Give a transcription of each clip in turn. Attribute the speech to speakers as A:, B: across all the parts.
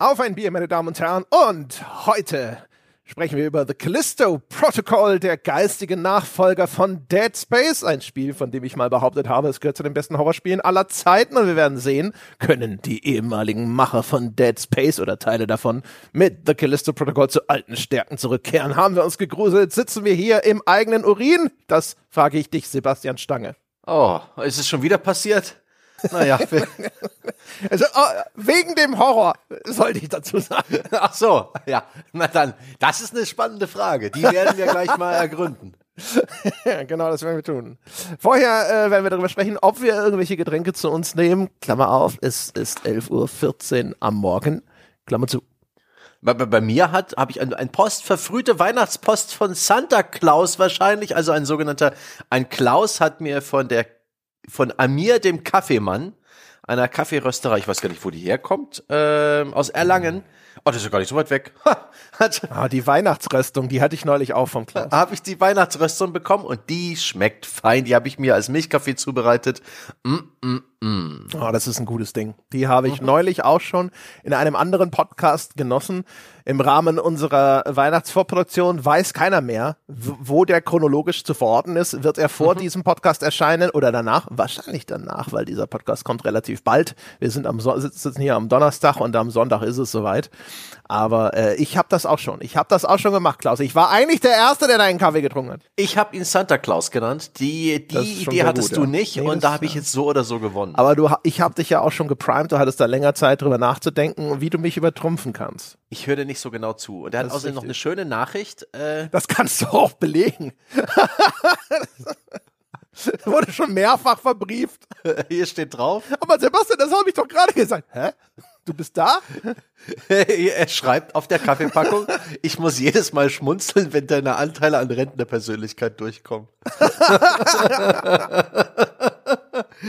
A: Auf ein Bier, meine Damen und Herren. Und heute sprechen wir über The Callisto Protocol, der geistige Nachfolger von Dead Space. Ein Spiel, von dem ich mal behauptet habe, es gehört zu den besten Horrorspielen aller Zeiten. Und wir werden sehen, können die ehemaligen Macher von Dead Space oder Teile davon mit The Callisto Protocol zu alten Stärken zurückkehren. Haben wir uns gegruselt? Sitzen wir hier im eigenen Urin? Das frage ich dich, Sebastian Stange.
B: Oh, ist es schon wieder passiert? Naja.
A: also, oh, wegen dem Horror, sollte ich dazu sagen.
B: Ach so, ja. Na dann, das ist eine spannende Frage. Die werden wir gleich mal ergründen.
A: ja, genau, das werden wir tun. Vorher äh, werden wir darüber sprechen, ob wir irgendwelche Getränke zu uns nehmen. Klammer auf, es ist 11.14 Uhr am Morgen. Klammer zu.
B: Bei, bei, bei mir hat habe ich ein, ein Post verfrühte Weihnachtspost von Santa Claus wahrscheinlich, also ein sogenannter ein Klaus hat mir von der von Amir, dem Kaffeemann, einer Kaffeerösterei, ich weiß gar nicht, wo die herkommt, äh, aus Erlangen. Oh, das ist ja gar nicht so weit weg.
A: ah, die Weihnachtsröstung, die hatte ich neulich auch vom Klaus.
B: Habe ich die Weihnachtsröstung bekommen und die schmeckt fein. Die habe ich mir als Milchkaffee zubereitet. Mm, mm, mm.
A: Oh, das ist ein gutes Ding. Die habe ich mhm. neulich auch schon in einem anderen Podcast genossen im Rahmen unserer Weihnachtsvorproduktion weiß keiner mehr, wo der chronologisch zu verorten ist. Wird er vor mhm. diesem Podcast erscheinen oder danach? Wahrscheinlich danach, weil dieser Podcast kommt relativ bald. Wir sind am so sitzen hier am Donnerstag und am Sonntag ist es soweit. Aber äh, ich habe das auch schon. Ich habe das auch schon gemacht, Klaus. Ich war eigentlich der Erste, der deinen Kaffee getrunken hat.
B: Ich habe ihn Santa Claus genannt. Die, die Idee hattest gut, du ja. nicht nee, und da habe ich jetzt so oder so gewonnen.
A: Aber du, ich habe dich ja auch schon geprimed. Du hattest da länger Zeit drüber nachzudenken, wie du mich übertrumpfen kannst.
B: Ich höre dir nicht so genau zu. Und er hat außerdem noch eine schöne Nachricht.
A: Äh das kannst du auch belegen. wurde schon mehrfach verbrieft.
B: Hier steht drauf.
A: Aber Sebastian, das habe ich doch gerade gesagt. Hä? Du bist da?
B: er schreibt auf der Kaffeepackung, ich muss jedes Mal schmunzeln, wenn deine Anteile an Rentnerpersönlichkeit durchkommen.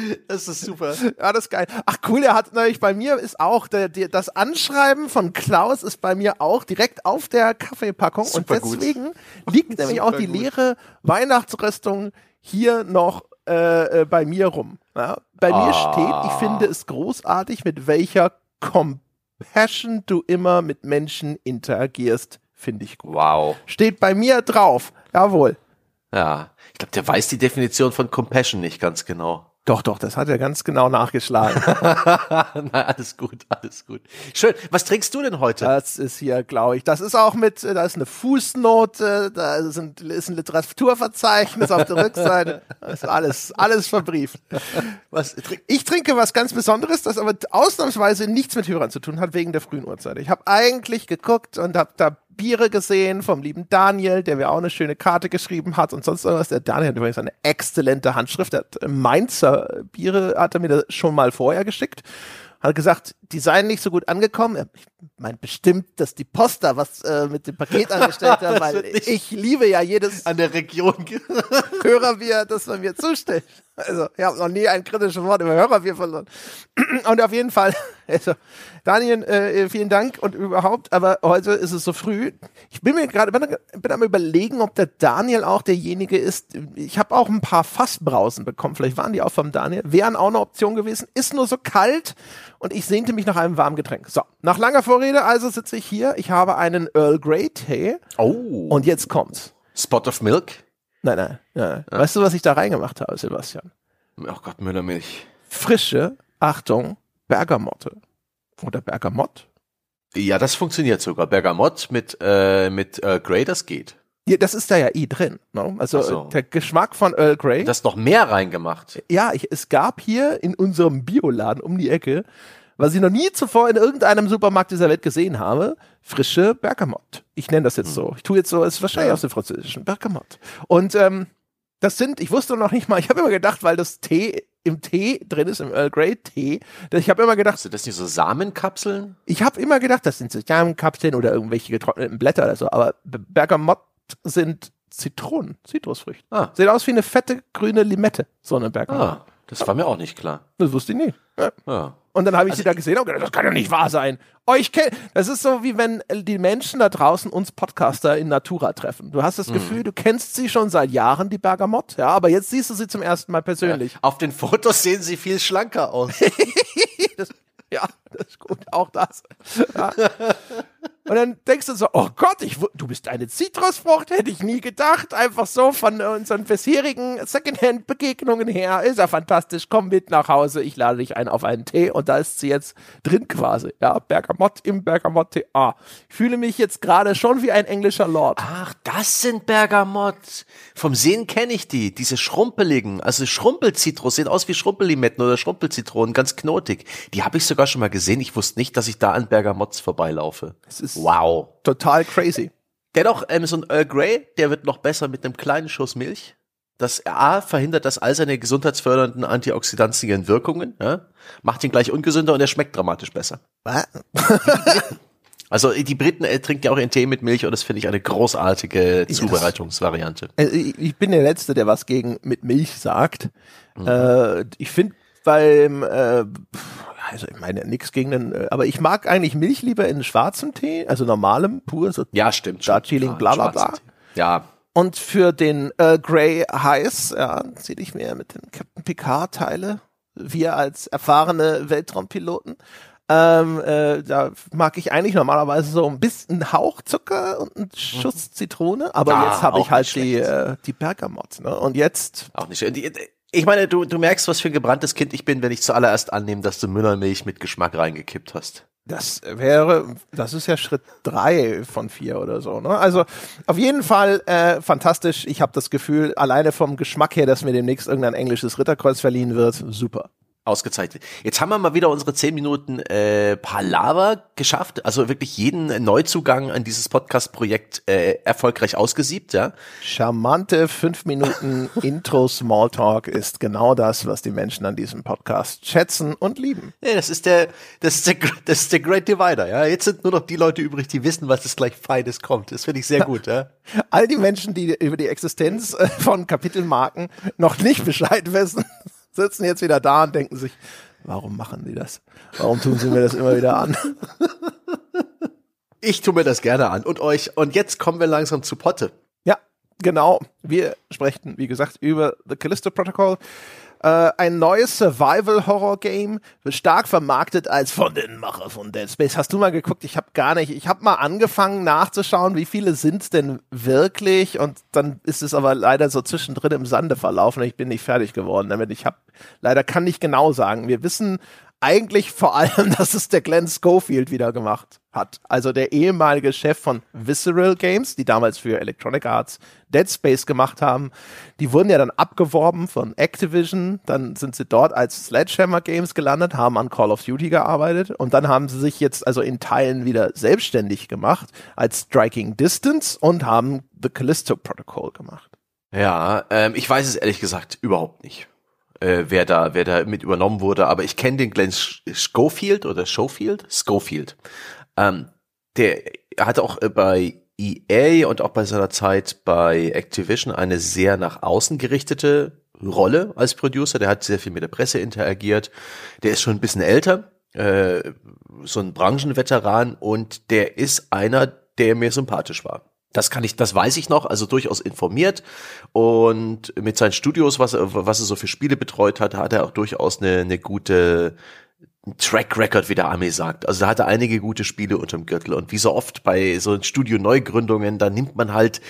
B: das ist super.
A: Ja, das ist geil. Ach cool, er hat natürlich bei mir ist auch der, der, das Anschreiben von Klaus ist bei mir auch direkt auf der Kaffeepackung super und deswegen gut. liegt nämlich auch die gut. leere Weihnachtsrüstung hier noch äh, äh, bei mir rum. Ja? Bei ah. mir steht, ich finde es großartig, mit welcher Compassion du immer mit Menschen interagierst, finde ich gut.
B: Wow.
A: Steht bei mir drauf. Jawohl.
B: Ja, ich glaube, der weiß die Definition von Compassion nicht ganz genau.
A: Doch, doch, das hat er ganz genau nachgeschlagen.
B: Na, alles gut, alles gut. Schön. Was trinkst du denn heute?
A: Das ist hier, glaube ich. Das ist auch mit, da ist eine Fußnote, da sind, ist ein Literaturverzeichnis auf der Rückseite. Das ist alles, alles verbrieft. Was, ich trinke was ganz Besonderes, das aber ausnahmsweise nichts mit Hörern zu tun hat, wegen der frühen Uhrzeit. Ich habe eigentlich geguckt und habe da Biere gesehen vom lieben Daniel, der mir auch eine schöne Karte geschrieben hat und sonst irgendwas. Der Daniel hat übrigens eine exzellente Handschrift. Der hat Mainzer Biere hat er mir schon mal vorher geschickt. Hat gesagt, die seien nicht so gut angekommen. Ich meine bestimmt, dass die Post da was äh, mit dem Paket angestellt hat, weil ich liebe ja jedes
B: an der Region
A: Hörerbier, das man mir zustellt. Also, ich habe noch nie ein kritisches Wort über Hörerbier verloren. Und auf jeden Fall, also, Daniel, äh, vielen Dank und überhaupt, aber heute ist es so früh. Ich bin mir gerade, bin, bin am überlegen, ob der Daniel auch derjenige ist. Ich habe auch ein paar Fassbrausen bekommen. Vielleicht waren die auch vom Daniel. Wären auch eine Option gewesen. Ist nur so kalt und ich sehnte mich nach einem warmen Getränk. So, nach langer Vorrede also sitze ich hier. Ich habe einen Earl Grey Tee.
B: Oh.
A: Und jetzt kommt's.
B: Spot of Milk?
A: Nein, nein, nein. Ja. Weißt du, was ich da reingemacht habe, Sebastian?
B: Oh Gott, Müllermilch.
A: Frische, Achtung, Bergamotte. Oder Bergamott.
B: Ja, das funktioniert sogar. Bergamott mit, äh, mit Earl Grey, das geht.
A: Ja, das ist da ja eh drin. Ne? Also so. der Geschmack von Earl Grey.
B: Das noch mehr reingemacht.
A: Ja, ich, es gab hier in unserem Bioladen um die Ecke, was ich noch nie zuvor in irgendeinem Supermarkt dieser Welt gesehen habe, frische Bergamott. Ich nenne das jetzt hm. so. Ich tue jetzt so, es ist wahrscheinlich ja. aus dem Französischen Bergamott. Und ähm, das sind, ich wusste noch nicht mal, ich habe immer gedacht, weil das Tee im Tee drin ist, im Earl Grey Tee, ich habe immer gedacht.
B: Sind das nicht so Samenkapseln?
A: Ich habe immer gedacht, das sind so Samenkapseln oder irgendwelche getrockneten Blätter oder so, aber Bergamott sind Zitronen, Zitrusfrüchte. Ah. Sieht aus wie eine fette grüne Limette, so eine Bergamott. Ah,
B: das war mir auch nicht klar.
A: Das wusste ich nie. Ja. Ah. Und dann habe ich also sie da gesehen und gedacht, das kann doch nicht wahr sein. Euch kennt, das ist so wie wenn die Menschen da draußen uns Podcaster in Natura treffen. Du hast das mhm. Gefühl, du kennst sie schon seit Jahren, die Bergamott, ja, aber jetzt siehst du sie zum ersten Mal persönlich. Ja.
B: Auf den Fotos sehen sie viel schlanker aus.
A: das, ja, ist gut, auch das. Ja. Und dann denkst du so, oh Gott, ich, du bist eine Zitrusfrucht, hätte ich nie gedacht. Einfach so von unseren bisherigen Secondhand-Begegnungen her. Ist ja fantastisch. Komm mit nach Hause, ich lade dich ein auf einen Tee und da ist sie jetzt drin quasi. Ja, Bergamott im Bergamott-Tee. Ah, ich fühle mich jetzt gerade schon wie ein englischer Lord.
B: Ach, das sind Bergamott. Vom Sehen kenne ich die. Diese schrumpeligen, also Schrumpelzitrus sehen aus wie Schrumpellimetten oder Schrumpelzitronen, ganz knotig. Die habe ich sogar schon mal gesehen. Ich wusste nicht, dass ich da an Bergamotts vorbeilaufe.
A: Es ist
B: Wow.
A: total crazy.
B: Dennoch, ähm, so ein Earl Grey, der wird noch besser mit einem kleinen Schuss Milch. Das A verhindert das all seine gesundheitsfördernden antioxidantischen Wirkungen, ja? macht ihn gleich ungesünder und er schmeckt dramatisch besser. Also die Briten äh, trinken ja auch ihren Tee mit Milch und das finde ich eine großartige Zubereitungsvariante.
A: Also ich bin der Letzte, der was gegen mit Milch sagt. Äh, ich finde beim, äh, also ich meine nichts gegen den, äh, aber ich mag eigentlich Milch lieber in schwarzem Tee, also normalem, pur, so
B: Ja, stimmt.
A: Darjeeling, bla bla bla.
B: Tee. Ja,
A: Und für den äh, Grey Heiß, ja, zähle ich mir mit den Captain Picard Teile, wir als erfahrene Weltraumpiloten. Ähm, äh, da mag ich eigentlich normalerweise so ein bisschen Hauch Zucker und einen Schuss Zitrone, aber
B: Ah,
A: jetzt habe ich halt die, äh, die Bergamott, ne? Und jetzt,
B: auch nicht schön. Die- Ich meine, du, du merkst, was für ein gebranntes Kind ich bin, wenn ich zuallererst annehme, dass du Müllermilch mit Geschmack reingekippt hast.
A: das wäre, das ist ja Schritt drei von vier oder so, ne? Also auf jeden Fall äh, fantastisch. Ich habe das Gefühl, alleine vom Geschmack her, dass mir demnächst irgendein englisches Ritterkreuz verliehen wird, super.
B: Ausgezeichnet. Jetzt haben wir mal wieder unsere 10 Minuten äh, Palaver geschafft. Also wirklich jeden Neuzugang an dieses Podcast-Projekt äh, erfolgreich ausgesiebt, ja.
A: Charmante fünf Minuten Intro Smalltalk ist genau das, was die Menschen an diesem Podcast schätzen und lieben.
B: ja das ist der, das ist der, das ist der Great Divider, ja. Jetzt sind nur noch die Leute übrig, die wissen, was es gleich Feines kommt. Das finde ich sehr gut, ja.
A: All die Menschen, die über die Existenz äh, von Kapitelmarken noch nicht Bescheid wissen, sitzen jetzt wieder da und denken sich, warum machen die das? Warum tun sie mir das immer wieder an?
B: Ich tue mir das gerne an und euch. Und jetzt kommen wir langsam zu Potte.
A: Ja, genau. Wir sprechen, wie gesagt, über The Callisto Protocol. Äh, ein neues Survival-Horror-Game, stark vermarktet als von den Macher von Dead Space. Hast du mal geguckt? Ich habe gar nicht. Ich habe mal angefangen nachzuschauen, wie viele sind's denn wirklich? Und dann ist es aber leider so zwischendrin im Sande verlaufen. Ich bin nicht fertig geworden damit. Ich habe leider kann nicht genau sagen. Wir wissen eigentlich vor allem, dass es der Glenn Schofield wieder gemacht hat. Also der ehemalige Chef von Visceral Games, die damals für Electronic Arts Dead Space gemacht haben. Die wurden ja dann abgeworben von Activision. Dann sind sie dort als Sledgehammer Games gelandet, haben an Call of Duty gearbeitet und dann haben sie sich jetzt also in Teilen wieder selbstständig gemacht als Striking Distance und haben The Callisto Protocol gemacht.
B: Ja, ähm, ich weiß es ehrlich gesagt überhaupt nicht, äh, wer da, wer da mit übernommen wurde, aber ich kenne den Glenn Sch- Schofield oder Schofield? Schofield. Ähm, der hatte auch äh, bei EA und auch bei seiner Zeit bei Activision eine sehr nach außen gerichtete Rolle als Producer. Der hat sehr viel mit der Presse interagiert. Der ist schon ein bisschen älter, äh, so ein Branchenveteran und der ist einer, der mir sympathisch war. Das kann ich, das weiß ich noch, also durchaus informiert und mit seinen Studios, was er, was er so für Spiele betreut hat, hat er auch durchaus eine, eine gute Track Record, wie der Armee sagt. Also da hat er einige gute Spiele unterm Gürtel und wie so oft bei so Studio-Neugründungen, da nimmt man halt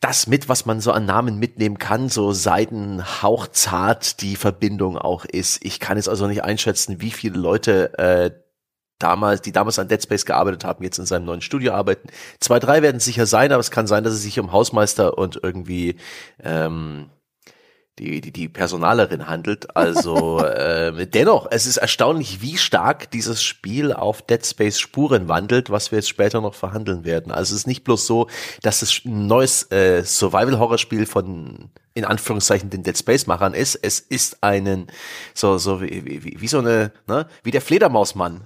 B: das mit, was man so an Namen mitnehmen kann, so seidenhauchzart die Verbindung auch ist. Ich kann jetzt also nicht einschätzen, wie viele Leute äh, damals, die damals an Dead Space gearbeitet haben, jetzt in seinem neuen Studio arbeiten. Zwei, drei werden sicher sein, aber es kann sein, dass es sich um Hausmeister und irgendwie ähm, die, die, die Personalerin handelt. Also ähm, dennoch, es ist erstaunlich, wie stark dieses Spiel auf Dead Space Spuren wandelt, was wir jetzt später noch verhandeln werden. Also es ist nicht bloß so, dass es ein neues äh, Survival-Horror-Spiel von in Anführungszeichen den Dead Space-Machern ist. Es ist einen, so, so wie, wie, wie so eine, ne, wie der Fledermausmann,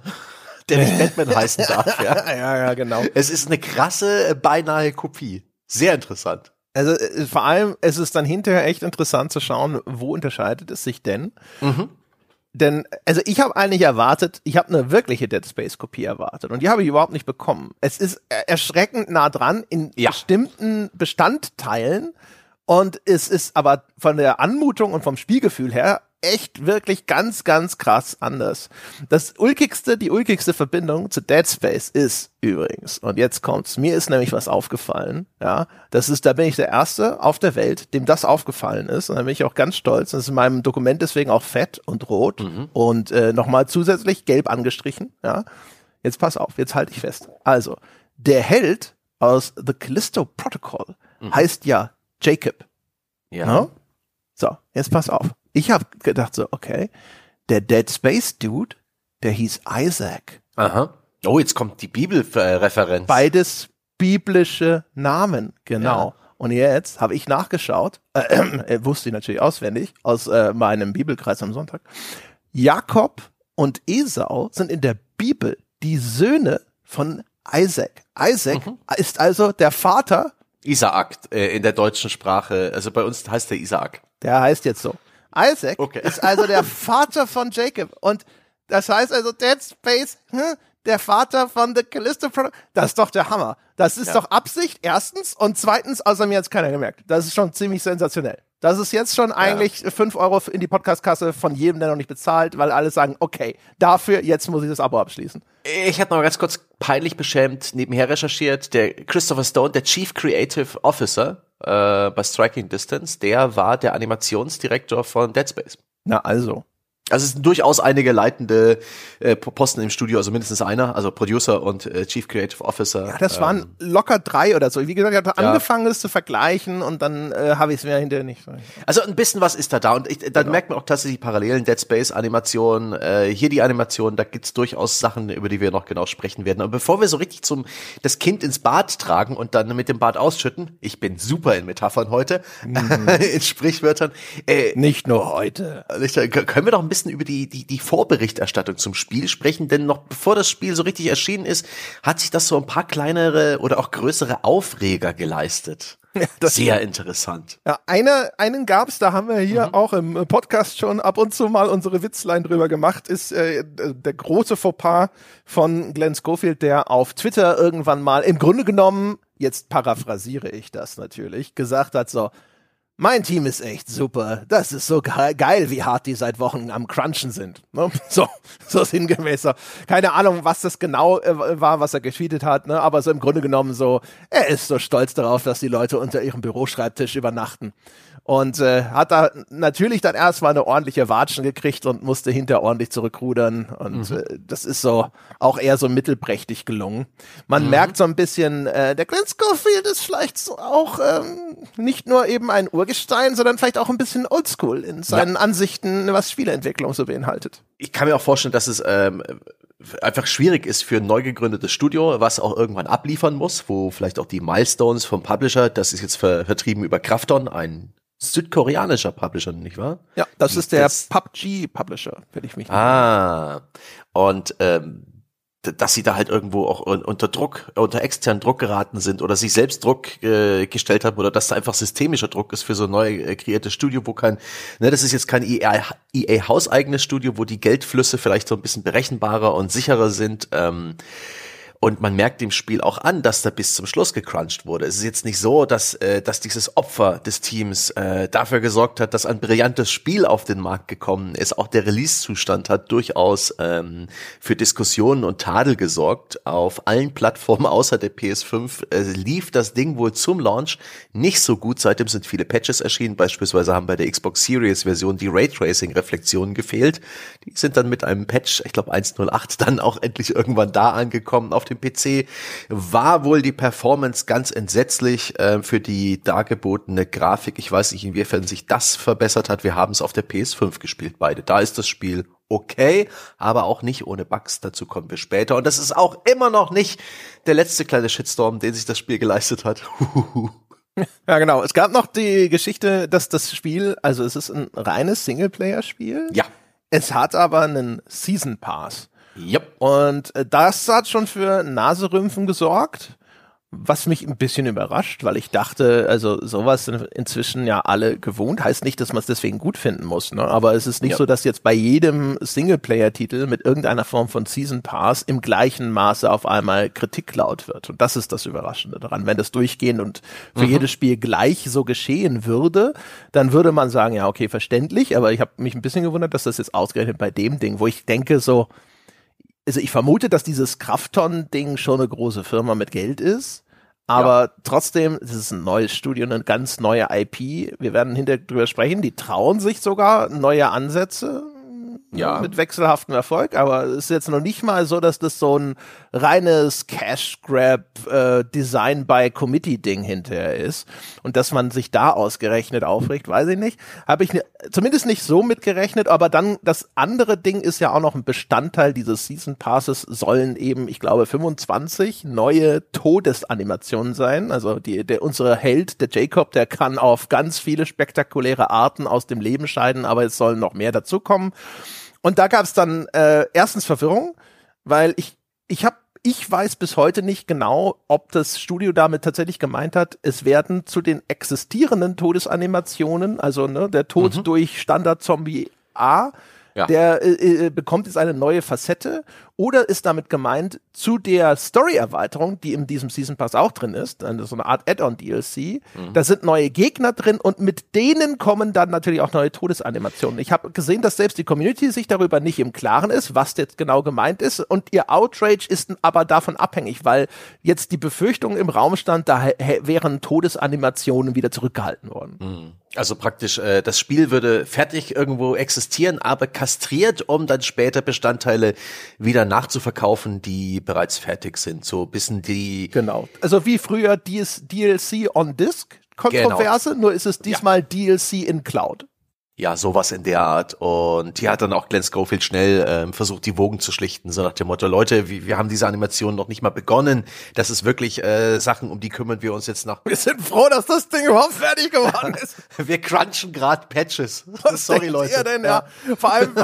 B: der nicht Batman heißen darf. Ja.
A: ja, ja, genau.
B: Es ist eine krasse, äh, beinahe Kopie. Sehr interessant.
A: Also äh, vor allem, es ist dann hinterher echt interessant zu schauen, wo unterscheidet es sich denn? Denn, also ich habe eigentlich erwartet, ich habe eine wirkliche Dead Space Kopie erwartet und die habe ich überhaupt nicht bekommen. Es ist er- erschreckend nah dran in
B: Ja.
A: bestimmten Bestandteilen und es ist aber von der Anmutung und vom Spielgefühl her echt wirklich ganz, ganz krass anders. Das ulkigste, die ulkigste Verbindung zu Dead Space ist übrigens, und jetzt kommt's, mir ist nämlich was aufgefallen, ja, das ist, da bin ich der Erste auf der Welt, dem das aufgefallen ist, und da bin ich auch ganz stolz, das ist in meinem Dokument deswegen auch fett und rot mhm. und äh, nochmal zusätzlich gelb angestrichen, ja. Jetzt pass auf, jetzt halte ich fest. Also, der Held aus The Callisto Protocol mhm. heißt ja Jacob.
B: Ja. No?
A: So, jetzt pass auf. Ich habe gedacht so, okay, der Dead Space Dude, der hieß Isaac.
B: Aha. Oh, jetzt kommt die Bibelreferenz.
A: Beides biblische Namen, genau. Ja. Und jetzt habe ich nachgeschaut, äh, äh, wusste ich natürlich auswendig aus äh, meinem Bibelkreis am Sonntag. Jakob und Esau sind in der Bibel die Söhne von Isaac. Isaac mhm. ist also der Vater.
B: Isaac äh, in der deutschen Sprache. Also bei uns heißt der Isaac.
A: Der heißt jetzt so. Isaac okay. ist also der Vater von Jacob. Und das heißt also Dead Space, hm, der Vater von The Callisto Product. Das ist doch der Hammer. Das ist ja. doch Absicht, erstens. Und zweitens, außer mir jetzt keiner gemerkt. Das ist schon ziemlich sensationell. Das ist jetzt schon eigentlich ja. 5 Euro in die Podcastkasse von jedem, der noch nicht bezahlt, weil alle sagen, okay, dafür, jetzt muss ich das Abo abschließen.
B: Ich hatte noch ganz kurz peinlich beschämt nebenher recherchiert. Der Christopher Stone, der Chief Creative Officer äh, bei Striking Distance, der war der Animationsdirektor von Dead Space.
A: Na also.
B: Also es sind durchaus einige leitende äh, Posten im Studio, also mindestens einer, also Producer und äh, Chief Creative Officer.
A: Ja, das waren ähm, locker drei oder so. Wie gesagt, ich habe ja. angefangen, es zu vergleichen und dann äh, habe ich es mir hinterher nicht.
B: Also ein bisschen was ist da da und ich, dann genau. merkt man auch tatsächlich Parallelen, Dead Space Animation, äh, hier die Animation, da gibt's durchaus Sachen, über die wir noch genau sprechen werden. Aber bevor wir so richtig zum das Kind ins Bad tragen und dann mit dem Bad ausschütten, ich bin super in Metaphern heute, mhm. in Sprichwörtern.
A: Äh, nicht nur heute.
B: Nicht, können wir doch ein bisschen über die, die, die Vorberichterstattung zum Spiel sprechen, denn noch bevor das Spiel so richtig erschienen ist, hat sich das so ein paar kleinere oder auch größere Aufreger geleistet. Ja, Sehr interessant.
A: Ja, eine, einen gab's, da haben wir hier mhm. auch im Podcast schon ab und zu mal unsere Witzlein drüber gemacht, ist äh, der große Fauxpas von Glenn Schofield, der auf Twitter irgendwann mal im Grunde genommen, jetzt paraphrasiere ich das natürlich, gesagt hat so, mein Team ist echt super. Das ist so geil, wie hart die seit Wochen am Crunchen sind. Ne? So, so sinngemäß. Keine Ahnung, was das genau äh, war, was er getweetet hat, ne? aber so im Grunde genommen so, er ist so stolz darauf, dass die Leute unter ihrem Büroschreibtisch übernachten und äh, hat da natürlich dann erstmal eine ordentliche Watschen gekriegt und musste hinter ordentlich zurückrudern und mhm. äh, das ist so auch eher so mittelprächtig gelungen. Man mhm. merkt so ein bisschen, äh, der Glenn Schofield ist vielleicht so auch ähm, nicht nur eben ein Urgestein, sondern vielleicht auch ein bisschen oldschool in seinen ja. Ansichten, was Spieleentwicklung so beinhaltet.
B: Ich kann mir auch vorstellen, dass es ähm, einfach schwierig ist für ein neu gegründetes Studio, was auch irgendwann abliefern muss, wo vielleicht auch die Milestones vom Publisher, das ist jetzt ver vertrieben über Krafton, ein südkoreanischer Publisher, nicht wahr?
A: Ja, das ist der das, PUBG Publisher, wenn ich mich
B: nicht Ah, und ähm, dass sie da halt irgendwo auch unter Druck, unter externen Druck geraten sind oder sich selbst Druck äh, gestellt haben oder dass da einfach systemischer Druck ist für so ein neu äh, kreiertes Studio, wo kein, ne, das ist jetzt kein EA, EA hauseigenes Studio, wo die Geldflüsse vielleicht so ein bisschen berechenbarer und sicherer sind. Ähm, und man merkt dem Spiel auch an, dass da bis zum Schluss gecrunched wurde. Es ist jetzt nicht so, dass, äh, dass dieses Opfer des Teams äh, dafür gesorgt hat, dass ein brillantes Spiel auf den Markt gekommen ist. Auch der Release-Zustand hat durchaus ähm, für Diskussionen und Tadel gesorgt. Auf allen Plattformen außer der PS5 äh, lief das Ding wohl zum Launch nicht so gut. Seitdem sind viele Patches erschienen. Beispielsweise haben bei der Xbox Series Version die Raytracing-Reflexionen gefehlt. Die sind dann mit einem Patch, ich glaube 1.08, dann auch endlich irgendwann da angekommen auf PC, war wohl die Performance ganz entsetzlich äh, für die dargebotene Grafik. Ich weiß nicht, inwiefern sich das verbessert hat. Wir haben es auf der PS5 gespielt, beide. Da ist das Spiel okay, aber auch nicht ohne Bugs. Dazu kommen wir später. Und das ist auch immer noch nicht der letzte kleine Shitstorm, den sich das Spiel geleistet hat.
A: Ja, genau. Es gab noch die Geschichte, dass das Spiel, also es ist ein reines Singleplayer-Spiel.
B: Ja.
A: Es hat aber einen Season Pass.
B: Yep.
A: Und äh, das hat schon für Naserümpfen gesorgt, was mich ein bisschen überrascht, weil ich dachte, also sowas sind inzwischen ja alle gewohnt. Heißt nicht, dass man es deswegen gut finden muss, ne? aber es ist nicht ja. so, dass jetzt bei jedem Singleplayer-Titel mit irgendeiner Form von Season Pass im gleichen Maße auf einmal Kritik laut wird. Und das ist das Überraschende daran. Wenn das durchgehend und für mhm. jedes Spiel gleich so geschehen würde, dann würde man sagen, ja, okay, verständlich, aber ich habe mich ein bisschen gewundert, dass das jetzt ausgerechnet bei dem Ding, wo ich denke so, also ich vermute, dass dieses Krafton-Ding schon eine große Firma mit Geld ist aber ja. trotzdem, es ist ein neues Studio, eine ganz neue IP. Wir werden hinterher drüber sprechen. Die trauen sich sogar neue Ansätze ja. mit wechselhaftem Erfolg, aber es ist jetzt noch nicht mal so, dass das so ein reines Cash Grab äh, Design by Committee Ding hinterher ist und dass man sich da ausgerechnet aufregt, weiß ich nicht. Habe ich zumindest nicht so mitgerechnet, aber dann das andere Ding ist ja auch noch ein Bestandteil dieses Season Passes sollen eben, ich glaube 25 neue Todesanimationen sein, also die der unsere Held, der Jacob, der kann auf ganz viele spektakuläre Arten aus dem Leben scheiden, aber es sollen noch mehr dazukommen. Und da gab es dann äh, erstens Verwirrung, weil ich ich habe ich weiß bis heute nicht genau, ob das Studio damit tatsächlich gemeint hat, es werden zu den existierenden Todesanimationen, also ne, der Tod mhm. durch Standard-Zombie A, ja. der äh, äh, bekommt jetzt eine neue Facette oder ist damit gemeint zu der Story-Erweiterung, die in diesem Season Pass auch drin ist, also so eine Art Add-on-DLC, mhm. da sind neue Gegner drin und mit denen kommen dann natürlich auch neue Todesanimationen. Ich habe gesehen, dass selbst die Community sich darüber nicht im Klaren ist, was jetzt genau gemeint ist und ihr Outrage ist aber davon abhängig, weil jetzt die Befürchtung im Raum stand, da wären Todesanimationen wieder zurückgehalten worden.
B: Mhm. Also praktisch, äh, das Spiel würde fertig irgendwo existieren, aber kastriert, um dann später Bestandteile wieder nachzuverkaufen, die bereits fertig sind. So bisschen die.
A: Genau. Also wie früher DLC on Disk Kontroverse, genau. nur ist es diesmal ja. DLC in Cloud.
B: Ja, sowas in der Art. Und hier hat dann auch Glenn Schofield schnell ähm, versucht, die Wogen zu schlichten, so nach dem Motto, Leute, wir, wir haben diese Animation noch nicht mal begonnen. Das ist wirklich äh, Sachen, um die kümmern wir uns jetzt noch.
A: Wir sind froh, dass das Ding überhaupt fertig geworden ist.
B: wir crunchen gerade Patches.
A: Was Sorry, Leute. Denn, ja. ja. Vor, allem,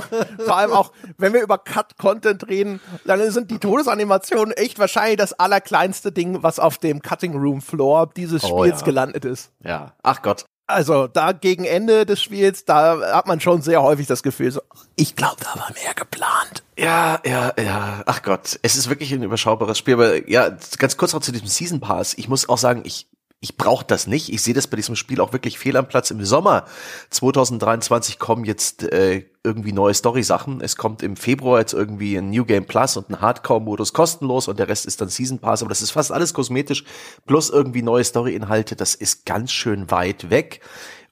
A: vor allem auch, wenn wir über Cut-Content reden, dann sind die Todesanimationen echt wahrscheinlich das allerkleinste Ding, was auf dem Cutting Room Floor dieses oh, Spiels ja. gelandet ist.
B: Ja, ach Gott.
A: Also da gegen Ende des Spiels, da hat man schon sehr häufig das Gefühl, so, ich glaube, da war mehr geplant.
B: Ja, ja, ja. Ach Gott, es ist wirklich ein überschaubares Spiel. Aber ja, ganz kurz noch zu diesem Season Pass. Ich muss auch sagen, ich ich brauche das nicht. Ich sehe das bei diesem Spiel auch wirklich fehl am Platz. Im Sommer 2023 kommen jetzt äh, irgendwie neue Story-Sachen. Es kommt im Februar jetzt irgendwie ein New Game Plus und ein Hardcore-Modus kostenlos und der Rest ist dann Season Pass. Aber das ist fast alles kosmetisch plus irgendwie neue Story-Inhalte. Das ist ganz schön weit weg.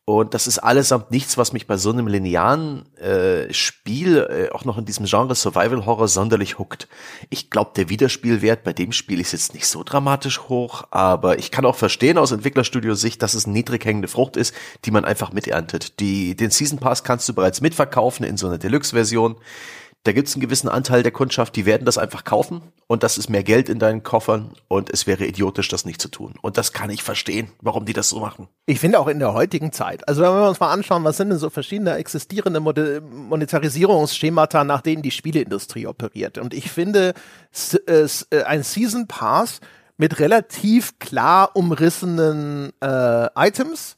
B: Und das ist allesamt nichts, was mich bei so einem linearen äh, Spiel, äh, auch noch in diesem Genre Survival Horror, sonderlich huckt. Ich glaube, der Wiederspielwert bei dem Spiel ist jetzt nicht so dramatisch hoch, aber ich kann auch verstehen aus Entwicklerstudio-Sicht, dass es niedrig hängende Frucht ist, die man einfach miterntet. Die, den Season Pass kannst du bereits mitverkaufen in so einer Deluxe-Version. Da gibt es einen gewissen Anteil der Kundschaft, die werden das einfach kaufen und das ist mehr Geld in deinen Koffern und es wäre idiotisch, das nicht zu tun. Und das kann ich verstehen, warum die das so machen.
A: Ich finde auch in der heutigen Zeit, also wenn wir uns mal anschauen, was sind denn so verschiedene existierende Monetarisierungsschemata, nach denen die Spieleindustrie operiert. Und ich finde, äh, ein Season Pass mit relativ klar umrissenen äh, Items,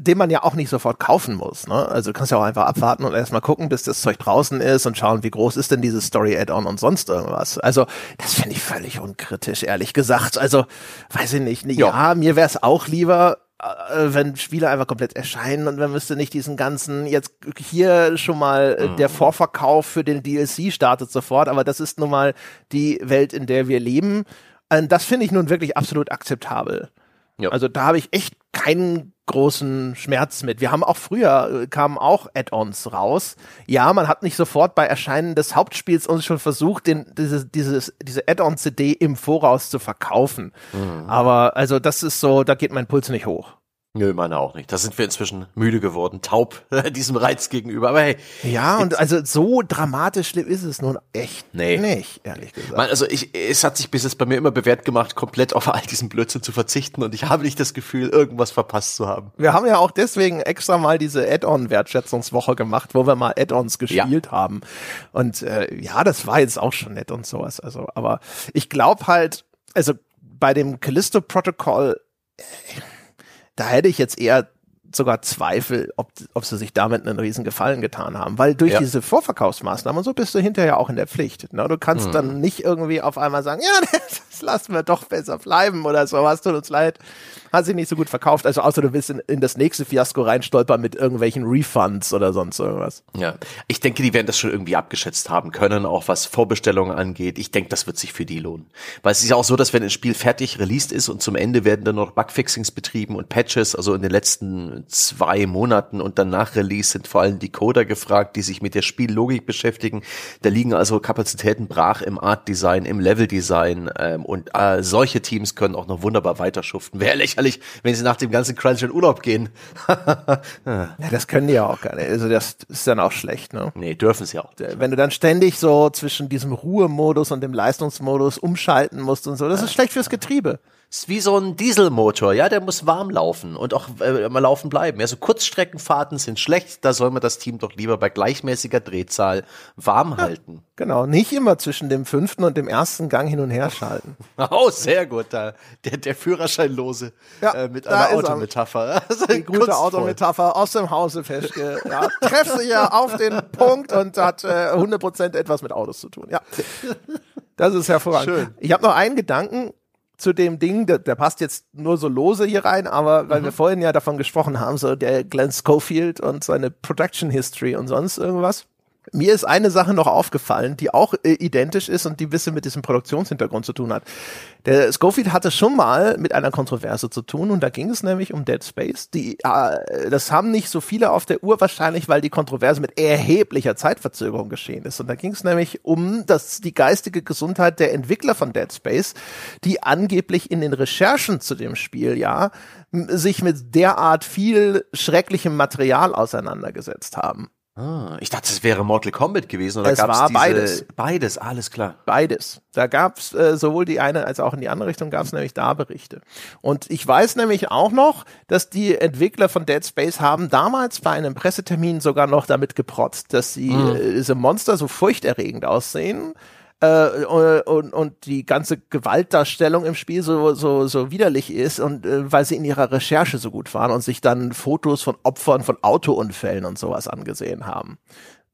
A: den man ja auch nicht sofort kaufen muss. Ne? Also du kannst ja auch einfach abwarten und erstmal gucken, bis das Zeug draußen ist und schauen, wie groß ist denn dieses Story-Add-on und sonst irgendwas. Also das finde ich völlig unkritisch, ehrlich gesagt. Also weiß ich nicht. Ja, ja mir wäre es auch lieber, äh, wenn Spiele einfach komplett erscheinen und man müsste nicht diesen ganzen, jetzt hier schon mal äh, mhm. der Vorverkauf für den DLC startet sofort, aber das ist nun mal die Welt, in der wir leben. Und das finde ich nun wirklich absolut akzeptabel. Ja. Also da habe ich echt keinen großen Schmerz mit. Wir haben auch früher, äh, kamen auch Add-ons raus. Ja, man hat nicht sofort bei Erscheinen des Hauptspiels uns schon versucht, den, diese, dieses, diese Add-on-CD im Voraus zu verkaufen. Mhm. Aber also das ist so, da geht mein Puls nicht hoch.
B: Nö, meine auch nicht. Da sind wir inzwischen müde geworden, taub diesem Reiz gegenüber. Aber hey.
A: Ja, und also so dramatisch schlimm ist es nun echt nee. nicht, ehrlich gesagt.
B: Man, also ich, es hat sich bis jetzt bei mir immer bewährt gemacht, komplett auf all diesen Blödsinn zu verzichten und ich habe nicht das Gefühl, irgendwas verpasst zu haben.
A: Wir haben ja auch deswegen extra mal diese Add-on-Wertschätzungswoche gemacht, wo wir mal Add-ons gespielt ja. haben. Und äh, ja, das war jetzt auch schon nett und sowas. Also, aber ich glaube halt, also bei dem Callisto-Protokoll, äh, da hätte ich jetzt eher sogar Zweifel, ob, ob sie sich damit einen riesen Gefallen getan haben. Weil durch ja. diese Vorverkaufsmaßnahmen und so bist du hinterher auch in der Pflicht. Ne? Du kannst mhm. dann nicht irgendwie auf einmal sagen, ja, das lassen wir doch besser bleiben oder sowas, tut uns leid hat sich nicht so gut verkauft. Also außer du willst in, in das nächste Fiasko reinstolpern mit irgendwelchen Refunds oder sonst irgendwas.
B: Ja, ich denke, die werden das schon irgendwie abgeschätzt haben können, auch was Vorbestellungen angeht. Ich denke, das wird sich für die lohnen. Weil es ist ja auch so, dass wenn ein Spiel fertig released ist und zum Ende werden dann noch Bugfixings betrieben und Patches, also in den letzten zwei Monaten und dann nach Release sind vor allem die Coder gefragt, die sich mit der Spiellogik beschäftigen. Da liegen also Kapazitäten brach im Art Design, im Level Design ähm, und äh, solche Teams können auch noch wunderbar weiterschuften. Wäre lächerlich wenn sie nach dem ganzen Crunch in Urlaub gehen.
A: ja, das können die ja auch gar nicht. Also das ist dann auch schlecht, ne?
B: Nee, dürfen sie auch.
A: Nicht. Wenn du dann ständig so zwischen diesem Ruhemodus und dem Leistungsmodus umschalten musst und so, das ist schlecht fürs Getriebe
B: ist wie so ein Dieselmotor, ja, der muss warm laufen und auch äh, immer laufen bleiben. Ja, so Kurzstreckenfahrten sind schlecht, da soll man das Team doch lieber bei gleichmäßiger Drehzahl warm ja, halten.
A: Genau, nicht immer zwischen dem fünften und dem ersten Gang hin und her schalten.
B: Oh, sehr gut, da, der, der Führerscheinlose ja, äh, mit einer Autometapher.
A: Die gute Autometapher aus dem Hause Feschke. Ja, treffsicher auf den Punkt und hat äh, 100% etwas mit Autos zu tun. Ja, das ist hervorragend. Schön. Ich habe noch einen Gedanken, zu dem Ding, der, der, passt jetzt nur so lose hier rein, aber weil mhm. wir vorhin ja davon gesprochen haben, so der Glenn Schofield und seine Production History und sonst irgendwas. Mir ist eine Sache noch aufgefallen, die auch äh, identisch ist und die ein bisschen mit diesem Produktionshintergrund zu tun hat. Der Schofield hatte schon mal mit einer Kontroverse zu tun und da ging es nämlich um Dead Space. Die, äh, das haben nicht so viele auf der Uhr wahrscheinlich, weil die Kontroverse mit erheblicher Zeitverzögerung geschehen ist. Und da ging es nämlich um das, die geistige Gesundheit der Entwickler von Dead Space, die angeblich in den Recherchen zu dem Spiel ja sich mit derart viel schrecklichem Material auseinandergesetzt haben.
B: Ah, ich dachte, es wäre Mortal Kombat gewesen. Oder
A: es gab's war diese, beides.
B: Beides, alles klar.
A: Beides. Da gab's äh, sowohl die eine als auch in die andere Richtung gab's nämlich da Berichte. Und ich weiß nämlich auch noch, dass die Entwickler von Dead Space haben damals bei einem Pressetermin sogar noch damit geprotzt, dass sie mhm. äh, diese Monster so furchterregend aussehen äh, und, und die ganze Gewaltdarstellung im Spiel so, so, so widerlich ist und äh, weil sie in ihrer Recherche so gut waren und sich dann Fotos von Opfern von Autounfällen und sowas angesehen haben.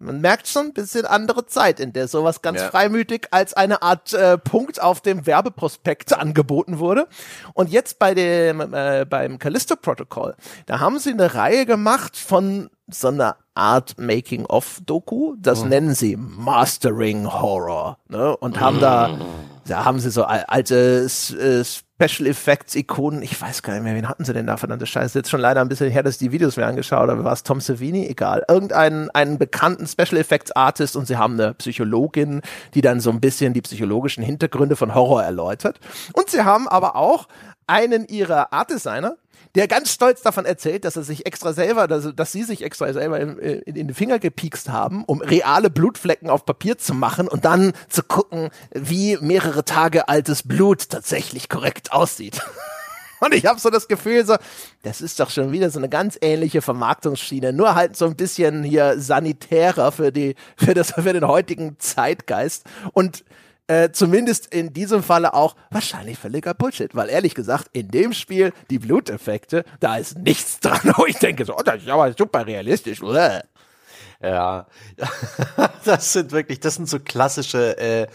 A: Man merkt schon ein bisschen andere Zeit, in der sowas ganz ja. freimütig als eine Art äh, Punkt auf dem Werbeprospekt angeboten wurde. Und jetzt bei dem äh, beim Callisto Protocol, da haben sie eine Reihe gemacht von so einer Art Making-of-Doku. Das mhm. nennen sie Mastering Horror. Ne? Und haben da, mhm. da haben sie so alte äh, Special Effects Ikonen. Ich weiß gar nicht mehr, wen hatten sie denn da, verdammte Scheiße. Jetzt schon leider ein bisschen her, dass ich die Videos mir angeschaut habe. War es Tom Savini? Egal. Irgendeinen einen bekannten Special Effects Artist und sie haben eine Psychologin, die dann so ein bisschen die psychologischen Hintergründe von Horror erläutert. Und sie haben aber auch einen ihrer Art Designer, der ganz stolz davon erzählt, dass er sich extra selber, dass, dass sie sich extra selber in, in, in den Finger gepiekst haben, um reale Blutflecken auf Papier zu machen und dann zu gucken, wie mehrere Tage altes Blut tatsächlich korrekt aussieht. Und ich habe so das Gefühl, so, das ist doch schon wieder so eine ganz ähnliche Vermarktungsschiene, nur halt so ein bisschen hier sanitärer für die, für das, für den heutigen Zeitgeist. Und äh, zumindest in diesem Falle auch wahrscheinlich völliger Bullshit, weil ehrlich gesagt, in dem Spiel, die Bluteffekte, da ist nichts dran, wo ich denke, so, oh, das ist aber super realistisch. Bläh.
B: Ja, das sind wirklich, das sind so klassische äh,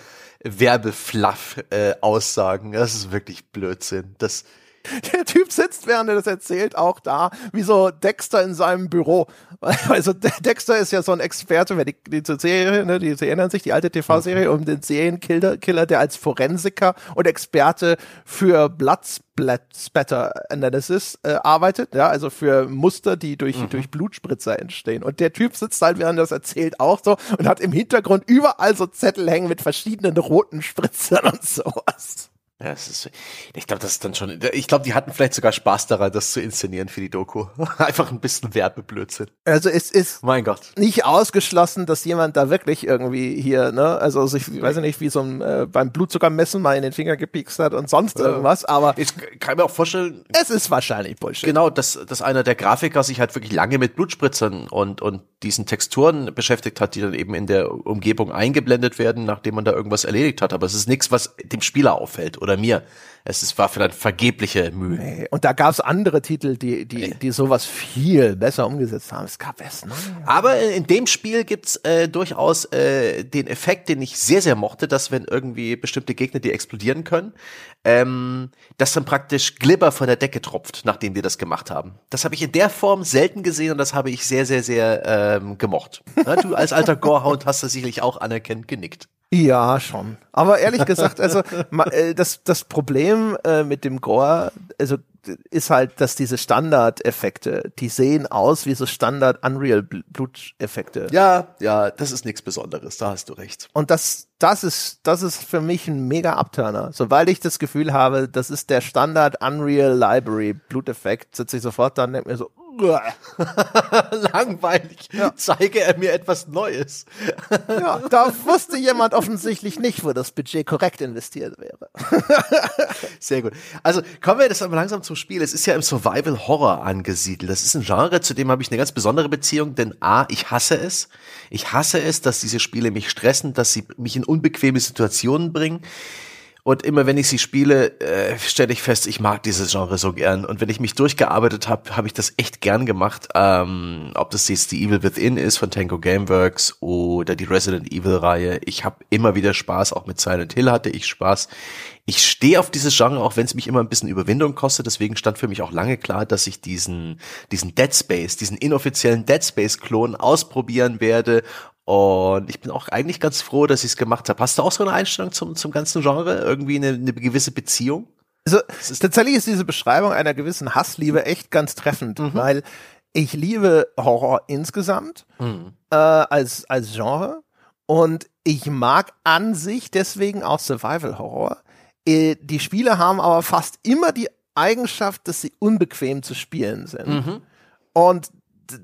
B: Werbefluff-Aussagen. Äh, das ist wirklich Blödsinn. Das,
A: der Typ sitzt, während er das erzählt, auch da, wie so Dexter in seinem Büro. Also Dexter ist ja so ein Experte, wer die, die Serie, ne, die, die erinnern sich, die alte TV-Serie mhm. um den Serienkiller, Killer, der als Forensiker und Experte für Bloodspatter Analysis äh, arbeitet, ja, also für Muster, die durch, mhm. durch Blutspritzer entstehen. Und der Typ sitzt halt, während er das erzählt, auch so und hat im Hintergrund überall so Zettel hängen mit verschiedenen roten Spritzern und sowas.
B: Ja, es ist, ich glaube, das ist dann schon, ich glaube, die hatten vielleicht sogar Spaß daran, das zu inszenieren für die Doku. Einfach ein bisschen Werbeblödsinn.
A: Also es ist mein Gott. nicht ausgeschlossen, dass jemand da wirklich irgendwie hier, ne, also sich, ich weiß nicht, wie so ein, äh, beim Blutzuckermessen mal in den Finger gepiekst hat und sonst irgendwas, aber.
B: Ich kann mir auch vorstellen.
A: Es ist wahrscheinlich Bullshit.
B: Genau, dass, dass einer der Grafiker sich halt wirklich lange mit Blutspritzern und, und diesen Texturen beschäftigt hat, die dann eben in der Umgebung eingeblendet werden, nachdem man da irgendwas erledigt hat. Aber es ist nichts, was dem Spieler auffällt oder mir. Es ist, war vielleicht vergebliche Mühe.
A: Nee. Und da gab es andere Titel, die, die, die sowas viel besser umgesetzt haben. Es gab es, ne?
B: Aber in dem Spiel gibt's äh, durchaus äh, den Effekt, den ich sehr, sehr mochte, dass wenn irgendwie bestimmte Gegner, die explodieren können, ähm, dass dann praktisch Glibber von der Decke tropft, nachdem wir das gemacht haben. Das habe ich in der Form selten gesehen und das habe ich sehr, sehr, sehr ähm, gemocht. Na, du als alter Gorehound hast das sicherlich auch anerkennend genickt.
A: Ja, schon. Aber ehrlich gesagt, also äh, das, das Problem äh, mit dem Gore, also ist halt, dass diese Standardeffekte, die sehen aus wie so Standard Unreal Bluteffekte.
B: Ja, ja, das ist nichts Besonderes, da hast du recht.
A: Und das, das ist, das ist für mich ein mega Abturner. Sobald ich das Gefühl habe, das ist der Standard Unreal Library Bluteffekt, sitze ich sofort da und denke mir so,
B: Langweilig. Ja. Zeige er mir etwas Neues.
A: ja, da wusste jemand offensichtlich nicht, wo das Budget korrekt investiert wäre.
B: Sehr gut. Also kommen wir jetzt aber langsam zum Spiel. Es ist ja im Survival Horror angesiedelt. Das ist ein Genre, zu dem habe ich eine ganz besondere Beziehung, denn A, ich hasse es. Ich hasse es, dass diese Spiele mich stressen, dass sie mich in unbequeme Situationen bringen. Und immer wenn ich sie spiele, äh, stelle ich fest, ich mag dieses Genre so gern. Und wenn ich mich durchgearbeitet habe, habe ich das echt gern gemacht. Ähm, ob das jetzt die Evil Within ist von Tango Gameworks oder die Resident Evil Reihe. Ich habe immer wieder Spaß. Auch mit Silent Hill hatte ich Spaß. Ich stehe auf dieses Genre, auch wenn es mich immer ein bisschen Überwindung kostet. Deswegen stand für mich auch lange klar, dass ich diesen, diesen Dead Space, diesen inoffiziellen Dead Space Klon ausprobieren werde und ich bin auch eigentlich ganz froh, dass ich es gemacht habe. Hast du auch so eine Einstellung zum, zum ganzen Genre? Irgendwie eine, eine gewisse Beziehung?
A: Also tatsächlich ist diese Beschreibung einer gewissen Hassliebe echt ganz treffend, mhm. weil ich liebe Horror insgesamt mhm. äh, als, als Genre und ich mag an sich deswegen auch Survival Horror. Äh, die Spiele haben aber fast immer die Eigenschaft, dass sie unbequem zu spielen sind. Mhm. Und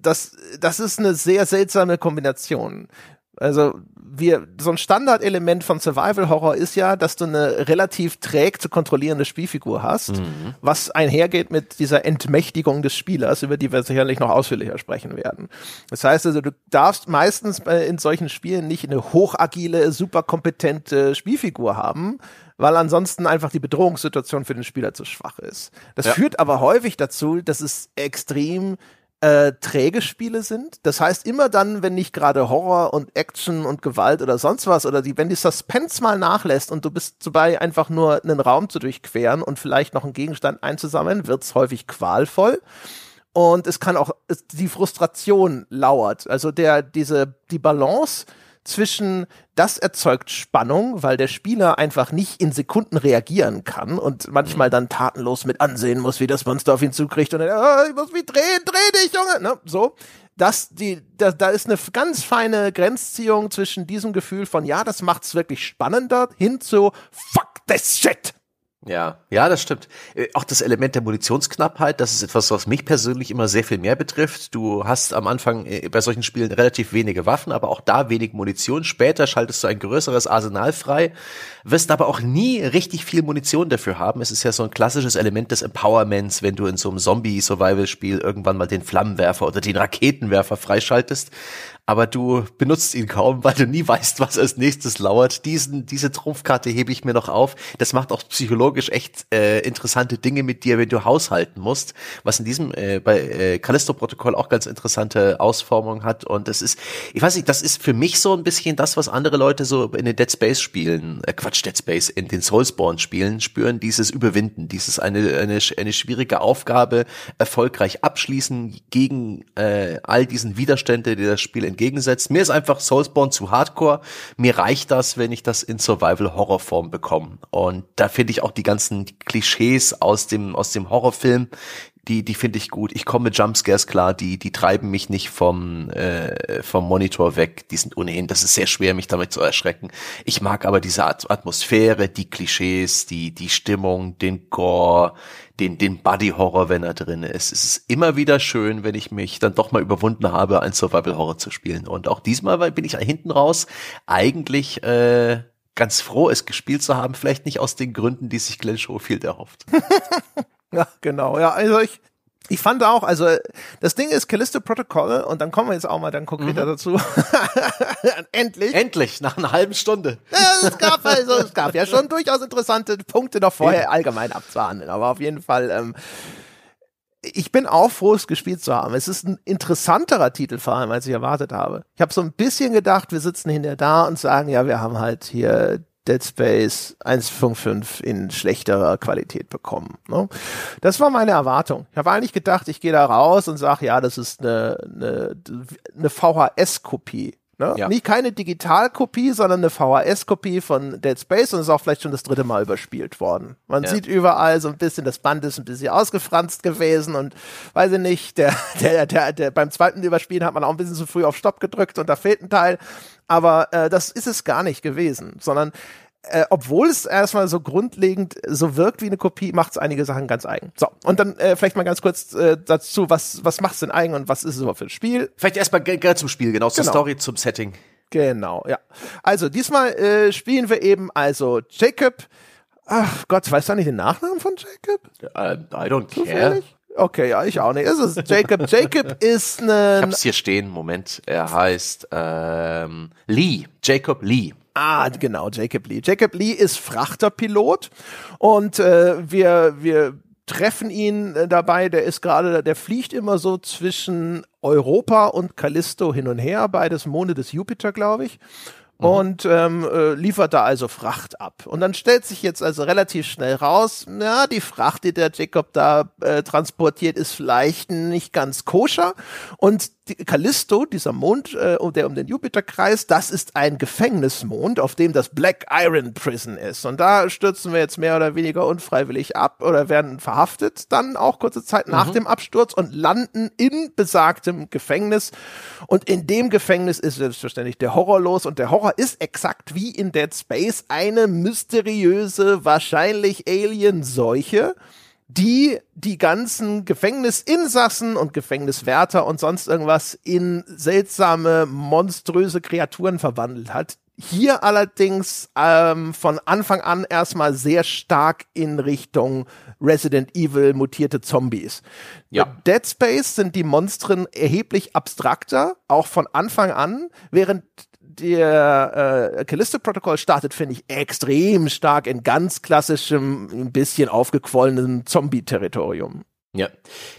A: das, das ist eine sehr seltsame Kombination. Also wir, so ein Standardelement von Survival Horror ist ja, dass du eine relativ träg zu kontrollierende Spielfigur hast, mhm. was einhergeht mit dieser Entmächtigung des Spielers, über die wir sicherlich noch ausführlicher sprechen werden. Das heißt also, du darfst meistens in solchen Spielen nicht eine hochagile, superkompetente Spielfigur haben, weil ansonsten einfach die Bedrohungssituation für den Spieler zu schwach ist. Das ja. führt aber häufig dazu, dass es extrem äh, träge Spiele sind. Das heißt, immer dann, wenn nicht gerade Horror und Action und Gewalt oder sonst was oder die, wenn die Suspense mal nachlässt und du bist dabei, einfach nur einen Raum zu durchqueren und vielleicht noch einen Gegenstand einzusammeln, wird's häufig qualvoll. Und es kann auch, die Frustration lauert. Also der, diese, die Balance zwischen, das erzeugt Spannung, weil der Spieler einfach nicht in Sekunden reagieren kann und manchmal dann tatenlos mit ansehen muss, wie das Monster auf ihn zukriegt und dann, oh, ich muss mich drehen, dreh dich, Junge, ne, so. Das, die, da, da ist eine ganz feine Grenzziehung zwischen diesem Gefühl von, ja, das macht's wirklich spannender, hin zu, fuck this shit.
B: Ja, ja, das stimmt. Äh, auch das Element der Munitionsknappheit, das ist etwas, was mich persönlich immer sehr viel mehr betrifft. Du hast am Anfang äh, bei solchen Spielen relativ wenige Waffen, aber auch da wenig Munition. Später schaltest du ein größeres Arsenal frei, wirst aber auch nie richtig viel Munition dafür haben. Es ist ja so ein klassisches Element des Empowerments, wenn du in so einem Zombie-Survival-Spiel irgendwann mal den Flammenwerfer oder den Raketenwerfer freischaltest aber du benutzt ihn kaum, weil du nie weißt, was als nächstes lauert. Diesen, diese Trumpfkarte hebe ich mir noch auf. Das macht auch psychologisch echt äh, interessante Dinge mit dir, wenn du haushalten musst, was in diesem äh, bei äh, Callisto-Protokoll auch ganz interessante Ausformungen hat. Und das ist, ich weiß nicht, das ist für mich so ein bisschen das, was andere Leute so in den Dead Space-Spielen, äh, Quatsch, Dead Space, in den Soulsborne-Spielen spüren, dieses Überwinden, dieses eine, eine, eine schwierige Aufgabe erfolgreich abschließen gegen äh, all diesen Widerstände, die das Spiel entgegensetzt. Mir ist einfach Soulsborne zu hardcore. Mir reicht das, wenn ich das in Survival-Horror-Form bekomme. Und da finde ich auch die ganzen Klischees aus dem, aus dem Horrorfilm, die, die finde ich gut. Ich komme mit Jumpscares klar, die, die treiben mich nicht vom, äh, vom Monitor weg. Die sind ohnehin, das ist sehr schwer, mich damit zu erschrecken. Ich mag aber diese Atmosphäre, die Klischees, die, die Stimmung, den Gore, den, den Buddy-Horror, wenn er drin ist. Es ist immer wieder schön, wenn ich mich dann doch mal überwunden habe, ein Survival-Horror zu spielen. Und auch diesmal bin ich hinten raus eigentlich äh, ganz froh, es gespielt zu haben. Vielleicht nicht aus den Gründen, die sich Glenn Schofield erhofft.
A: ja, genau. Ja, also ich, Ich fand auch, also das Ding ist Callisto Protocol und dann kommen wir jetzt auch mal dann konkreter mhm. dazu.
B: Endlich. Endlich, nach einer halben Stunde.
A: Ja, es gab also, es gab ja schon durchaus interessante Punkte noch vorher allgemein abzuhandeln, aber auf jeden Fall, ähm, ich bin auch froh, es gespielt zu haben. Es ist ein interessanterer Titel vor allem, als ich erwartet habe. Ich habe so ein bisschen gedacht, wir sitzen hinterher da und sagen, ja, wir haben halt hier Dead Space 1.5 in schlechterer Qualität bekommen. Ne? Das war meine Erwartung. Ich habe eigentlich gedacht, ich gehe da raus und sage, ja, das ist eine, eine, eine VHS-Kopie. Ne? Ja. Nicht keine Digitalkopie, sondern eine VHS-Kopie von Dead Space und ist auch vielleicht schon das dritte Mal überspielt worden. Man ja. sieht überall so ein bisschen, das Band ist ein bisschen ausgefranst gewesen und weiß ich nicht, der, der, der, der, beim zweiten Überspielen hat man auch ein bisschen zu früh auf Stopp gedrückt und da fehlt ein Teil. Aber äh, das ist es gar nicht gewesen, sondern äh, obwohl es erstmal so grundlegend so wirkt wie eine Kopie, macht es einige Sachen ganz eigen. So, und dann äh, vielleicht mal ganz kurz äh, dazu, was, was macht es denn eigen und was ist es überhaupt für ein Spiel?
B: Vielleicht erstmal gerne zum Spiel, genau, zur genau. Story, zum Setting.
A: Genau, ja. Also diesmal äh, spielen wir eben also Jacob. Ach Gott, weißt du nicht den Nachnamen von Jacob?
B: Uh, I don't care.
A: Okay, ja, ich auch nicht. Es ist Jacob. Jacob ist ein.
B: Ich hab's hier stehen. Moment. Er heißt ähm, Lee. Jacob Lee.
A: Ah, genau, Jacob Lee. Jacob Lee ist Frachterpilot und äh, wir, wir treffen ihn äh, dabei, der ist gerade, der fliegt immer so zwischen Europa und Callisto hin und her, beides Monde des Jupiter, glaube ich. Mhm. und ähm, äh, liefert da also Fracht ab. Und dann stellt sich jetzt also relativ schnell raus, ja, die Fracht, die der Jacob da äh, transportiert, ist vielleicht nicht ganz koscher. Und die Callisto, dieser Mond, äh, der um den Jupiter kreist, das ist ein Gefängnismond, auf dem das Black Iron Prison ist. Und da stürzen wir jetzt mehr oder weniger unfreiwillig ab oder werden verhaftet, dann auch kurze Zeit nach mhm. dem Absturz und landen in besagtem Gefängnis. Und in dem Gefängnis ist selbstverständlich der Horror los und der Horror Horror ist exakt wie in Dead Space eine mysteriöse, wahrscheinlich Alien-Seuche, die die ganzen Gefängnisinsassen und Gefängniswärter und sonst irgendwas in seltsame, monströse Kreaturen verwandelt hat. Hier allerdings ähm, von Anfang an erstmal sehr stark in Richtung Resident Evil mutierte Zombies. Ja. Dead Space sind die Monstren erheblich abstrakter, auch von Anfang an, während der äh, Callisto Protocol startet, finde ich, extrem stark in ganz klassischem, ein bisschen aufgequollenem Zombie-Territorium.
B: Ja.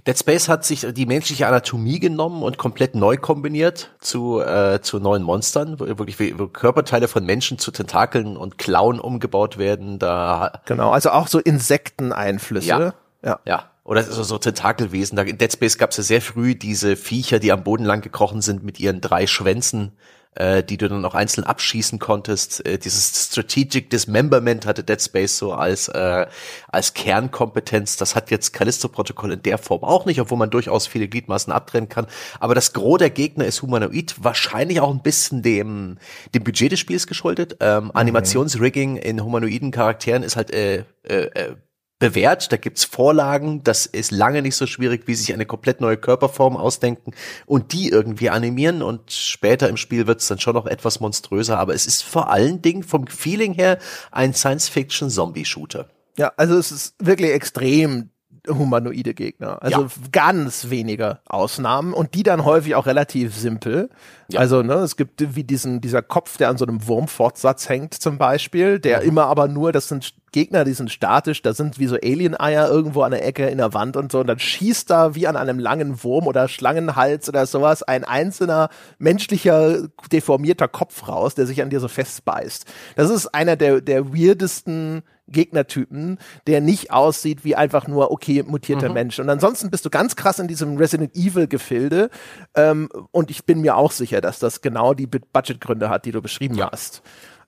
B: Dead Space hat sich die menschliche Anatomie genommen und komplett neu kombiniert zu, äh, zu neuen Monstern, wo wirklich wo Körperteile von Menschen zu Tentakeln und Klauen umgebaut werden. Da
A: genau, also auch so Insekteneinflüsse.
B: Ja. Ja. ja. Oder so, so Tentakelwesen. Da, in Dead Space gab es ja sehr früh diese Viecher, die am Boden lang gekrochen sind mit ihren drei Schwänzen, äh, die du dann auch einzeln abschießen konntest. Äh, dieses Strategic Dismemberment hatte Dead Space so als, äh, als Kernkompetenz. Das hat jetzt Callisto-Protokoll in der Form auch nicht, obwohl man durchaus viele Gliedmaßen abtrennen kann. Aber das Gros der Gegner ist humanoid, wahrscheinlich auch ein bisschen dem, dem Budget des Spiels geschuldet. Ähm, mhm. Animationsrigging in humanoiden Charakteren ist halt äh, äh, äh bewährt, da gibt's Vorlagen, das ist lange nicht so schwierig, wie sich eine komplett neue Körperform ausdenken und die irgendwie animieren. Und später im Spiel wird's dann schon noch etwas monströser, aber es ist vor allen Dingen vom Feeling her ein Science-Fiction-Zombie-Shooter.
A: Ja, also es ist wirklich extrem humanoide Gegner. Also ja. ganz wenige Ausnahmen und die dann häufig auch relativ simpel. Ja. Also, ne, es gibt wie diesen, dieser Kopf, der an so einem Wurmfortsatz hängt zum Beispiel, der mhm. immer aber nur, das sind Gegner, die sind statisch, da sind wie so Alien-Eier irgendwo an der Ecke in der Wand und so und dann schießt da wie an einem langen Wurm oder Schlangenhals oder sowas ein einzelner menschlicher deformierter Kopf raus, der sich an dir so festbeißt. Das ist einer der, der weirdesten Gegnertypen, der nicht aussieht wie einfach nur, okay, mutierter mhm. Mensch. Und ansonsten bist du ganz krass in diesem Resident Evil-Gefilde. Ähm, und ich bin mir auch sicher, dass das genau die Budgetgründe hat, die du beschrieben ja. hast.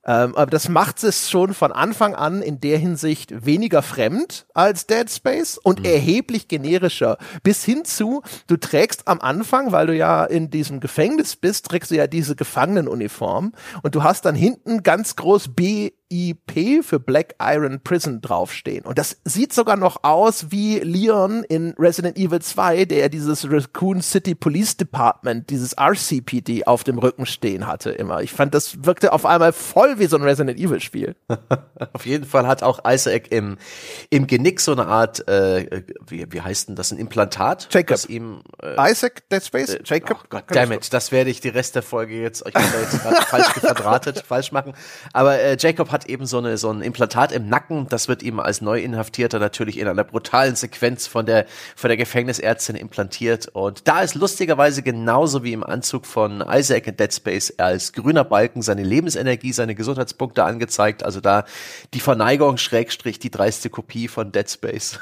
A: Ähm, aber das macht es schon von Anfang an in der Hinsicht weniger fremd als Dead Space und mhm. erheblich generischer. Bis hin zu, du trägst am Anfang, weil du ja in diesem Gefängnis bist, trägst du ja diese Gefangenenuniform und du hast dann hinten ganz groß B IP für Black Iron Prison draufstehen. Und das sieht sogar noch aus wie Leon in Resident Evil 2, der dieses Raccoon City Police Department, dieses RCPD auf dem Rücken stehen hatte immer. Ich fand, das wirkte auf einmal voll wie so ein Resident Evil Spiel.
B: auf jeden Fall hat auch Isaac im, im Genick so eine Art, äh, wie, wie heißt denn das, ein Implantat?
A: Jacob.
B: Ihm,
A: äh, Isaac, Dead Space? Äh,
B: Jacob? Oh Gott, damn it, das werde ich die Rest der Folge jetzt euch jetzt falsch verdrahtet, falsch machen. Aber äh, Jacob hat eben so, eine, so ein Implantat im Nacken. Das wird ihm als Neuinhaftierter natürlich in einer brutalen Sequenz von der, von der Gefängnisärztin implantiert. Und da ist lustigerweise genauso wie im Anzug von Isaac in Dead Space als grüner Balken seine Lebensenergie, seine Gesundheitspunkte angezeigt. Also da die Verneigung, Schrägstrich, die dreiste Kopie von Dead Space.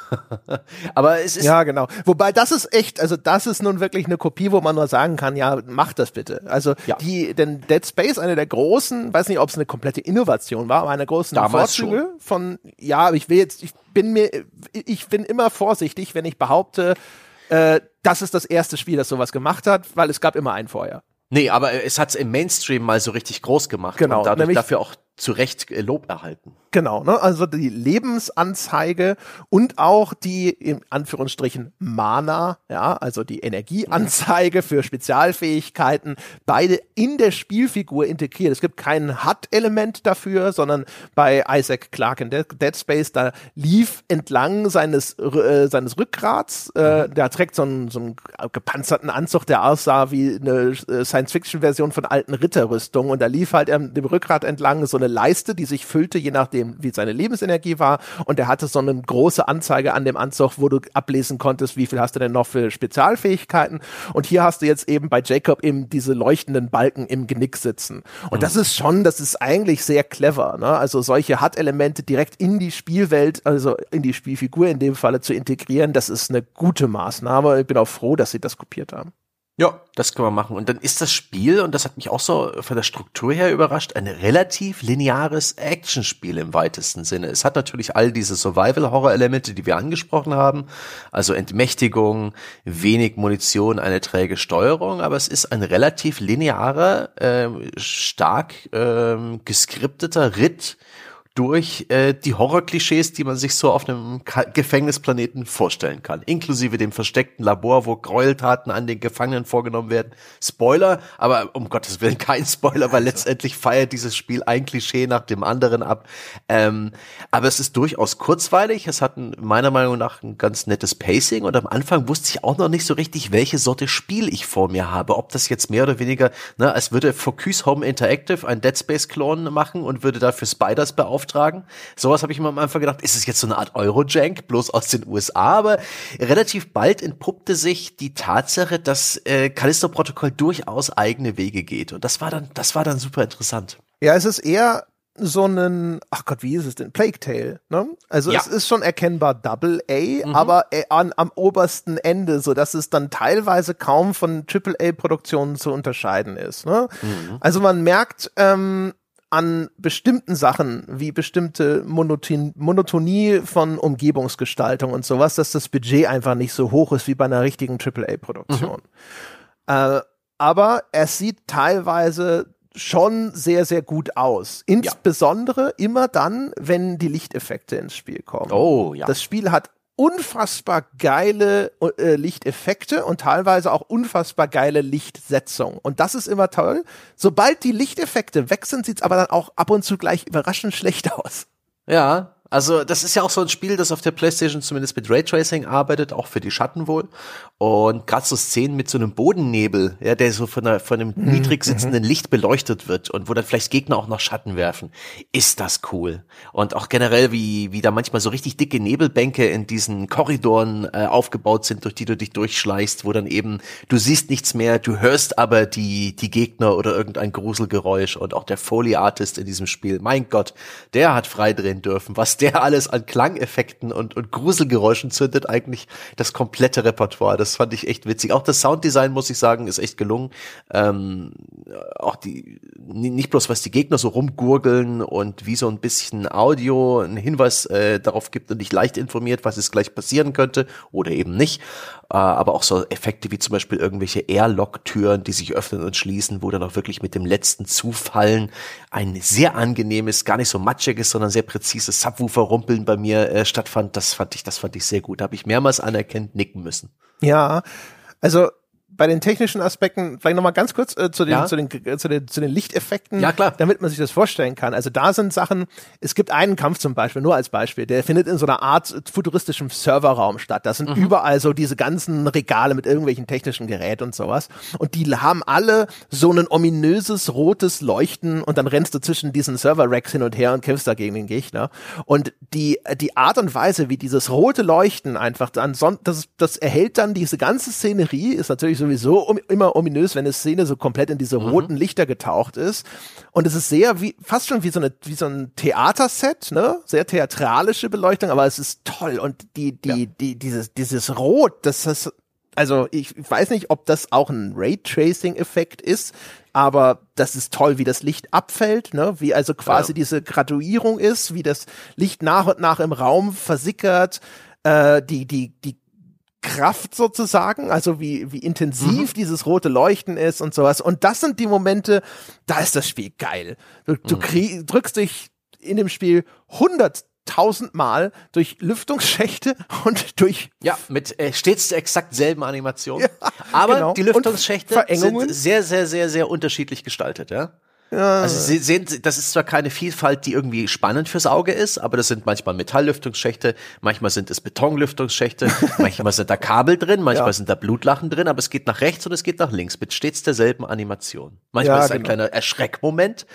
B: Aber es ist.
A: Ja, genau. Wobei das ist echt, also das ist nun wirklich eine Kopie, wo man nur sagen kann, ja, mach das bitte. Also ja. die, denn Dead Space, eine der großen, weiß nicht, ob es eine komplette Innovation war, eine großen
B: Damals Vorzüge schon.
A: von, ja, ich will jetzt, ich bin mir, ich bin immer vorsichtig, wenn ich behaupte, äh, das ist das erste Spiel, das sowas gemacht hat, weil es gab immer ein vorher.
B: Nee, aber es hat es im Mainstream mal so richtig groß gemacht
A: genau,
B: und dadurch dafür auch zu Recht äh, Lob erhalten.
A: Genau, ne? also die Lebensanzeige und auch die in Anführungsstrichen Mana, ja, also die Energieanzeige für Spezialfähigkeiten, beide in der Spielfigur integriert. Es gibt kein HUD-Element dafür, sondern bei Isaac Clarke in Dead Space, da lief entlang seines, äh, seines Rückgrats, äh, mhm. der trägt so einen, so einen gepanzerten Anzug, der aussah wie eine äh, Science-Fiction-Version von alten Ritterrüstungen und da lief halt ähm, dem Rückgrat entlang so eine Leiste, die sich füllte, je nachdem, dem, wie seine Lebensenergie war. Und er hatte so eine große Anzeige an dem Anzug, wo du ablesen konntest, wie viel hast du denn noch für Spezialfähigkeiten. Und hier hast du jetzt eben bei Jacob eben diese leuchtenden Balken im Genick sitzen. Und mhm. das ist schon, das ist eigentlich sehr clever. Ne? Also solche HUD-Elemente direkt in die Spielwelt, also in die Spielfigur in dem Falle zu integrieren, das ist eine gute Maßnahme. Ich bin auch froh, dass sie das kopiert haben.
B: Ja, das können wir machen. Und dann ist das Spiel, und das hat mich auch so von der Struktur her überrascht, ein relativ lineares Actionspiel im weitesten Sinne. Es hat natürlich all diese Survival-Horror-Elemente, die wir angesprochen haben, also Entmächtigung, wenig Munition, eine träge Steuerung, aber es ist ein relativ linearer, äh, stark äh, geskripteter Ritt durch äh, die Horrorklischees, die man sich so auf einem Ka Gefängnisplaneten vorstellen kann, inklusive dem versteckten Labor, wo Gräueltaten an den Gefangenen vorgenommen werden. Spoiler, aber um Gottes Willen kein Spoiler, weil letztendlich feiert dieses Spiel ein Klischee nach dem anderen ab. Ähm, aber es ist durchaus kurzweilig. Es hat ein, meiner Meinung nach ein ganz nettes Pacing und am Anfang wusste ich auch noch nicht so richtig, welche Sorte Spiel ich vor mir habe. Ob das jetzt mehr oder weniger, ne, als würde Focus Home Interactive ein Dead Space Klon machen und würde dafür Spiders beauftragen auftragen. Sowas habe ich mir am Anfang gedacht, ist es jetzt so eine Art Eurojank, bloß aus den USA, aber relativ bald entpuppte sich die Tatsache, dass äh, Callisto-Protokoll durchaus eigene Wege geht. Und das war dann, das war dann super interessant.
A: Ja, es ist eher so einen, ach Gott, wie ist es denn? Plague Tale, ne? Also ja. es ist schon erkennbar Double A, mhm. aber äh, an, am obersten Ende, so dass es dann teilweise kaum von Triple A Produktionen zu unterscheiden ist. Ne? Mhm. Also man merkt, ähm, an bestimmten Sachen, wie bestimmte Monoton Monotonie von Umgebungsgestaltung und sowas, dass das Budget einfach nicht so hoch ist wie bei einer richtigen AAA-Produktion. Mhm. Äh, aber es sieht teilweise schon sehr, sehr gut aus. Insbesondere ja. immer dann, wenn die Lichteffekte ins Spiel kommen.
B: Oh, ja.
A: Das Spiel hat unfassbar geile äh, Lichteffekte und teilweise auch unfassbar geile Lichtsetzung. Und das ist immer toll. Sobald die Lichteffekte weg sind, sieht's aber dann auch ab und zu gleich überraschend schlecht aus.
B: Ja, also das ist ja auch so ein Spiel, das auf der PlayStation zumindest mit Raytracing arbeitet, auch für die Schatten wohl. Und gerade so Szenen mit so einem Bodennebel, ja, der so von, einer, von einem mhm. niedrig sitzenden mhm. Licht beleuchtet wird und wo dann vielleicht Gegner auch noch Schatten werfen, ist das cool. Und auch generell, wie, wie da manchmal so richtig dicke Nebelbänke in diesen Korridoren äh, aufgebaut sind, durch die du dich durchschleichst, wo dann eben, du siehst nichts mehr, du hörst aber die, die Gegner oder irgendein Gruselgeräusch und auch der Foley Artist in diesem Spiel, mein Gott, der hat frei drehen dürfen, was der alles an Klangeffekten und, und Gruselgeräuschen zündet, eigentlich das komplette Repertoire. Das fand ich echt witzig. Auch das Sounddesign, muss ich sagen, ist echt gelungen. Ähm, auch die, nicht bloß was die Gegner so rumgurgeln und wie so ein bisschen Audio einen Hinweis äh, darauf gibt und dich leicht informiert, was es gleich passieren könnte oder eben nicht. Äh, aber auch so Effekte wie zum Beispiel irgendwelche Airlock-Türen, die sich öffnen und schließen, wo dann auch wirklich mit dem letzten Zufallen ein sehr angenehmes, gar nicht so matschiges, sondern sehr präzises Subwoofer-Rumpeln bei mir äh, stattfand. Das fand ich, das fand ich sehr gut. Da habe ich mehrmals anerkennt nicken müssen.
A: Ja, also bei den technischen Aspekten vielleicht nochmal ganz kurz äh, zu, den,
B: Ja.
A: zu, den, äh, zu, den, zu den Lichteffekten,
B: Ja, klar.
A: damit man sich das vorstellen kann. Also da sind Sachen, es gibt einen Kampf zum Beispiel, nur als Beispiel, der findet in so einer Art futuristischem Serverraum statt. Da sind überall so diese ganzen Regale mit irgendwelchen technischen Geräten und sowas. Und die haben alle so ein ominöses rotes Leuchten und dann rennst du zwischen diesen Server-Racks hin und her und kämpfst da gegen den Gegner. Und die, die Art und Weise, wie dieses rote Leuchten einfach dann, das, das erhält dann diese ganze Szenerie, ist natürlich sowieso um, immer ominös, wenn eine Szene so komplett in diese roten Lichter getaucht ist. Und es ist sehr wie, fast schon wie so eine, wie so ein Theaterset, ne? Sehr theatralische Beleuchtung, aber es ist toll. Und die, die, die, dieses, dieses Rot, das, das, also ich weiß nicht, ob das auch ein Raytracing-Effekt ist, aber das ist toll, wie das Licht abfällt, ne? wie also quasi
B: Ja.
A: diese Graduierung ist, wie das Licht nach und nach im Raum versickert, äh, die, die, die Kraft sozusagen, also wie, wie intensiv dieses rote Leuchten ist und sowas. Und das sind die Momente, da ist das Spiel geil. Du, du krieg, drückst dich in dem Spiel hunderttausendmal durch Lüftungsschächte und durch
B: Ja, mit äh, stets der exakt selben Animation. Aber
A: genau.
B: die Lüftungsschächte sind sehr, sehr, sehr, sehr unterschiedlich gestaltet, ja. Also Sie sehen, das ist zwar keine Vielfalt, die irgendwie spannend fürs Auge ist, aber das sind manchmal Metalllüftungsschächte, manchmal sind es Betonlüftungsschächte, manchmal sind da Kabel drin, manchmal
A: Ja.
B: sind da Blutlachen drin, aber es geht nach rechts und es geht nach links mit stets derselben Animation. Manchmal
A: Ja,
B: ist ein
A: genau.
B: kleiner Erschreckmoment.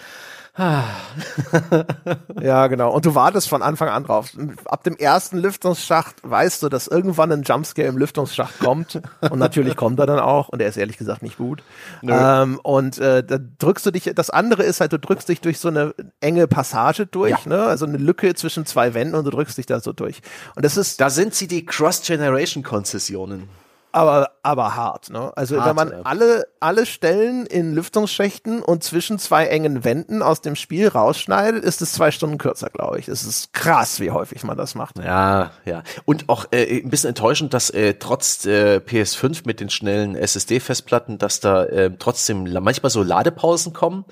A: Ja, genau. Und du wartest von Anfang an drauf. Ab dem ersten Lüftungsschacht weißt du, dass irgendwann ein Jumpscare im Lüftungsschacht kommt. Und natürlich kommt er dann auch. Und er ist ehrlich gesagt nicht gut. Ähm, und äh, da drückst du dich, das andere ist halt, du drückst dich durch so eine enge Passage durch,
B: Ja.
A: ne? Also eine Lücke zwischen zwei Wänden und du drückst dich da so durch. Und das ist
B: Da sind sie die Cross-Generation-Konzessionen.
A: Aber, aber hart, ne? Also
B: Hart,
A: wenn man
B: ja.
A: alle, alle Stellen in Lüftungsschächten und zwischen zwei engen Wänden aus dem Spiel rausschneidet, ist es zwei Stunden kürzer, glaube ich. Es ist krass, wie häufig man das macht.
B: Ja, ja. Und auch äh, ein bisschen enttäuschend, dass äh, trotz äh, PS5 mit den schnellen SSD-Festplatten, dass da äh, trotzdem manchmal so Ladepausen kommen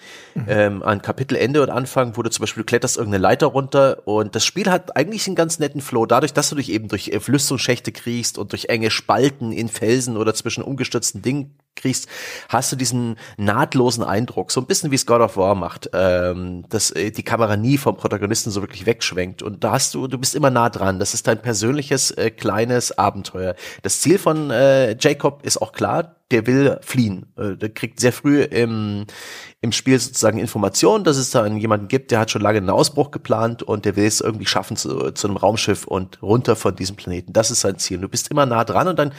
B: ähm, an Kapitelende und Anfang, wo du zum Beispiel kletterst irgendeine Leiter runter und das Spiel hat eigentlich einen ganz netten Flow, dadurch, dass du dich eben durch äh, Flüsterungsschächte kriegst und durch enge Spalten in Felsen oder zwischen umgestürzten Dingen kriegst, hast du diesen nahtlosen Eindruck, so ein bisschen wie es God of War macht, ähm, dass äh, die Kamera nie vom Protagonisten so wirklich wegschwenkt und da hast du, du bist immer nah dran. Das ist dein persönliches äh, kleines Abenteuer. Das Ziel von äh, Jacob ist auch klar, der will fliehen. Äh, der kriegt sehr früh im, im Spiel sozusagen Informationen, dass es da jemanden gibt, der hat schon lange einen Ausbruch geplant und der will es irgendwie schaffen zu, zu einem Raumschiff und runter von diesem Planeten. Das ist sein Ziel. Du bist immer nah dran und dann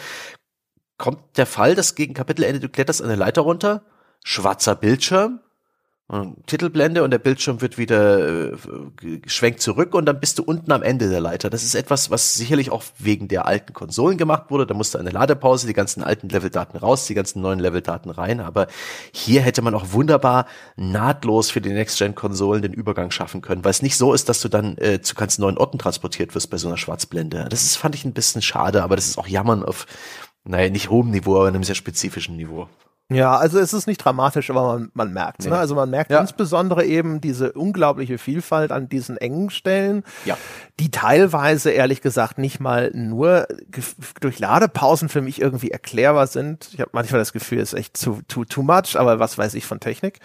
B: kommt der Fall, dass gegen Kapitelende du kletterst eine Leiter runter, schwarzer Bildschirm, und Titelblende und der Bildschirm wird wieder äh, geschwenkt zurück und dann bist du unten am Ende der Leiter. Das ist etwas, was sicherlich auch wegen der alten Konsolen gemacht wurde. Da musste eine Ladepause, die ganzen alten Leveldaten raus, die ganzen neuen Leveldaten rein. Aber hier hätte man auch wunderbar nahtlos für die Next-Gen-Konsolen den Übergang schaffen können, weil es nicht so ist, dass du dann äh, zu ganz neuen Orten transportiert wirst bei so einer Schwarzblende. Das ist, fand ich ein bisschen schade, aber das ist auch Jammern auf, naja, nicht hohem Niveau, aber einem sehr spezifischen Niveau.
A: Ja, also es ist nicht dramatisch, aber man, man merkt ne? Also man merkt
B: Ja.
A: insbesondere eben diese unglaubliche Vielfalt an diesen engen Stellen,
B: Ja.
A: die teilweise ehrlich gesagt nicht mal nur durch Ladepausen für mich irgendwie erklärbar sind. Ich habe manchmal das Gefühl, es ist echt too, too, too much, aber was weiß ich von Technik.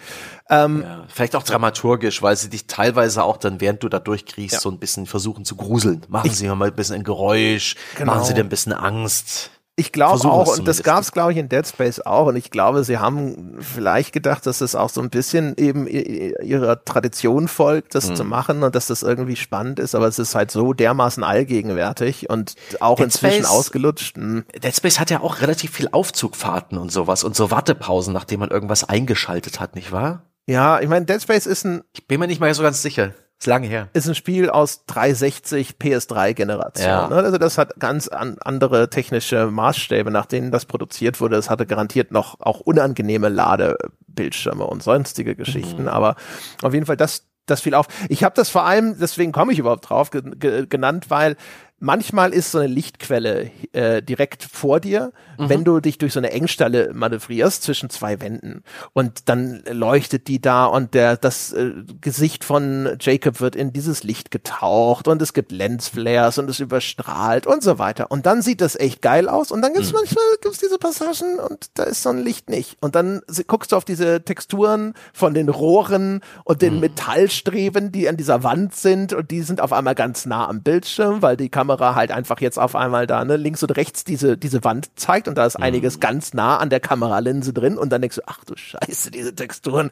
A: Ähm,
B: Ja, vielleicht auch dramaturgisch, weil sie dich teilweise auch dann, während du da durchkriegst, so ein bisschen versuchen zu gruseln. Machen sie mal ein bisschen ein Geräusch,
A: Genau.
B: machen sie dir ein bisschen Angst.
A: Ich glaube auch, und das gab es, glaube ich, in Dead Space auch. Und ich glaube, sie haben vielleicht gedacht, dass es auch so ein bisschen eben ihrer Tradition folgt, das
B: Mhm.
A: zu machen und dass das irgendwie spannend ist. Aber es ist halt so dermaßen allgegenwärtig und auch
B: Dead
A: inzwischen
B: Space-
A: ausgelutscht. Hm.
B: Dead Space hat ja auch relativ viel Aufzugfahrten und sowas und so Wartepausen, nachdem man irgendwas eingeschaltet hat, nicht wahr?
A: Ja, ich meine, Dead Space ist ein,
B: Ich bin mir nicht mal so ganz sicher. Ist lange her.
A: Ist ein Spiel aus 360 PS3-Generation.
B: Ja.
A: Ne? Also das hat ganz an, andere technische Maßstäbe, nach denen das produziert wurde. Es hatte garantiert noch auch unangenehme Ladebildschirme und sonstige Geschichten.
B: Mhm.
A: Aber auf jeden Fall, das, das fiel auf. Ich habe das vor allem, deswegen komme ich überhaupt drauf, ge ge genannt, weil manchmal ist so eine Lichtquelle äh, direkt vor dir,
B: Mhm.
A: wenn du dich durch so eine Engstelle manövrierst zwischen zwei Wänden und dann leuchtet die da und der das äh, Gesicht von Jacob wird in dieses Licht getaucht und es gibt Lensflares und es überstrahlt und so weiter und dann sieht das echt geil aus und dann
B: Mhm.
A: gibt's manchmal gibt's diese Passagen und da ist so ein Licht nicht und dann guckst du auf diese Texturen von den Rohren und
B: Mhm.
A: den Metallstreben, die an dieser Wand sind und die sind auf einmal ganz nah am Bildschirm, weil die Kamera halt einfach jetzt auf einmal da ne, links und rechts diese diese Wand zeigt und da ist einiges ganz nah an der Kameralinse drin und dann denkst du, ach du Scheiße, diese Texturen.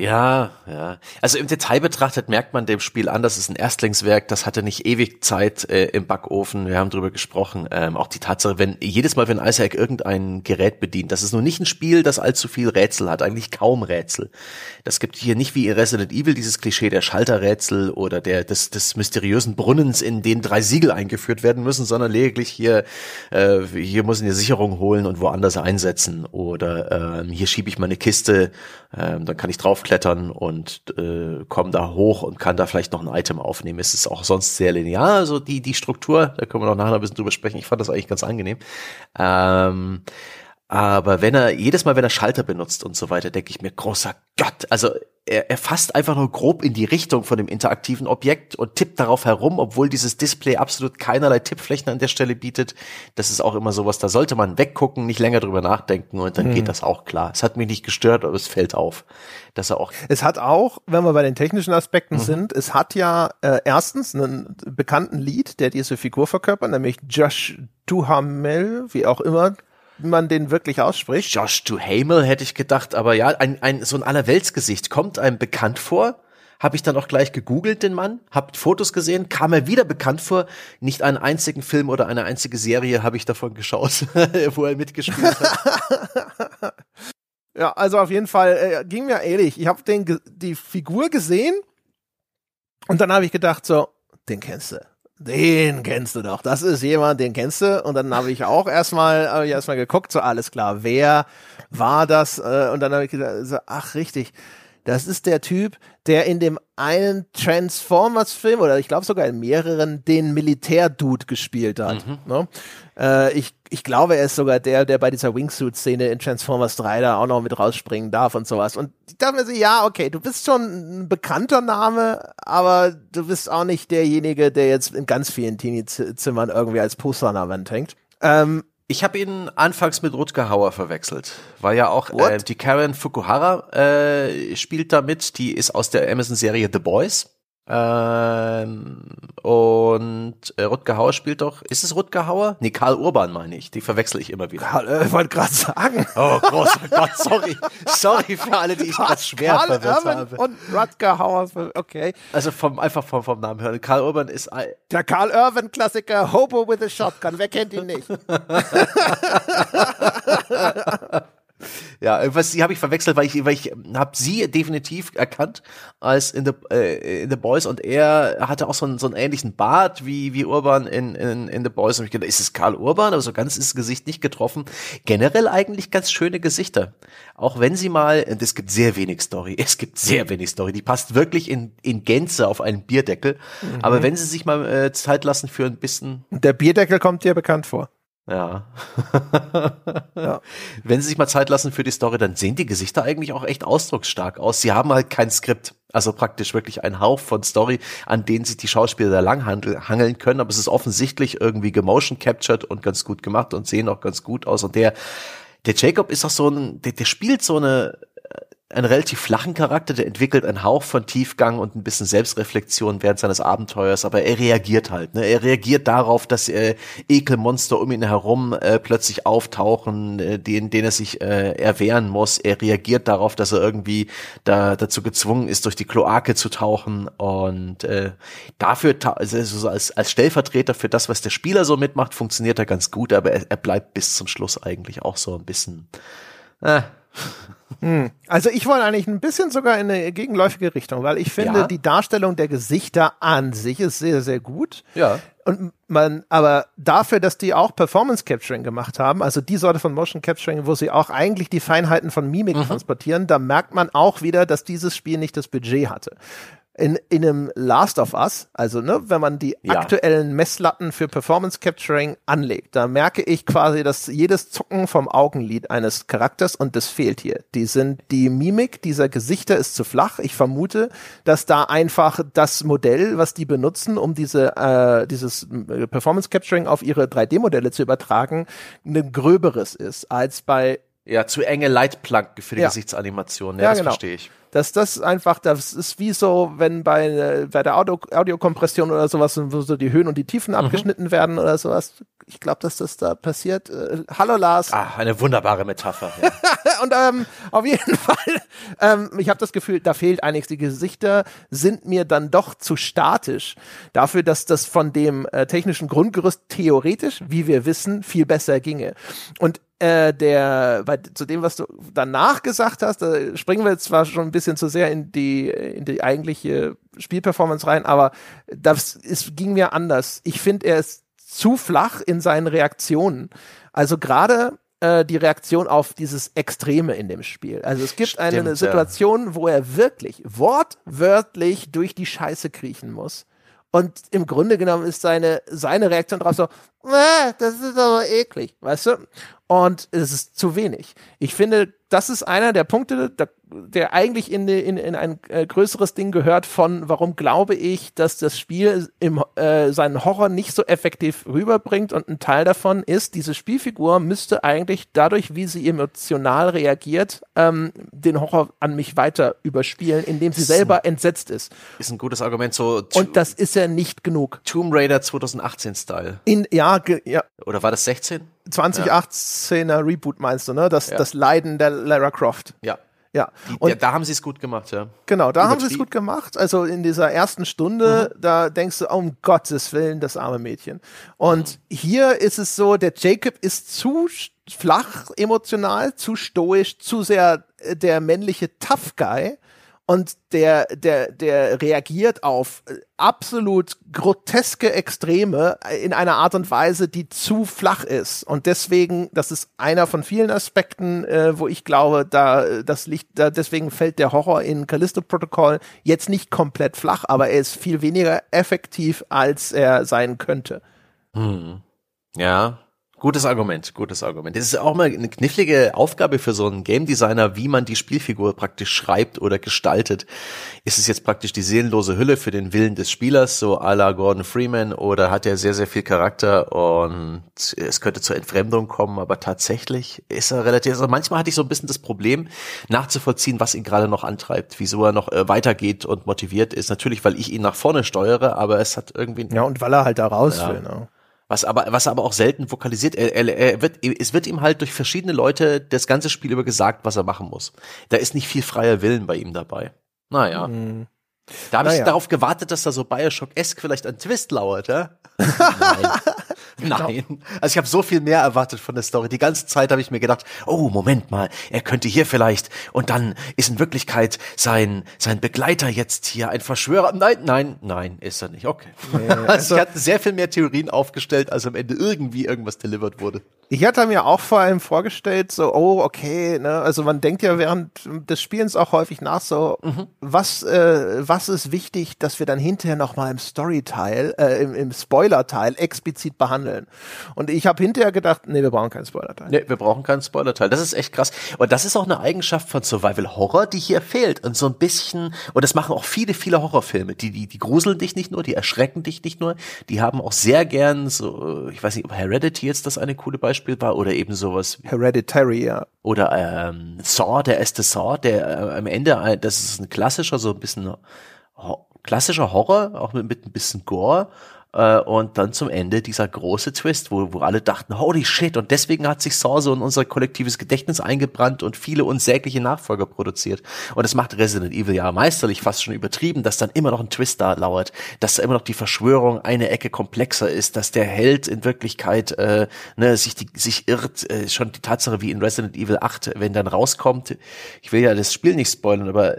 B: Ja, ja. Also im Detail betrachtet merkt man dem Spiel an, das ist ein Erstlingswerk, das hatte nicht ewig Zeit äh, im Backofen, wir haben drüber gesprochen. Ähm, auch die Tatsache, wenn jedes Mal, wenn Isaac irgendein Gerät bedient, das ist nur nicht ein Spiel, das allzu viel Rätsel hat, eigentlich kaum Rätsel. Das gibt hier nicht wie in Resident Evil dieses Klischee der Schalterrätsel oder der des, des mysteriösen Brunnens, in den drei Siegel eingeführt werden müssen, sondern lediglich hier, äh, hier muss ich eine Sicherung holen und woanders einsetzen oder ähm, hier schiebe ich mal eine Kiste, ähm, dann kann ich draufklettern und äh, komme da hoch und kann da vielleicht noch ein Item aufnehmen. Es ist auch sonst sehr linear, also die, die Struktur, da können wir noch nachher ein bisschen drüber sprechen. Ich fand das eigentlich ganz angenehm. Ähm, aber wenn er, jedes Mal, wenn er Schalter benutzt und so weiter, denke ich mir, großer Gott, also er, er fasst einfach nur grob in die Richtung von dem interaktiven Objekt und tippt darauf herum, obwohl dieses Display absolut keinerlei Tippflächen an der Stelle bietet. Das ist auch immer sowas, da sollte man weggucken, nicht länger drüber nachdenken und dann geht das auch klar. Es hat mich nicht gestört, aber es fällt auf, dass er auch
A: Es hat auch, wenn wir bei den technischen Aspekten
B: Mhm.
A: sind, es hat ja äh, erstens einen bekannten Lied, der diese Figur verkörpert, nämlich Josh Duhamel, wie auch immer man den wirklich ausspricht.
B: Josh Duhamel hätte ich gedacht, aber ja, ein, ein so ein Allerweltsgesicht kommt einem bekannt vor. Habe ich dann auch gleich gegoogelt, den Mann, hab Fotos gesehen, kam er wieder bekannt vor. Nicht einen einzigen Film oder eine einzige Serie habe ich davon geschaut, wo er mitgespielt hat.
A: Ja, also auf jeden Fall äh, ging mir ehrlich. Ich habe die Figur gesehen und dann habe ich gedacht so, den kennst du. Den kennst du doch. Das ist jemand, den kennst du. Und dann habe ich auch erstmal hab ich erstmal geguckt, so alles klar, wer war das? Äh, Und dann habe ich so, ach richtig, das ist der Typ, der in dem einen Transformers-Film oder ich glaube sogar in mehreren den Militärdude gespielt hat. Ne? Äh, ich, ich glaube, er ist sogar der, der bei dieser Wingsuit-Szene in Transformers 3 da auch noch mit rausspringen darf und sowas. Und ich dachte mir so, ja, okay, du bist schon ein bekannter Name, aber du bist auch nicht derjenige, der jetzt in ganz vielen Teenie-Zimmern irgendwie als Poster an der Wand hängt. Ähm,
B: Ich habe ihn anfangs mit Rutger Hauer verwechselt, weil ja auch äh, die Karen Fukuhara äh, spielt da mit, die ist aus der Amazon-Serie The Boys. Ähm, und äh, Rutger Hauer spielt doch, ist es Rutger Hauer? Nee, Karl Urban meine ich, die verwechsel ich immer wieder.
A: Karl, äh, ich wollte gerade sagen.
B: Oh, großer Gott, sorry. Sorry für alle, die ich gerade schwer
A: Karl
B: verwirrt
A: Urban
B: habe.
A: und Rutger Hauer, okay.
B: Also vom, einfach vom, vom Namen hören. Karl Urban ist ein,
A: Der Karl Urban-Klassiker Hobo with a Shotgun, wer kennt ihn nicht?
B: Ja, was sie habe ich verwechselt, weil ich, weil ich habe sie definitiv erkannt als in the äh, in the Boys und er hatte auch so einen, so einen ähnlichen Bart wie wie Urban in in, in the Boys. Und ich gedacht, ist es Karl Urban, aber so ganz ist das Gesicht nicht getroffen. Generell eigentlich ganz schöne Gesichter, auch wenn sie mal und es gibt sehr wenig Story, es gibt sehr wenig Story, die passt wirklich in in Gänze auf einen Bierdeckel, aber wenn sie sich mal äh, Zeit lassen für ein bisschen
A: Der Bierdeckel kommt dir bekannt vor.
B: Ja.
A: Ja.
B: Wenn sie sich mal Zeit lassen für die Story, dann sehen die Gesichter eigentlich auch echt ausdrucksstark aus. Sie haben halt kein Skript. Also praktisch wirklich ein Hauch von Story, an denen sich die Schauspieler da lang handel- hangeln können. Aber es ist offensichtlich irgendwie gemotion captured und ganz gut gemacht und sehen auch ganz gut aus. Und der, der Jacob ist auch so ein, der, der spielt so eine, einen relativ flachen Charakter, der entwickelt einen Hauch von Tiefgang und ein bisschen Selbstreflexion während seines Abenteuers, aber er reagiert halt. Ne? Er reagiert darauf, dass äh, Ekelmonster um ihn herum äh, plötzlich auftauchen, äh, denen, denen er sich äh, erwehren muss. Er reagiert darauf, dass er irgendwie da dazu gezwungen ist, durch die Kloake zu tauchen und äh, dafür, also so als, als Stellvertreter für das, was der Spieler so mitmacht, funktioniert er ganz gut, aber er, er bleibt bis zum Schluss eigentlich auch so ein bisschen äh,
A: Hm. Also ich wollte eigentlich ein bisschen sogar in eine gegenläufige Richtung, weil ich finde, ja. die Darstellung der Gesichter an sich ist sehr, sehr gut.
B: Ja.
A: Und man, aber dafür, dass die auch Performance Capturing gemacht haben, also die Sorte von Motion Capturing, wo sie auch eigentlich die Feinheiten von Mimik mhm. transportieren, da merkt man auch wieder, dass dieses Spiel nicht das Budget hatte in, in einem Last of Us, also ne, wenn man die ja. aktuellen Messlatten für Performance Capturing anlegt, da merke ich quasi, dass jedes Zucken vom Augenlid eines Charakters und das fehlt hier. Die sind die Mimik dieser Gesichter ist zu flach. Ich vermute, dass da einfach das Modell, was die benutzen, um diese äh, dieses äh, Performance Capturing auf ihre 3D-Modelle zu übertragen, ein gröberes ist als bei
B: ja, zu enge Leitplanken für die ja. Gesichtsanimation. Ja, ja das genau. verstehe ich
A: dass das einfach, das ist wie so, wenn bei, äh, bei der Audio, Audiokompression oder sowas, wo so die Höhen und die Tiefen mhm. abgeschnitten werden oder sowas. Ich glaube, dass das da passiert. Äh, hallo Lars.
B: Ah, eine wunderbare Metapher. Ja.
A: und ähm, auf jeden Fall, ähm, ich habe das Gefühl, da fehlt einiges. Die Gesichter sind mir dann doch zu statisch dafür, dass das von dem äh, technischen Grundgerüst theoretisch, wie wir wissen, viel besser ginge. Und äh, der bei zu dem, was du danach gesagt hast, da springen wir jetzt zwar schon ein bisschen zu sehr in die in die eigentliche Spielperformance rein, aber das ist, ging mir anders. Ich finde, er ist zu flach in seinen Reaktionen. Also gerade äh, die Reaktion auf dieses Extreme in dem Spiel. Also es gibt Stimmt, eine Situation, ja. wo er wirklich wortwörtlich durch die Scheiße kriechen muss. Und im Grunde genommen ist seine, seine Reaktion darauf so, äh, das ist aber eklig, weißt du? Und es ist zu wenig. Ich finde, das ist einer der Punkte, der, eigentlich in, in, in ein äh, größeres Ding gehört von, warum glaube ich, dass das Spiel im, äh, seinen Horror nicht so effektiv rüberbringt. Und ein Teil davon ist, diese Spielfigur müsste eigentlich dadurch, wie sie emotional reagiert, ähm, den Horror an mich weiter überspielen, indem sie selber entsetzt ist.
B: Ist ein gutes Argument so.
A: Und das ist ja nicht genug.
B: Tomb Raider 2018 Style.
A: In, ja, ja.
B: Oder war das 16?
A: 2018er ja. Reboot meinst du, ne? Das, ja. das Leiden der Lara Croft.
B: Ja.
A: Ja.
B: Und ja, da haben sie es gut gemacht, ja.
A: Genau, da haben sie es gut gemacht. Also in dieser ersten Stunde, mhm. da denkst du, um Gottes Willen, das arme Mädchen. Und mhm. hier ist es so, der Jacob ist zu flach emotional, zu stoisch, zu sehr äh, der männliche Tough Guy und der, der, der reagiert auf absolut groteske Extreme in einer Art und Weise, die zu flach ist. Und deswegen, das ist einer von vielen Aspekten, äh, wo ich glaube, da das liegt, da deswegen fällt der Horror in Callisto Protocol jetzt nicht komplett flach, aber er ist viel weniger effektiv, als er sein könnte.
B: Hm. Ja, Gutes Argument, gutes Argument. Das ist auch mal eine knifflige Aufgabe für so einen Game Designer, wie man die Spielfigur praktisch schreibt oder gestaltet. Ist es jetzt praktisch die seelenlose Hülle für den Willen des Spielers, so à la Gordon Freeman, oder hat er sehr, sehr viel Charakter und es könnte zur Entfremdung kommen, aber tatsächlich ist er relativ, also manchmal hatte ich so ein bisschen das Problem, nachzuvollziehen, was ihn gerade noch antreibt, wieso er noch äh, weitergeht und motiviert ist. Natürlich, weil ich ihn nach vorne steuere, aber es hat irgendwie.
A: Ja, und weil er halt da raus ja. will, ne?
B: Was aber, was aber auch selten vokalisiert. Er, er, er wird, es wird ihm halt durch verschiedene Leute das ganze Spiel über gesagt, was er machen muss. Da ist nicht viel freier Willen bei ihm dabei. Naja. Mhm. Da habe naja. ich darauf gewartet, dass da so Bioshock-esque vielleicht ein Twist lauert, ja? Nein. Nein. Also ich habe so viel mehr erwartet von der Story. Die ganze Zeit habe ich mir gedacht, oh, Moment mal, er könnte hier vielleicht und dann ist in Wirklichkeit sein, sein Begleiter jetzt hier ein Verschwörer. Nein, nein, nein, ist er nicht. Okay. Nee, also, also ich hatte sehr viel mehr Theorien aufgestellt, als am Ende irgendwie irgendwas delivered wurde.
A: Ich hatte mir auch vor allem vorgestellt, so, oh, okay, ne, also man denkt ja während des Spielens auch häufig nach, so, mhm. was, äh, was ist wichtig, dass wir dann hinterher nochmal im Story-Teil, äh, im, im Spoiler-Teil explizit behandeln. Und ich habe hinterher gedacht, nee, wir brauchen keinen Spoiler-Teil.
B: Nee, wir brauchen keinen Spoiler-Teil. Das ist echt krass. Und das ist auch eine Eigenschaft von Survival Horror, die hier fehlt. Und so ein bisschen, und das machen auch viele, viele Horrorfilme. Die, die, die gruseln dich nicht nur, die erschrecken dich nicht nur, die haben auch sehr gern so, ich weiß nicht, ob Heredity jetzt das eine coole Beispiel Beispiel war oder eben sowas.
A: Hereditary, ja.
B: Oder ähm, Saw, der erste Saw, der äh, am Ende, äh, das ist ein klassischer, so ein bisschen ho klassischer Horror, auch mit, mit ein bisschen Gore, Äh, und dann zum Ende dieser große Twist, wo, wo alle dachten, holy shit, und deswegen hat sich Saw so in unser kollektives Gedächtnis eingebrannt und viele unsägliche Nachfolger produziert. Und das macht Resident Evil ja meisterlich fast schon übertrieben, dass dann immer noch ein Twist da lauert, dass da immer noch die Verschwörung eine Ecke komplexer ist, dass der Held in Wirklichkeit äh, ne, sich, die, sich irrt. Äh, schon die Tatsache wie in Resident Evil 8, wenn dann rauskommt, ich will ja das Spiel nicht spoilern, aber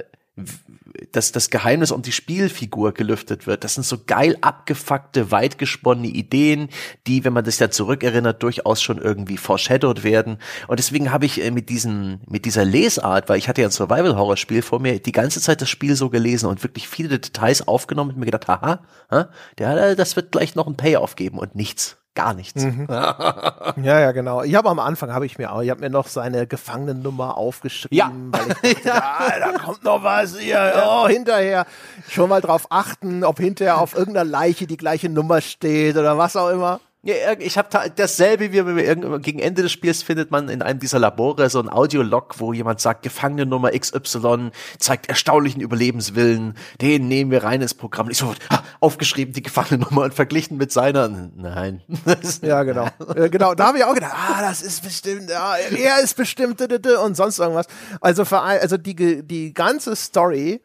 B: dass das Geheimnis um die Spielfigur gelüftet wird. Das sind so geil abgefuckte, weit gesponnene Ideen, die, wenn man das ja zurückerinnert, durchaus schon irgendwie foreshadowed werden. Und deswegen habe ich äh, mit diesen, mit dieser Lesart, weil ich hatte ja ein Survival-Horror-Spiel vor mir, die ganze Zeit das Spiel so gelesen und wirklich viele Details aufgenommen und mir gedacht, haha, der, das wird gleich noch ein Payoff geben und nichts gar nichts. Mhm.
A: ja, ja, genau. Ich habe am Anfang habe ich mir auch, ich habe mir noch seine Gefangenennummer aufgeschrieben,
B: ja.
A: weil ich dachte, ja. ah, da kommt noch was hier, oh, hinterher. Schon mal drauf achten, ob hinterher auf irgendeiner Leiche die gleiche Nummer steht oder was auch immer.
B: Ja, ich habe dasselbe wie gegen Ende des Spiels findet man in einem dieser Labore so ein Audiolog, wo jemand sagt, Gefangene Nummer XY zeigt erstaunlichen Überlebenswillen, den nehmen wir rein ins Programm. ich so ah, aufgeschrieben die Gefangene Nummer und verglichen mit seiner. Nein.
A: ja, genau. genau, da habe ich auch gedacht, ah, das ist bestimmt, ja, er ist bestimmt und sonst irgendwas. Also allem, also die die ganze Story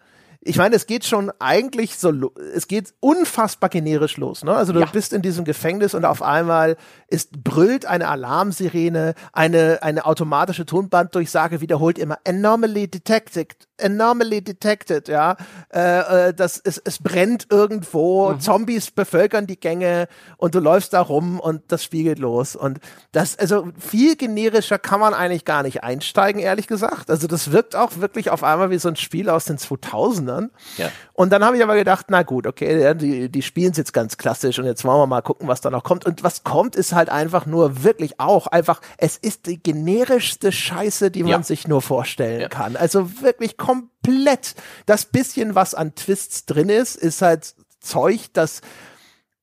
A: ich meine, es geht schon eigentlich so, es geht unfassbar generisch los. Ne? Also du ja. bist in diesem Gefängnis und auf einmal ist brüllt eine Alarmsirene, eine eine automatische Tonbanddurchsage wiederholt immer anomaly detected, anomaly detected. Ja, äh, äh, das es, es brennt irgendwo, mhm. Zombies bevölkern die Gänge und du läufst da rum und das Spiel geht los und das also viel generischer kann man eigentlich gar nicht einsteigen, ehrlich gesagt. Also das wirkt auch wirklich auf einmal wie so ein Spiel aus den 2000ern erinnern. Ja. Und dann habe ich aber gedacht, na gut, okay, die, die spielen es jetzt ganz klassisch und jetzt wollen wir mal gucken, was da noch kommt. Und was kommt, ist halt einfach nur wirklich auch einfach, es ist die generischste Scheiße, die man ja. sich nur vorstellen ja. kann. Also wirklich komplett. Das bisschen, was an Twists drin ist, ist halt Zeug, das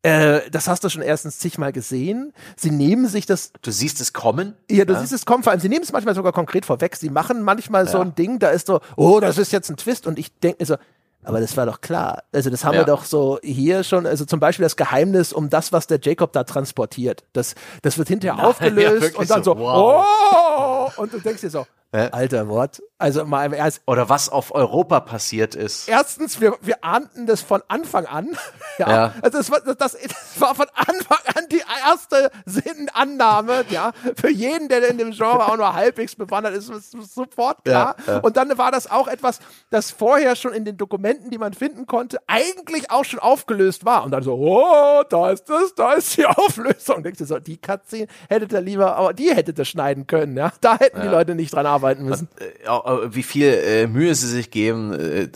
A: äh, das hast du schon erstens zigmal gesehen. Sie nehmen sich das.
B: Du siehst es kommen?
A: Ja, du ja. siehst es kommen. Vor allem, sie nehmen es manchmal sogar konkret vorweg. Sie machen manchmal ja. so ein Ding, da ist so, oh, das ist jetzt ein Twist. Und ich denke mir so, aber das war doch klar. Also das haben ja. wir doch so hier schon, also zum Beispiel das Geheimnis um das, was der Jacob da transportiert. Das, das wird hinterher Na, aufgelöst und dann so, so wow. oh, und du denkst dir so, Alter Wort. Also mal im Ernst.
B: Oder was auf Europa passiert ist.
A: Erstens, wir, wir ahnten das von Anfang an. ja. ja. Also das war, das, das war von Anfang an die erste Sinnannahme, ja. Für jeden, der in dem Genre auch nur halbwegs bewandert ist, ist sofort klar. Ja, ja. Und dann war das auch etwas, das vorher schon in den Dokumenten, die man finden konnte, eigentlich auch schon aufgelöst war. Und dann so, oh, da ist das, da ist die Auflösung. Denkst du so, die Cutscene hättet ihr lieber, aber die hättet ihr schneiden können, ja. Da hätten die Leute nicht dran arbeiten müssen.
B: Und, äh, äh, wie viel äh, Mühe sie sich geben äh,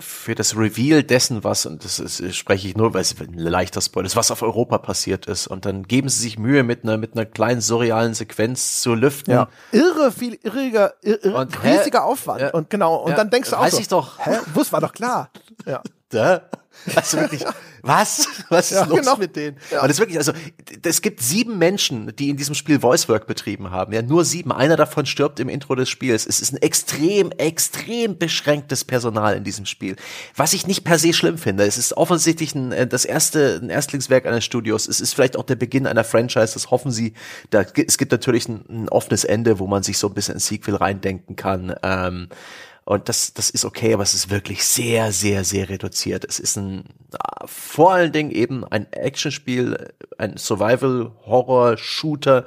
B: für das Reveal dessen, was, und das ist, spreche ich nur, weil es ein leichter Spoiler ist, was auf Europa passiert ist. Und dann geben sie sich Mühe, mit einer, mit einer kleinen surrealen Sequenz zu lüften. Ja.
A: Irre viel, irriger, irre, und, riesiger Aufwand. Ja, und genau, und ja, dann denkst du auch
B: weiß
A: so,
B: ich doch.
A: Hä? Bus war doch klar.
B: Ja. Da? Also wirklich, was? Was ist ja, los genau. mit denen? Ja. Und es wirklich, also es gibt sieben Menschen, die in diesem Spiel Voicework betrieben haben. Ja, nur sieben. Einer davon stirbt im Intro des Spiels. Es ist ein extrem, extrem beschränktes Personal in diesem Spiel. Was ich nicht per se schlimm finde. Es ist offensichtlich ein, äh, das erste ein Erstlingswerk eines Studios. Es ist vielleicht auch der Beginn einer Franchise. Das hoffen sie. Da, es gibt natürlich ein, ein offenes Ende, wo man sich so ein bisschen ins Sequel reindenken kann. Ähm, und das, das ist okay, aber es ist wirklich sehr, sehr, sehr reduziert. Es ist ein, vor allen Dingen eben ein Actionspiel, ein Survival-Horror-Shooter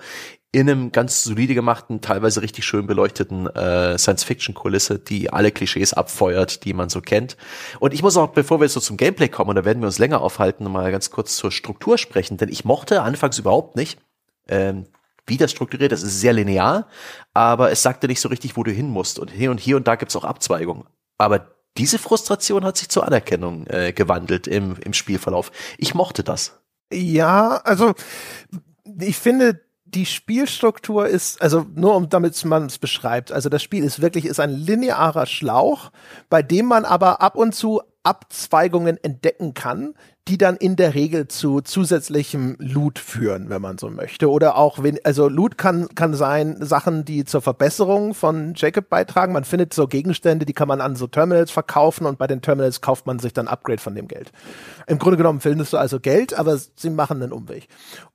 B: in einem ganz solide gemachten, teilweise richtig schön beleuchteten äh, Science-Fiction-Kulisse, die alle Klischees abfeuert, die man so kennt. Und ich muss auch, bevor wir jetzt so zum Gameplay kommen, und da werden wir uns länger aufhalten, mal ganz kurz zur Struktur sprechen, denn ich mochte anfangs überhaupt nicht ähm, wie das strukturiert ist. Ist sehr linear, aber es sagt dir nicht so richtig, wo du hin musst. Und hier und hier und da gibt's auch Abzweigungen. Aber diese Frustration hat sich zur Anerkennung äh, gewandelt im, im Spielverlauf. Ich mochte das.
A: Ja, also ich finde, die Spielstruktur ist, also nur um damit man es beschreibt, also das Spiel ist wirklich ist ein linearer Schlauch, bei dem man aber ab und zu Abzweigungen entdecken kann, die dann in der Regel zu zusätzlichem Loot führen, wenn man so möchte. Oder auch, wenn, also Loot kann, kann sein Sachen, die zur Verbesserung von Jacob beitragen. Man findet so Gegenstände, die kann man an so Terminals verkaufen und bei den Terminals kauft man sich dann Upgrade von dem Geld. Im Grunde genommen findest du also Geld, aber sie machen einen Umweg.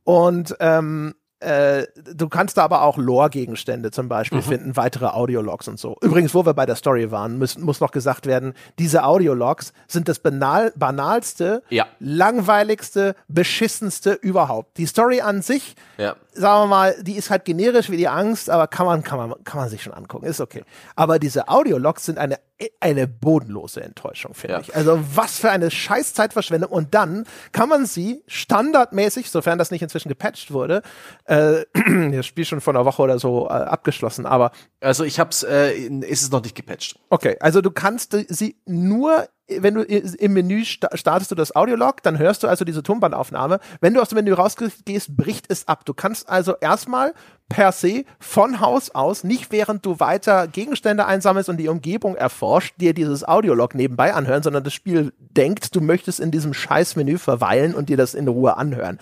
A: Und ähm, äh, du kannst da aber auch Lore-Gegenstände zum Beispiel mhm. finden, weitere Audiologs und so. Übrigens, wo wir bei der Story waren, muss, muss noch gesagt werden, diese Audiologs sind das banal, banalste, ja. langweiligste, beschissenste überhaupt. Die Story an sich, ja. sagen wir mal, die ist halt generisch wie die Angst, aber kann man, kann man, kann man sich schon angucken, ist okay. Aber diese Audiologs sind eine eine bodenlose Enttäuschung, finde ja. ich. Also was für eine Scheißzeitverschwendung. Und dann kann man sie standardmäßig, sofern das nicht inzwischen gepatcht wurde, äh, das Spiel schon vor einer Woche oder so äh, abgeschlossen, aber
B: also ich hab's, äh, ist es noch nicht gepatcht.
A: Okay, also du kannst sie nur wenn du im Menü startest du das Audiolog, dann hörst du also diese Tonbandaufnahme. Wenn du aus dem Menü rausgehst, bricht es ab. Du kannst also erstmal per se von Haus aus, nicht während du weiter Gegenstände einsammelst und die Umgebung erforscht, dir dieses Audiolog nebenbei anhören, sondern das Spiel denkt, du möchtest in diesem Scheißmenü verweilen und dir das in Ruhe anhören.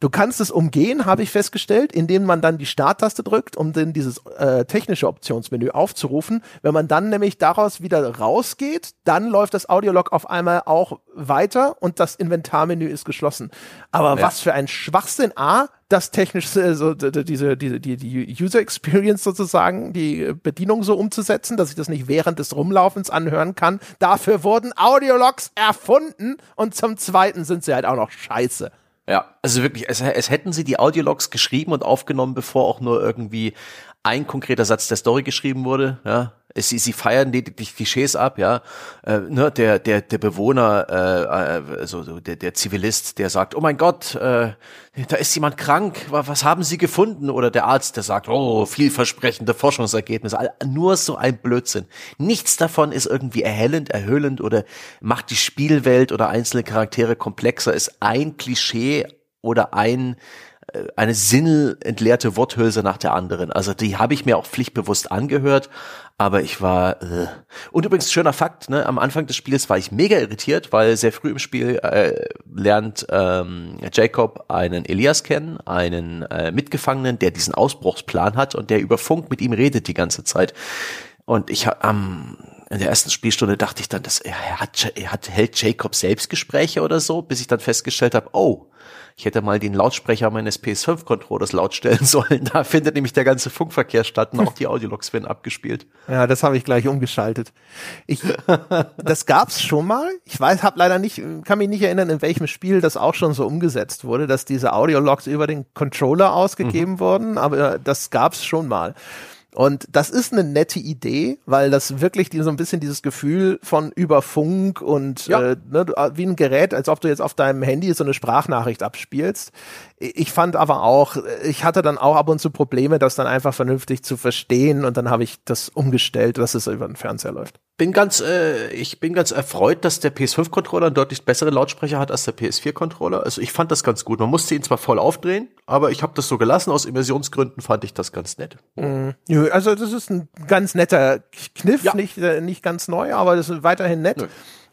A: Du kannst es umgehen, habe ich festgestellt, indem man dann die Starttaste drückt, um dann dieses äh, technische Optionsmenü aufzurufen. Wenn man dann nämlich daraus wieder rausgeht, dann läuft das Audiolog auf einmal auch weiter und das Inventarmenü ist geschlossen. Aber ja. was für ein Schwachsinn. A, das technische, also diese, diese, die, die User Experience sozusagen, die Bedienung so umzusetzen, dass ich das nicht während des Rumlaufens anhören kann. Dafür wurden Audiologs erfunden und zum Zweiten sind sie halt auch noch scheiße.
B: Ja, also wirklich, es, es hätten sie die Audiologs geschrieben und aufgenommen, bevor auch nur irgendwie ein konkreter Satz der Story geschrieben wurde, ja. Sie, sie feiern lediglich Klischees ab, ja. Äh, ne, der, der, der Bewohner, äh, also der, der Zivilist, der sagt, oh mein Gott, äh, da ist jemand krank, was haben Sie gefunden? Oder der Arzt, der sagt, oh, vielversprechende Forschungsergebnisse. Nur so ein Blödsinn. Nichts davon ist irgendwie erhellend, erhöhlend oder macht die Spielwelt oder einzelne Charaktere komplexer. Ist ein Klischee oder ein eine sinnentleerte Worthülse nach der anderen. Also die habe ich mir auch pflichtbewusst angehört, aber ich war äh. und übrigens schöner Fakt, ne, am Anfang des Spiels war ich mega irritiert, weil sehr früh im Spiel äh, lernt ähm, Jacob einen Elias kennen, einen äh, Mitgefangenen, der diesen Ausbruchsplan hat und der über Funk mit ihm redet die ganze Zeit. Und ich am ähm, in der ersten Spielstunde dachte ich dann, dass er hat, er hat hält Jacob Selbstgespräche oder so, bis ich dann festgestellt habe, oh, ich hätte mal den Lautsprecher meines PS5-Controllers laut stellen sollen. Da findet nämlich der ganze Funkverkehr statt und auch die Audiologs werden abgespielt.
A: Ja, das habe ich gleich umgeschaltet. Ich, das gab's schon mal. Ich weiß, habe leider nicht, kann mich nicht erinnern, in welchem Spiel das auch schon so umgesetzt wurde, dass diese Audiologs über den Controller ausgegeben mhm. wurden, aber das gab's schon mal. Und das ist eine nette Idee, weil das wirklich die, so ein bisschen dieses Gefühl von über Funk und ja. äh, ne, äh, wie ein Gerät, als ob du jetzt auf deinem Handy so eine Sprachnachricht abspielst. Ich fand aber auch, ich hatte dann auch ab und zu Probleme, das dann einfach vernünftig zu verstehen und dann habe ich das umgestellt, dass es über den Fernseher läuft
B: bin ganz, äh, ich bin ganz erfreut, dass der PS5-Controller einen deutlich besseren Lautsprecher hat als der PS4-Controller. Also ich fand das ganz gut. Man musste ihn zwar voll aufdrehen, aber ich habe das so gelassen. Aus Immersionsgründen fand ich das ganz nett.
A: Mhm. Also das ist ein ganz netter Kniff, ja. nicht, äh, nicht ganz neu, aber das ist weiterhin nett. Nö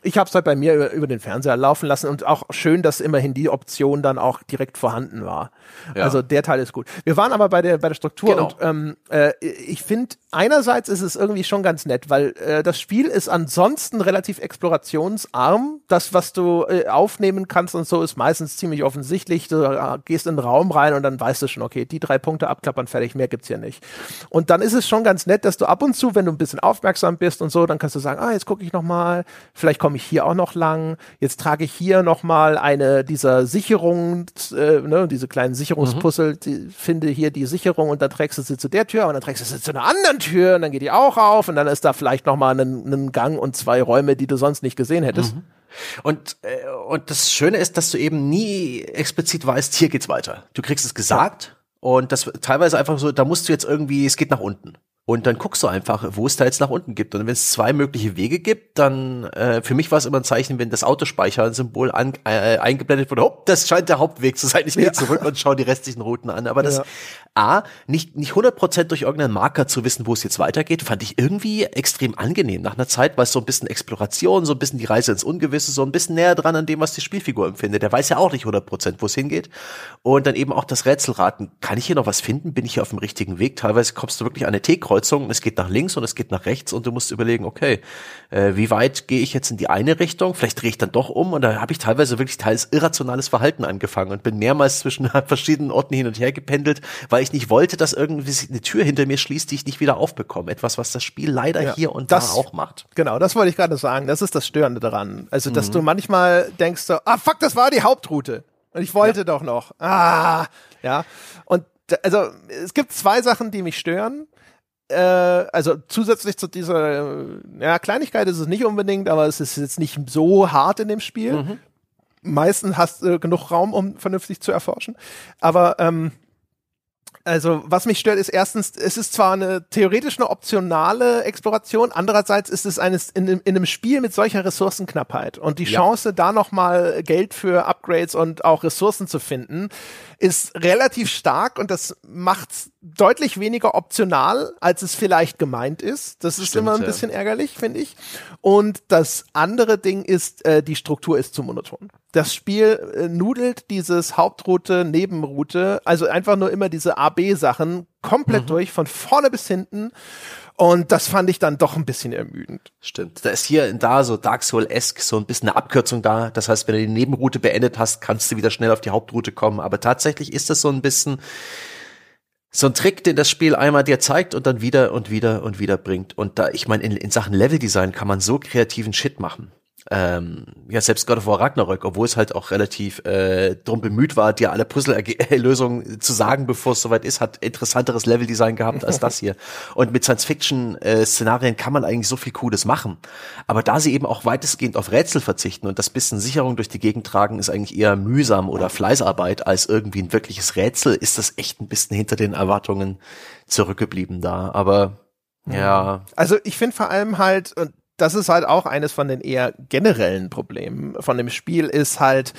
A: ich habe es halt bei mir über, über, den Fernseher laufen lassen und auch schön, dass immerhin die Option dann auch direkt vorhanden war. Ja. Also der Teil ist gut. Wir waren aber bei der bei der Struktur genau. und ähm, äh, ich finde einerseits ist es irgendwie schon ganz nett, weil äh, das Spiel ist ansonsten relativ explorationsarm. Das, was du äh, aufnehmen kannst und so, ist meistens ziemlich offensichtlich. Du äh, gehst in den Raum rein und dann weißt du schon, okay, die drei Punkte abklappern, fertig, mehr gibt's hier nicht. Und dann ist es schon ganz nett, dass du ab und zu, wenn du ein bisschen aufmerksam bist und so, dann kannst du sagen, ah, jetzt gucke ich noch mal, vielleicht komme ich hier auch noch lang. Jetzt trage ich hier noch mal eine dieser Sicherungen, äh, ne, diese kleinen Sicherungspuzzle, mhm. die, finde hier die Sicherung und dann trägst du sie zu der Tür und dann trägst du sie zu einer anderen Tür und dann geht die auch auf und dann ist da vielleicht noch mal ein, ein Gang und zwei Räume, die du sonst nicht gesehen hättest. Mhm.
B: Und, äh, und das Schöne ist, dass du eben nie explizit weißt, hier geht's weiter. Du kriegst es gesagt ja. und das teilweise einfach so, da musst du jetzt irgendwie, es geht nach unten. Und dann guckst du einfach, wo es da jetzt nach unten gibt. Und wenn es zwei mögliche Wege gibt, dann äh, für mich war es immer ein Zeichen, wenn das Autospeicher-Symbol an, äh, eingeblendet wurde, oh, das scheint der Hauptweg zu sein. Ich gehe ja. zurück und schaue die restlichen Routen an. Aber das ja. A, nicht, nicht 100% durch irgendeinen Marker zu wissen, wo es jetzt weitergeht, fand ich irgendwie extrem angenehm. Nach einer Zeit war es so ein bisschen Exploration, so ein bisschen die Reise ins Ungewisse, so ein bisschen näher dran an dem, was die Spielfigur empfindet. Der weiß ja auch nicht 100%, wo es hingeht. Und dann eben auch das Rätselraten. Kann ich hier noch was finden? Bin ich hier auf dem richtigen Weg? Teilweise kommst du wirklich an eine T-Kreuz Kreuzung, es geht nach links und es geht nach rechts und du musst überlegen, okay, äh, wie weit gehe ich jetzt in die eine Richtung? Vielleicht drehe ich dann doch um und da habe ich teilweise wirklich teils irrationales Verhalten angefangen und bin mehrmals zwischen verschiedenen Orten hin und her gependelt, weil ich nicht wollte, dass irgendwie sich eine Tür hinter mir schließt, die ich nicht wieder aufbekomme. Etwas, was das Spiel leider ja, hier und das, da auch macht.
A: Genau, das wollte ich gerade sagen. Das ist das Störende daran. Also, dass mhm. du manchmal denkst so, ah fuck, das war die Hauptroute. Und ich wollte ja. doch noch. Ah, ja. Und also es gibt zwei Sachen, die mich stören also zusätzlich zu dieser ja, Kleinigkeit ist es nicht unbedingt, aber es ist jetzt nicht so hart in dem Spiel. Mhm. Meistens hast du äh, genug Raum, um vernünftig zu erforschen. Aber ähm, also, was mich stört, ist erstens, es ist zwar eine theoretisch eine optionale Exploration, andererseits ist es eines in, in einem Spiel mit solcher Ressourcenknappheit und die ja. Chance, da nochmal Geld für Upgrades und auch Ressourcen zu finden, ist relativ stark und das macht deutlich weniger optional, als es vielleicht gemeint ist. Das ist Stimmt, immer ein ja. bisschen ärgerlich, finde ich. Und das andere Ding ist, äh, die Struktur ist zu monoton. Das Spiel äh, nudelt dieses Hauptroute, Nebenroute, also einfach nur immer diese A-B-Sachen komplett mhm. durch, von vorne bis hinten. Und das fand ich dann doch ein bisschen ermüdend.
B: Stimmt. Da ist hier und da so Dark Soul-esque so ein bisschen eine Abkürzung da. Das heißt, wenn du die Nebenroute beendet hast, kannst du wieder schnell auf die Hauptroute kommen. Aber tatsächlich ist das so ein bisschen so ein Trick, den das Spiel einmal dir zeigt und dann wieder und wieder und wieder bringt. Und da, ich meine, in, in Sachen Leveldesign kann man so kreativen Shit machen ähm, ja selbst God of War Ragnarök, obwohl es halt auch relativ äh, drum bemüht war, dir alle Puzzle-Lösungen zu sagen, bevor es soweit ist, hat interessanteres Leveldesign gehabt als das hier. Und mit Science-Fiction-Szenarien kann man eigentlich so viel Cooles machen. Aber da sie eben auch weitestgehend auf Rätsel verzichten und das bisschen Sicherung durch die Gegend tragen, ist eigentlich eher mühsam oder Fleißarbeit als irgendwie ein wirkliches Rätsel, ist das echt ein bisschen hinter den Erwartungen zurückgeblieben da. Aber ja.
A: Also ich finde vor allem halt, und das ist halt auch eines von den eher generellen Problemen von dem Spiel, ist halt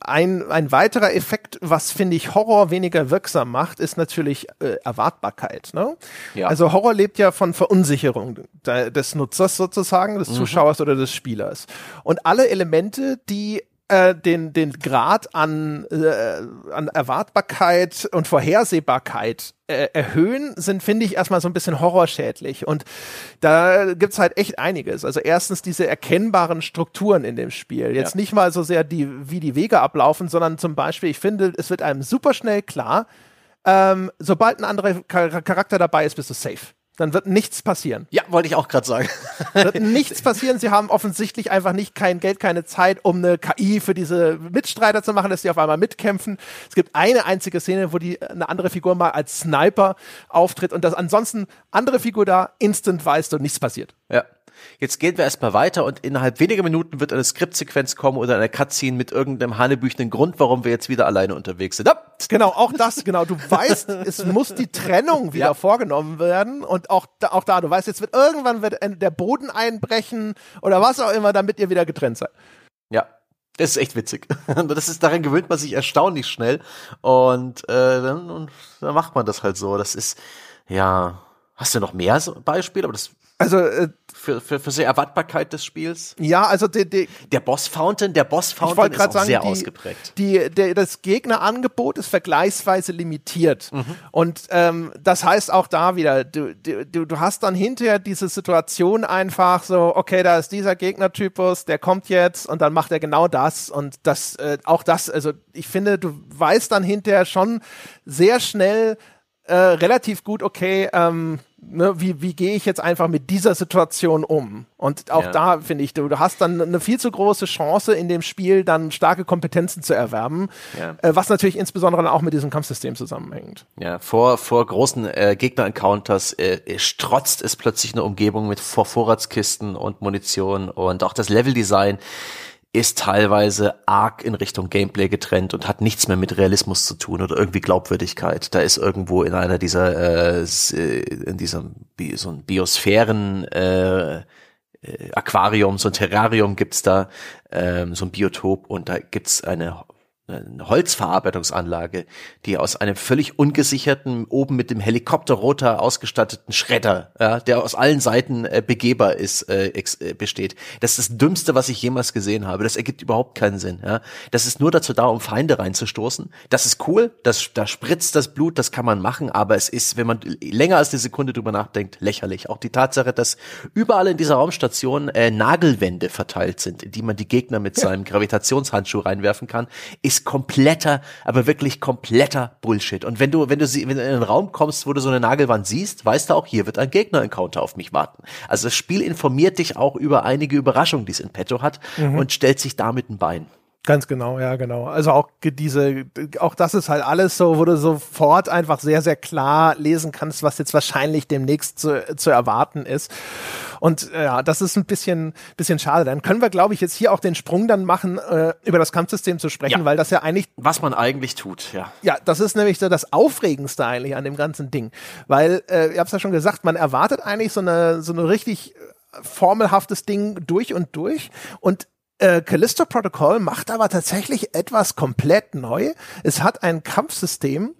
A: ein, ein weiterer Effekt, was finde ich Horror weniger wirksam macht, ist natürlich äh, Erwartbarkeit. Ne? Ja. Also Horror lebt ja von Verunsicherung des Nutzers sozusagen, des mhm. Zuschauers oder des Spielers. Und alle Elemente, die äh, den, den Grad an, äh, an Erwartbarkeit und Vorhersehbarkeit äh, erhöhen, sind, finde ich, erstmal so ein bisschen horrorschädlich. Und da gibt's halt echt einiges. Also erstens diese erkennbaren Strukturen in dem Spiel. Jetzt ja. nicht mal so sehr die, wie die Wege ablaufen, sondern zum Beispiel, ich finde, es wird einem super schnell klar, ähm, sobald ein anderer Charakter dabei ist, bist du safe dann wird nichts passieren.
B: Ja, wollte ich auch gerade sagen.
A: wird nichts passieren. Sie haben offensichtlich einfach nicht kein Geld, keine Zeit, um eine KI für diese Mitstreiter zu machen, dass sie auf einmal mitkämpfen. Es gibt eine einzige Szene, wo die eine andere Figur mal als Sniper auftritt und das ansonsten andere Figur da instant weißt du, nichts passiert.
B: Ja. Jetzt gehen wir erstmal weiter und innerhalb weniger Minuten wird eine Skriptsequenz kommen oder eine Cutscene mit irgendeinem hanebüchenden Grund, warum wir jetzt wieder alleine unterwegs sind. Ja.
A: Genau, auch das, genau. Du weißt, es muss die Trennung wieder ja. vorgenommen werden und auch da, auch da, du weißt, jetzt wird irgendwann wird der Boden einbrechen oder was auch immer, damit ihr wieder getrennt seid.
B: Ja, das ist echt witzig. Das ist, daran gewöhnt man sich erstaunlich schnell. Und, äh, dann, und dann macht man das halt so. Das ist, ja. Hast du noch mehr Beispiele? Aber das
A: also äh,
B: für, für, für die Erwartbarkeit des Spiels?
A: Ja, also die, die,
B: der Boss Fountain, der Boss Fountain ist auch sagen, sehr die, ausgeprägt.
A: Die, der, das Gegnerangebot ist vergleichsweise limitiert. Mhm. Und ähm, das heißt auch da wieder, du, du, du hast dann hinterher diese Situation einfach so, okay, da ist dieser Gegnertypus, der kommt jetzt und dann macht er genau das. Und das, äh, auch das, also ich finde, du weißt dann hinterher schon sehr schnell, äh, relativ gut, okay, ähm, ne, wie, wie gehe ich jetzt einfach mit dieser Situation um? Und auch ja. da finde ich, du, du hast dann eine viel zu große Chance in dem Spiel, dann starke Kompetenzen zu erwerben, ja. äh, was natürlich insbesondere auch mit diesem Kampfsystem zusammenhängt.
B: Ja, vor, vor großen äh, Gegner-Encounters äh, strotzt es plötzlich eine Umgebung mit Vorratskisten und Munition und auch das Leveldesign ist teilweise arg in Richtung Gameplay getrennt und hat nichts mehr mit Realismus zu tun oder irgendwie Glaubwürdigkeit. Da ist irgendwo in einer dieser, äh, in diesem so ein Biosphären äh, Aquarium, so ein Terrarium gibt's da, ähm, so ein Biotop und da gibt's eine eine Holzverarbeitungsanlage, die aus einem völlig ungesicherten, oben mit dem Helikopterrotor ausgestatteten Schredder, ja, der aus allen Seiten äh, begehbar ist, äh, äh, besteht. Das ist das Dümmste, was ich jemals gesehen habe. Das ergibt überhaupt keinen Sinn. Ja. Das ist nur dazu da, um Feinde reinzustoßen. Das ist cool, das, da spritzt das Blut, das kann man machen, aber es ist, wenn man länger als eine Sekunde drüber nachdenkt, lächerlich. Auch die Tatsache, dass überall in dieser Raumstation äh, Nagelwände verteilt sind, in die man die Gegner mit seinem Gravitationshandschuh reinwerfen kann, ist ist kompletter, aber wirklich kompletter Bullshit. Und wenn du, wenn du sie, wenn du in einen Raum kommst, wo du so eine Nagelwand siehst, weißt du auch, hier wird ein Gegner-Encounter auf mich warten. Also das Spiel informiert dich auch über einige Überraschungen, die es in petto hat mhm. und stellt sich damit ein Bein.
A: Ganz genau, ja, genau. Also auch diese, auch das ist halt alles so, wo du sofort einfach sehr, sehr klar lesen kannst, was jetzt wahrscheinlich demnächst zu, zu erwarten ist. Und äh, ja, das ist ein bisschen, bisschen schade. Dann können wir, glaube ich, jetzt hier auch den Sprung dann machen, äh, über das Kampfsystem zu sprechen, ja. weil das ja eigentlich.
B: Was man eigentlich tut, ja.
A: Ja, das ist nämlich so das Aufregendste eigentlich an dem ganzen Ding. Weil, äh, ich habe es ja schon gesagt, man erwartet eigentlich so eine, so eine richtig formelhaftes Ding durch und durch. Und äh, Callisto Protocol macht aber tatsächlich etwas komplett neu. Es hat ein Kampfsystem,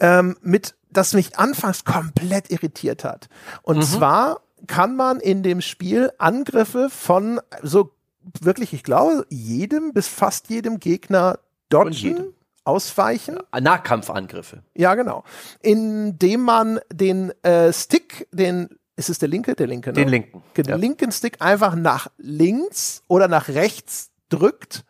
A: ähm, mit das mich anfangs komplett irritiert hat. Und mhm. zwar kann man in dem Spiel Angriffe von so wirklich, ich glaube, jedem bis fast jedem Gegner dodgen, ausweichen.
B: Ja, Nahkampfangriffe.
A: Ja, genau. Indem man den äh, Stick, den ist es der linke? Der linke, ne?
B: Den linken.
A: Den ja. linken Stick einfach nach links oder nach rechts drückt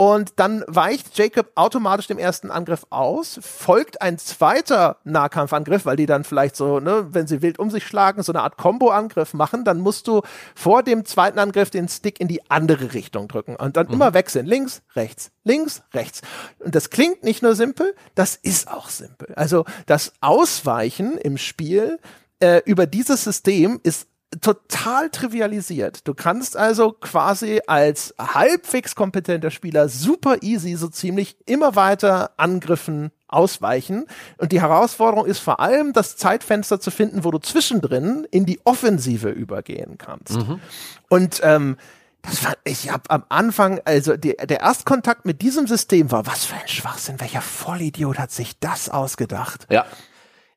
A: und dann weicht Jacob automatisch dem ersten Angriff aus, folgt ein zweiter Nahkampfangriff, weil die dann vielleicht so, ne, wenn sie wild um sich schlagen, so eine Art Combo-Angriff machen, dann musst du vor dem zweiten Angriff den Stick in die andere Richtung drücken und dann mhm. immer wechseln. Links, rechts, links, rechts. Und das klingt nicht nur simpel, das ist auch simpel. Also das Ausweichen im Spiel äh, über dieses System ist total trivialisiert. Du kannst also quasi als halbwegs kompetenter Spieler super easy so ziemlich immer weiter Angriffen ausweichen. Und die Herausforderung ist vor allem, das Zeitfenster zu finden, wo du zwischendrin in die Offensive übergehen kannst. Mhm. Und ähm, das fand ich hab am Anfang, also die, der Erstkontakt mit diesem System war, was für ein Schwachsinn, welcher Vollidiot hat sich das ausgedacht?
B: Ja.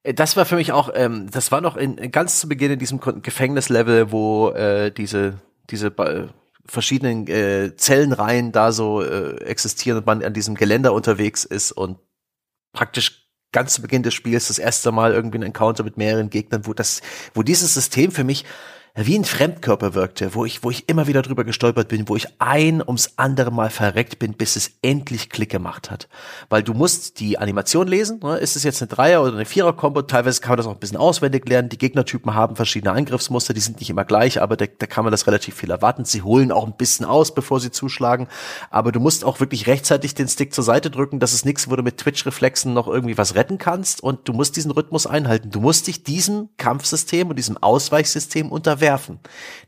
B: Äh, das war für mich auch, ähm, das war noch in, ganz zu Beginn in diesem Gefängnislevel, wo äh, diese, diese äh, verschiedenen äh, Zellenreihen da so äh, existieren und man an diesem Geländer unterwegs ist und praktisch ganz zu Beginn des Spiels das erste Mal irgendwie ein Encounter mit mehreren Gegnern, wo das, wo dieses System für mich wie ein Fremdkörper wirkte, wo ich, wo ich immer wieder drüber gestolpert bin, wo ich ein ums andere Mal verreckt bin, bis es endlich Klick gemacht hat. Weil du musst die Animation lesen, ne? ist es jetzt eine Dreier- oder eine Vierer-Kombo, teilweise kann man das auch ein bisschen auswendig lernen, die Gegnertypen haben verschiedene Angriffsmuster, die sind nicht immer gleich, aber da, da kann man das relativ viel erwarten. Sie holen auch ein bisschen aus, bevor sie zuschlagen, aber du musst auch wirklich rechtzeitig den Stick zur Seite drücken, das ist nichts, wo du mit Twitch-Reflexen noch irgendwie was retten kannst und du musst diesen Rhythmus einhalten. Du musst dich diesem Kampfsystem und diesem Ausweichsystem unterwerfen werfen.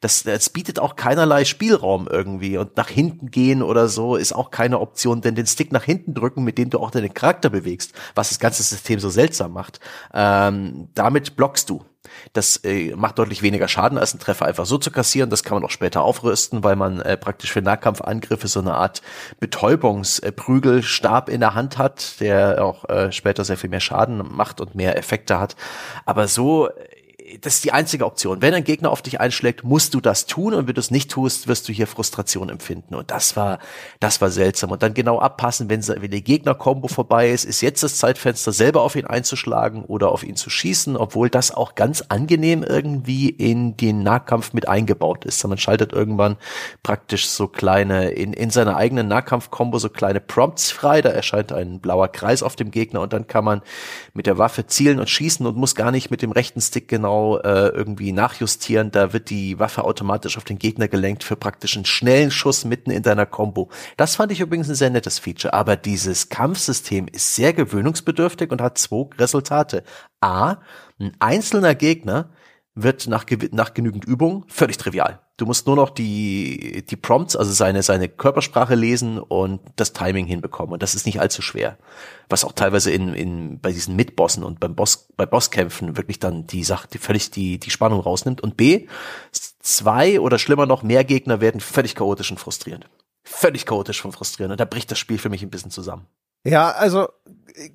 B: Das, das bietet auch keinerlei Spielraum irgendwie und nach hinten gehen oder so ist auch keine Option, denn den Stick nach hinten drücken, mit dem du auch deinen Charakter bewegst, was das ganze System so seltsam macht, ähm, damit blockst du. Das äh, macht deutlich weniger Schaden, als ein Treffer einfach so zu kassieren. Das kann man auch später aufrüsten, weil man äh, praktisch für Nahkampfangriffe so eine Art Betäubungsprügelstab in der Hand hat, der auch äh, später sehr viel mehr Schaden macht und mehr Effekte hat. Aber so das ist die einzige Option. Wenn ein Gegner auf dich einschlägt, musst du das tun und wenn du es nicht tust, wirst du hier Frustration empfinden. Und das war, das war seltsam. Und dann genau abpassen, wenn, wenn die Gegner-Kombo vorbei ist, ist jetzt das Zeitfenster selber auf ihn einzuschlagen oder auf ihn zu schießen, obwohl das auch ganz angenehm irgendwie in den Nahkampf mit eingebaut ist. Man schaltet irgendwann praktisch so kleine, in, in seiner eigenen Nahkampf-Kombo so kleine Prompts frei. Da erscheint ein blauer Kreis auf dem Gegner und dann kann man mit der Waffe zielen und schießen und muss gar nicht mit dem rechten Stick genau äh, irgendwie nachjustieren. Da wird die Waffe automatisch auf den Gegner gelenkt für praktisch einen schnellen Schuss mitten in deiner Combo. Das fand ich übrigens ein sehr nettes Feature. Aber dieses Kampfsystem ist sehr gewöhnungsbedürftig und hat zwei Resultate. A, ein einzelner Gegner wird nach, nach genügend Übung völlig trivial. Du musst nur noch die, die Prompts, also seine, seine Körpersprache lesen und das Timing hinbekommen. Und das ist nicht allzu schwer. Was auch teilweise in, in, bei diesen Mitbossen und beim Boss, bei Bosskämpfen wirklich dann die Sache, die völlig die, die Spannung rausnimmt. Und B, zwei oder schlimmer noch, mehr Gegner werden völlig chaotisch und frustrierend. Völlig chaotisch und frustrierend. Und da bricht das Spiel für mich ein bisschen zusammen.
A: Ja, also,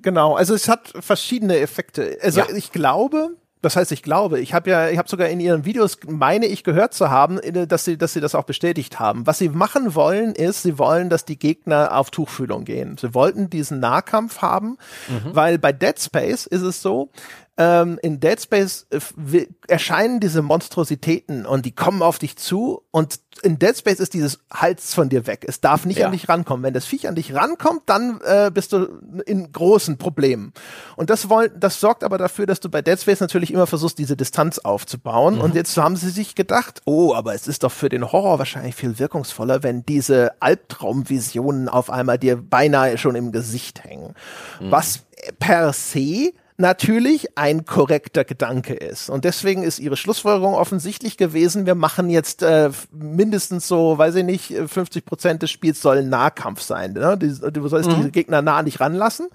A: genau. Also es hat verschiedene Effekte. Also ja. ich glaube, das heißt, ich glaube, ich habe ja, ich habe sogar in ihren Videos, meine ich, gehört zu haben, dass sie, dass sie das auch bestätigt haben. Was sie machen wollen, ist, sie wollen, dass die Gegner auf Tuchfühlung gehen. Sie wollten diesen Nahkampf haben, mhm. weil bei Dead Space ist es so, ähm, in Dead Space äh, erscheinen diese Monstrositäten und die kommen auf dich zu und in Dead Space ist dieses Hals von dir weg. Es darf nicht ja. an dich rankommen. Wenn das Viech an dich rankommt, dann äh, bist du in großen Problemen. Und das wollen, das sorgt aber dafür, dass du bei Dead Space natürlich immer versuchst, diese Distanz aufzubauen. Mhm. Und jetzt haben sie sich gedacht, oh, aber es ist doch für den Horror wahrscheinlich viel wirkungsvoller, wenn diese Albtraumvisionen auf einmal dir beinahe schon im Gesicht hängen. Mhm. Was per se natürlich ein korrekter Gedanke ist. Und deswegen ist ihre Schlussfolgerung offensichtlich gewesen, wir machen jetzt äh, mindestens so, weiß ich nicht, 50 Prozent des Spiels sollen Nahkampf sein. Ne? Du sollst mhm. diese Gegner nah nicht ranlassen.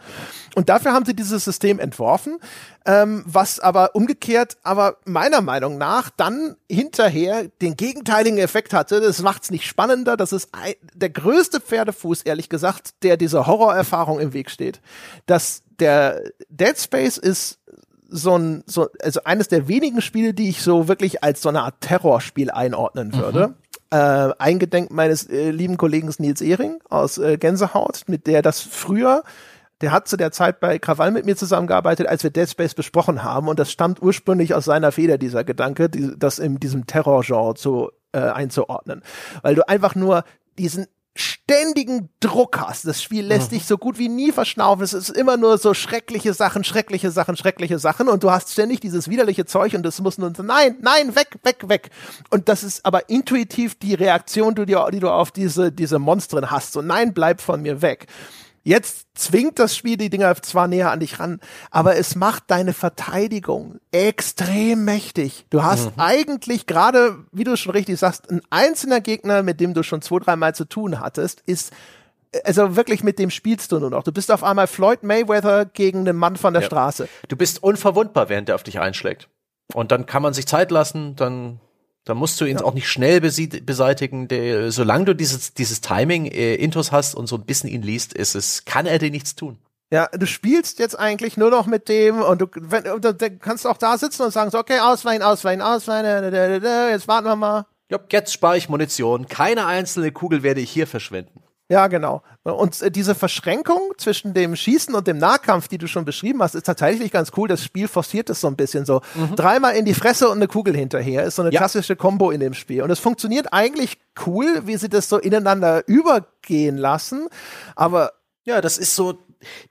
A: Und dafür haben sie dieses System entworfen, ähm, was aber umgekehrt, aber meiner Meinung nach dann hinterher den gegenteiligen Effekt hatte. Das macht's nicht spannender. Das ist ein, der größte Pferdefuß, ehrlich gesagt, der dieser Horrorerfahrung im Weg steht. Das der Dead Space ist so ein, so, also eines der wenigen Spiele, die ich so wirklich als so eine Art Terrorspiel einordnen würde. Mhm. Äh, eingedenk meines äh, lieben Kollegen Nils Ehring aus äh, Gänsehaut, mit der das früher der hat zu der Zeit bei Krawall mit mir zusammengearbeitet, als wir Dead Space besprochen haben. Und das stammt ursprünglich aus seiner Feder, dieser Gedanke, die, das in diesem Terrorgenre zu, äh, einzuordnen. Weil du einfach nur diesen ständigen Druck hast. Das Spiel lässt mhm. dich so gut wie nie verschnaufen. Es ist immer nur so schreckliche Sachen, schreckliche Sachen, schreckliche Sachen und du hast ständig dieses widerliche Zeug und das muss nur nein, nein, weg, weg, weg. Und das ist aber intuitiv die Reaktion, die du, die du auf diese, diese Monstren hast. So nein, bleib von mir weg. Jetzt zwingt das Spiel die Dinger zwar näher an dich ran, aber es macht deine Verteidigung extrem mächtig. Du hast mhm. eigentlich gerade, wie du schon richtig sagst, ein einzelner Gegner, mit dem du schon zwei, dreimal zu tun hattest, ist also wirklich mit dem spielst du nur noch. Du bist auf einmal Floyd Mayweather gegen einen Mann von der ja. Straße.
B: Du bist unverwundbar, während der auf dich einschlägt. Und dann kann man sich Zeit lassen, dann da musst du ihn ja. auch nicht schnell beseitigen. Der, solange du dieses, dieses Timing äh, Intos hast und so ein bisschen ihn liest, ist es, kann er dir nichts tun.
A: Ja, du spielst jetzt eigentlich nur noch mit dem und du, wenn, und du kannst auch da sitzen und sagen so, okay, ausweichen, ausweichen, ausweichen, jetzt warten wir mal.
B: Ja, jetzt spare ich Munition. Keine einzelne Kugel werde ich hier verschwenden.
A: Ja, genau. Und äh, diese Verschränkung zwischen dem Schießen und dem Nahkampf, die du schon beschrieben hast, ist tatsächlich ganz cool. Das Spiel forciert es so ein bisschen so. Mhm. Dreimal in die Fresse und eine Kugel hinterher ist so eine ja. klassische Combo in dem Spiel. Und es funktioniert eigentlich cool, wie sie das so ineinander übergehen lassen. Aber
B: ja, das ist so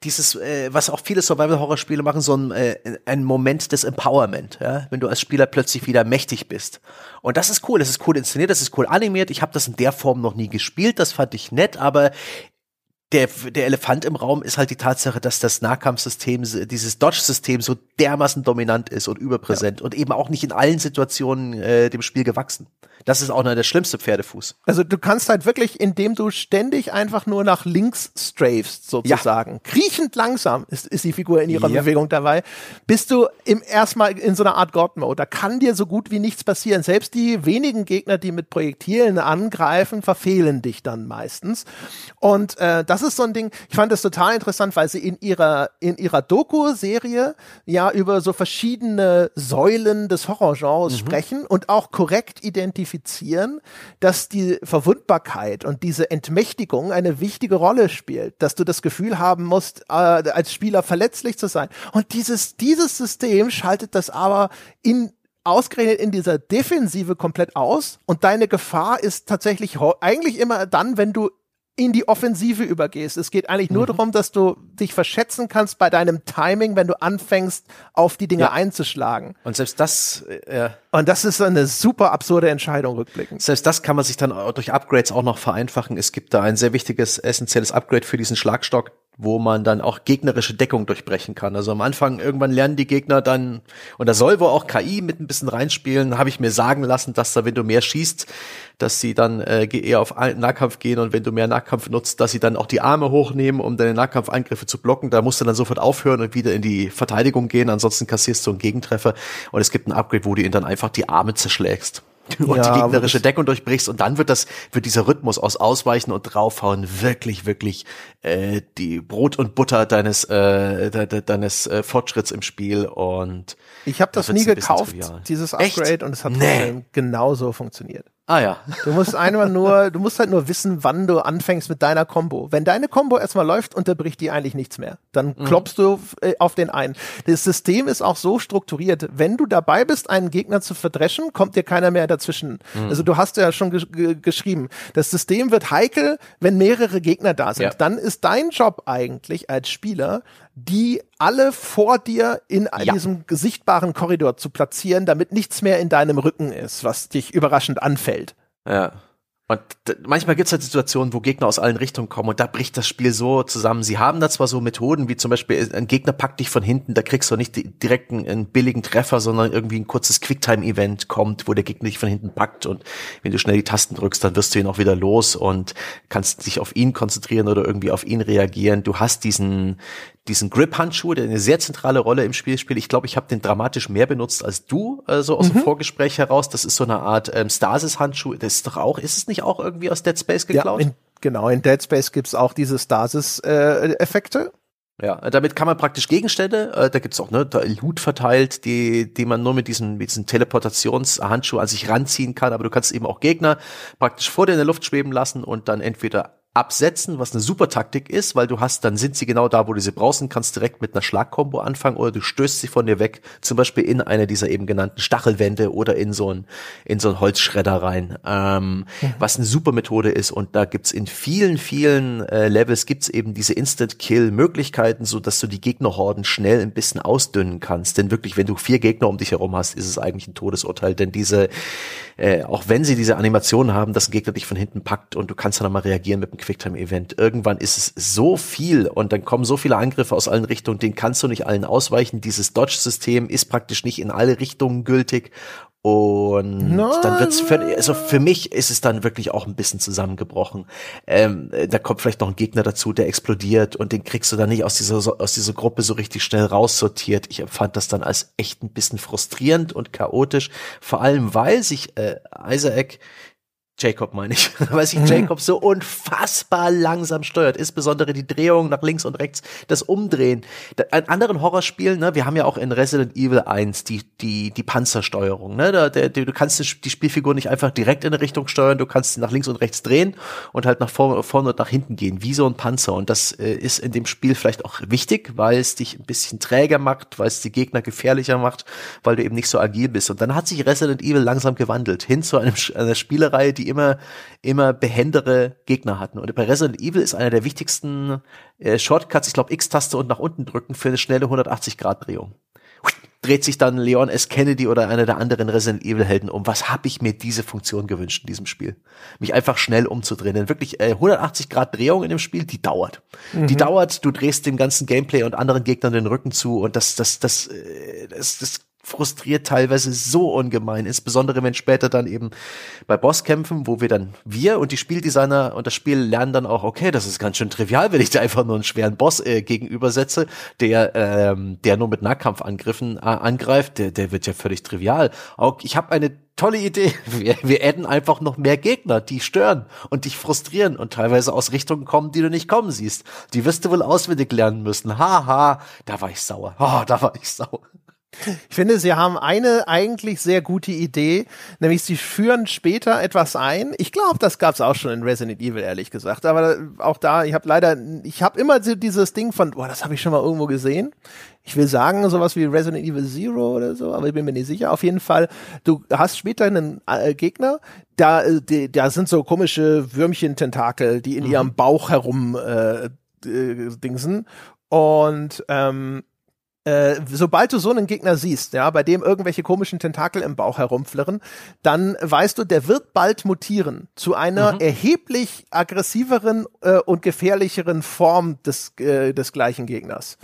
B: dieses, äh, was auch viele Survival-Horror-Spiele machen, so ein, äh, ein Moment des Empowerment, ja? wenn du als Spieler plötzlich wieder mächtig bist. Und das ist cool, das ist cool inszeniert, das ist cool animiert. Ich habe das in der Form noch nie gespielt, das fand ich nett, aber der, der Elefant im Raum ist halt die Tatsache, dass das Nahkampfsystem, dieses Dodge-System so dermaßen dominant ist und überpräsent ja. und eben auch nicht in allen Situationen äh, dem Spiel gewachsen. Das ist auch noch der schlimmste Pferdefuß.
A: Also du kannst halt wirklich, indem du ständig einfach nur nach links strafst, sozusagen, ja. kriechend langsam ist, ist die Figur in ihrer ja. Bewegung dabei, bist du im erstmal in so einer Art God-Mode. Da kann dir so gut wie nichts passieren. Selbst die wenigen Gegner, die mit Projektilen angreifen, verfehlen dich dann meistens. Und äh, das ist so ein Ding, ich fand das total interessant, weil sie in ihrer, in ihrer Doku-Serie ja über so verschiedene Säulen des Horrorgenres mhm. sprechen und auch korrekt identifizieren identifizieren, dass die Verwundbarkeit und diese Entmächtigung eine wichtige Rolle spielt, dass du das Gefühl haben musst, äh, als Spieler verletzlich zu sein. Und dieses, dieses System schaltet das aber in ausgerechnet in dieser Defensive komplett aus und deine Gefahr ist tatsächlich eigentlich immer dann, wenn du in die Offensive übergehst. Es geht eigentlich nur mhm. darum, dass du dich verschätzen kannst bei deinem Timing, wenn du anfängst, auf die Dinge ja. einzuschlagen.
B: Und selbst das,
A: äh, ja. Und das ist eine super absurde Entscheidung rückblickend.
B: Selbst das kann man sich dann durch Upgrades auch noch vereinfachen. Es gibt da ein sehr wichtiges, essentielles Upgrade für diesen Schlagstock, wo man dann auch gegnerische Deckung durchbrechen kann. Also am Anfang irgendwann lernen die Gegner dann, und da soll wohl auch KI mit ein bisschen reinspielen, habe ich mir sagen lassen, dass da, wenn du mehr schießt, dass sie dann äh, eher auf Nahkampf gehen und wenn du mehr Nahkampf nutzt, dass sie dann auch die Arme hochnehmen, um deine Nahkampfangriffe zu blocken. Da musst du dann sofort aufhören und wieder in die Verteidigung gehen, ansonsten kassierst du einen Gegentreffer. Und es gibt ein Upgrade, wo du ihnen dann einfach die Arme zerschlägst und ja, die gegnerische Deckung durchbrichst und dann wird das wird dieser Rhythmus aus Ausweichen und draufhauen wirklich wirklich äh, die Brot und Butter deines äh, de, de, deines äh, Fortschritts im Spiel und
A: ich habe das nie gekauft dieses Upgrade Echt? und es hat nee. genauso funktioniert
B: Ah ja.
A: Du musst einmal nur, du musst halt nur wissen, wann du anfängst mit deiner Combo. Wenn deine Combo erstmal läuft, unterbricht die eigentlich nichts mehr. Dann mhm. klopfst du äh, auf den ein. Das System ist auch so strukturiert, wenn du dabei bist, einen Gegner zu verdreschen, kommt dir keiner mehr dazwischen. Mhm. Also du hast ja schon ge geschrieben, das System wird heikel, wenn mehrere Gegner da sind. Ja. Dann ist dein Job eigentlich als Spieler, die alle vor dir in ja. diesem sichtbaren Korridor zu platzieren, damit nichts mehr in deinem Rücken ist, was dich überraschend anfällt.
B: Ja. Und manchmal gibt es halt Situationen, wo Gegner aus allen Richtungen kommen und da bricht das Spiel so zusammen. Sie haben da zwar so Methoden, wie zum Beispiel ein Gegner packt dich von hinten, da kriegst du nicht direkt einen, einen billigen Treffer, sondern irgendwie ein kurzes Quicktime-Event kommt, wo der Gegner dich von hinten packt und wenn du schnell die Tasten drückst, dann wirst du ihn auch wieder los und kannst dich auf ihn konzentrieren oder irgendwie auf ihn reagieren. Du hast diesen, diesen Grip-Handschuh, der eine sehr zentrale Rolle im Spiel spielt. Ich glaube, ich habe den dramatisch mehr benutzt als du, äh, so aus mhm. dem Vorgespräch heraus. Das ist so eine Art ähm, Stasis-Handschuh. Das ist doch auch, ist es nicht auch irgendwie aus Dead Space geklaut?
A: Ja, in, genau, in Dead Space gibt's auch diese Stasis-Effekte.
B: Äh, ja, damit kann man praktisch Gegenstände, äh, da gibt's auch ne, da Loot verteilt, die, die man nur mit diesem, mit diesem Teleportationshandschuh an sich ranziehen kann, aber du kannst eben auch Gegner praktisch vor dir in der Luft schweben lassen und dann entweder absetzen, was eine super Taktik ist, weil du hast, dann sind sie genau da, wo du sie brauchst und kannst direkt mit einer Schlagkombo anfangen oder du stößt sie von dir weg, zum Beispiel in eine dieser eben genannten Stachelwände oder in so ein, in so ein Holzschredder rein, ähm, ja. was eine super Methode ist und da gibt's in vielen, vielen äh, Levels gibt's eben diese Instant-Kill-Möglichkeiten, so dass du die Gegnerhorden schnell ein bisschen ausdünnen kannst, denn wirklich, wenn du vier Gegner um dich herum hast, ist es eigentlich ein Todesurteil, denn diese, äh, auch wenn sie diese Animationen haben, dass ein Gegner dich von hinten packt und du kannst dann mal reagieren mit einem Quicktime-Event. Irgendwann ist es so viel und dann kommen so viele Angriffe aus allen Richtungen, den kannst du nicht allen ausweichen. Dieses Dodge-System ist praktisch nicht in alle Richtungen gültig und no. dann wird's für, also für mich ist es dann wirklich auch ein bisschen zusammengebrochen. Ähm, da kommt vielleicht noch ein Gegner dazu, der explodiert und den kriegst du dann nicht aus dieser, aus dieser Gruppe so richtig schnell raussortiert. Ich empfand das dann als echt ein bisschen frustrierend und chaotisch. Vor allem, weil sich äh, Isaac Jacob meine ich, weil sich. Jacob so unfassbar langsam steuert, insbesondere die Drehung nach links und rechts, das Umdrehen. In anderen Horrorspielen, ne, wir haben ja auch in Resident Evil 1 die, die, die Panzersteuerung, ne, da, der, du kannst die Spielfigur nicht einfach direkt in eine Richtung steuern, du kannst sie nach links und rechts drehen und halt nach vorne, vorne und nach hinten gehen, wie so ein Panzer. Und das äh, ist in dem Spiel vielleicht auch wichtig, weil es dich ein bisschen träger macht, weil es die Gegner gefährlicher macht, weil du eben nicht so agil bist. Und dann hat sich Resident Evil langsam gewandelt hin zu einem, einer Spielerei, die immer, immer behendere Gegner hatten. Und bei Resident Evil ist einer der wichtigsten äh, Shortcuts, ich glaube X-Taste und nach unten drücken für eine schnelle 180-Grad-Drehung dreht sich dann Leon S. Kennedy oder einer der anderen Resident Evil Helden um. Was habe ich mir diese Funktion gewünscht in diesem Spiel? Mich einfach schnell umzudrehen. Denn wirklich äh, 180 Grad Drehung in dem Spiel, die dauert. Mhm. Die dauert, du drehst dem ganzen Gameplay und anderen Gegnern den Rücken zu und das, das, das, äh, das, das frustriert teilweise so ungemein, insbesondere wenn später dann eben bei Bosskämpfen, wo wir dann wir und die Spieldesigner und das Spiel lernen dann auch, okay, das ist ganz schön trivial, wenn ich da einfach nur einen schweren Boss äh, gegenübersetze, der ähm, der nur mit Nahkampfangriffen äh, angreift, der der wird ja völlig trivial. Auch ich habe eine tolle Idee. Wir, wir adden einfach noch mehr Gegner, die stören und dich frustrieren und teilweise aus Richtungen kommen, die du nicht kommen siehst. Die wirst du wohl auswendig lernen müssen. Haha, da war ich sauer. Oh, da war ich sauer.
A: Ich finde, sie haben eine eigentlich sehr gute Idee, nämlich sie führen später etwas ein. Ich glaube, das gab es auch schon in Resident Evil, ehrlich gesagt. Aber auch da, ich habe leider, ich habe immer dieses Ding von, boah, das habe ich schon mal irgendwo gesehen. Ich will sagen, sowas wie Resident Evil Zero oder so, aber ich bin mir nicht sicher. Auf jeden Fall, du hast später einen äh, Gegner, da, äh, die, da sind so komische Würmchen-Tentakel, die in mhm. ihrem Bauch herum äh, äh, dingsen. Und ähm, äh, sobald du so einen Gegner siehst, ja, bei dem irgendwelche komischen Tentakel im Bauch herumflirren, dann weißt du, der wird bald mutieren zu einer mhm. erheblich aggressiveren äh, und gefährlicheren Form des, äh, des gleichen Gegners.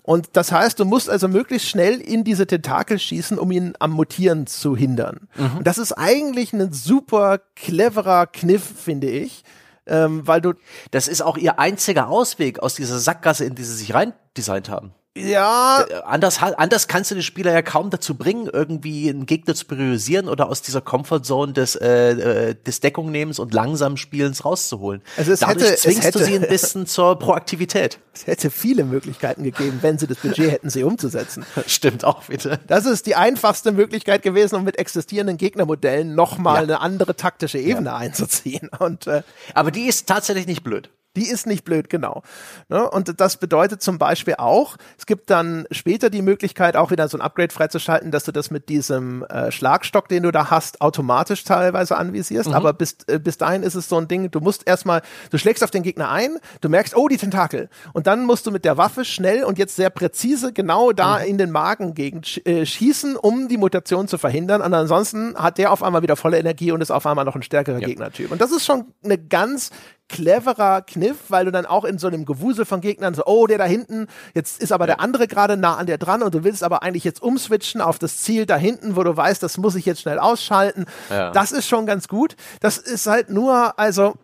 A: Und das heißt, du musst also möglichst schnell in diese Tentakel schießen, um ihn am Mutieren zu hindern. Mhm. Und das ist eigentlich ein super cleverer Kniff, finde ich. Ähm, weil du.
B: Das ist auch ihr einziger Ausweg aus dieser Sackgasse, in die sie sich rein designt haben.
A: Ja.
B: Äh, anders, anders kannst du den Spieler ja kaum dazu bringen, irgendwie einen Gegner zu priorisieren oder aus dieser Comfortzone des, äh, äh des Deckungnehmens und langsam Spielens rauszuholen.
A: Also es
B: Dadurch
A: hätte,
B: zwingst
A: es hätte,
B: du sie ein bisschen zur Proaktivität.
A: Es hätte viele Möglichkeiten gegeben, wenn sie das Budget hätten, sie umzusetzen.
B: Stimmt auch bitte.
A: Das ist die einfachste Möglichkeit gewesen, um mit existierenden Gegnermodellen nochmal ja. eine andere taktische Ebene ja. einzuziehen. Und, äh,
B: Aber die ist tatsächlich nicht blöd.
A: Die ist nicht blöd, genau. Ne? Und das bedeutet zum Beispiel auch, es gibt dann später die Möglichkeit, auch wieder so ein Upgrade freizuschalten, dass du das mit diesem äh, Schlagstock, den du da hast, automatisch teilweise anvisierst. Mhm. Aber bis, äh, bis dahin ist es so ein Ding, du musst erstmal, du schlägst auf den Gegner ein, du merkst, oh, die Tentakel. Und dann musst du mit der Waffe schnell und jetzt sehr präzise genau da mhm. in den Magen gegen äh, schießen, um die Mutation zu verhindern. Und ansonsten hat der auf einmal wieder volle Energie und ist auf einmal noch ein stärkerer ja. Gegnertyp. Und das ist schon eine ganz cleverer Kniff, weil du dann auch in so einem Gewusel von Gegnern so, oh, der da hinten, jetzt ist aber der andere gerade nah an der dran und du willst aber eigentlich jetzt umswitchen auf das Ziel da hinten, wo du weißt, das muss ich jetzt schnell ausschalten. Ja. Das ist schon ganz gut. Das ist halt nur, also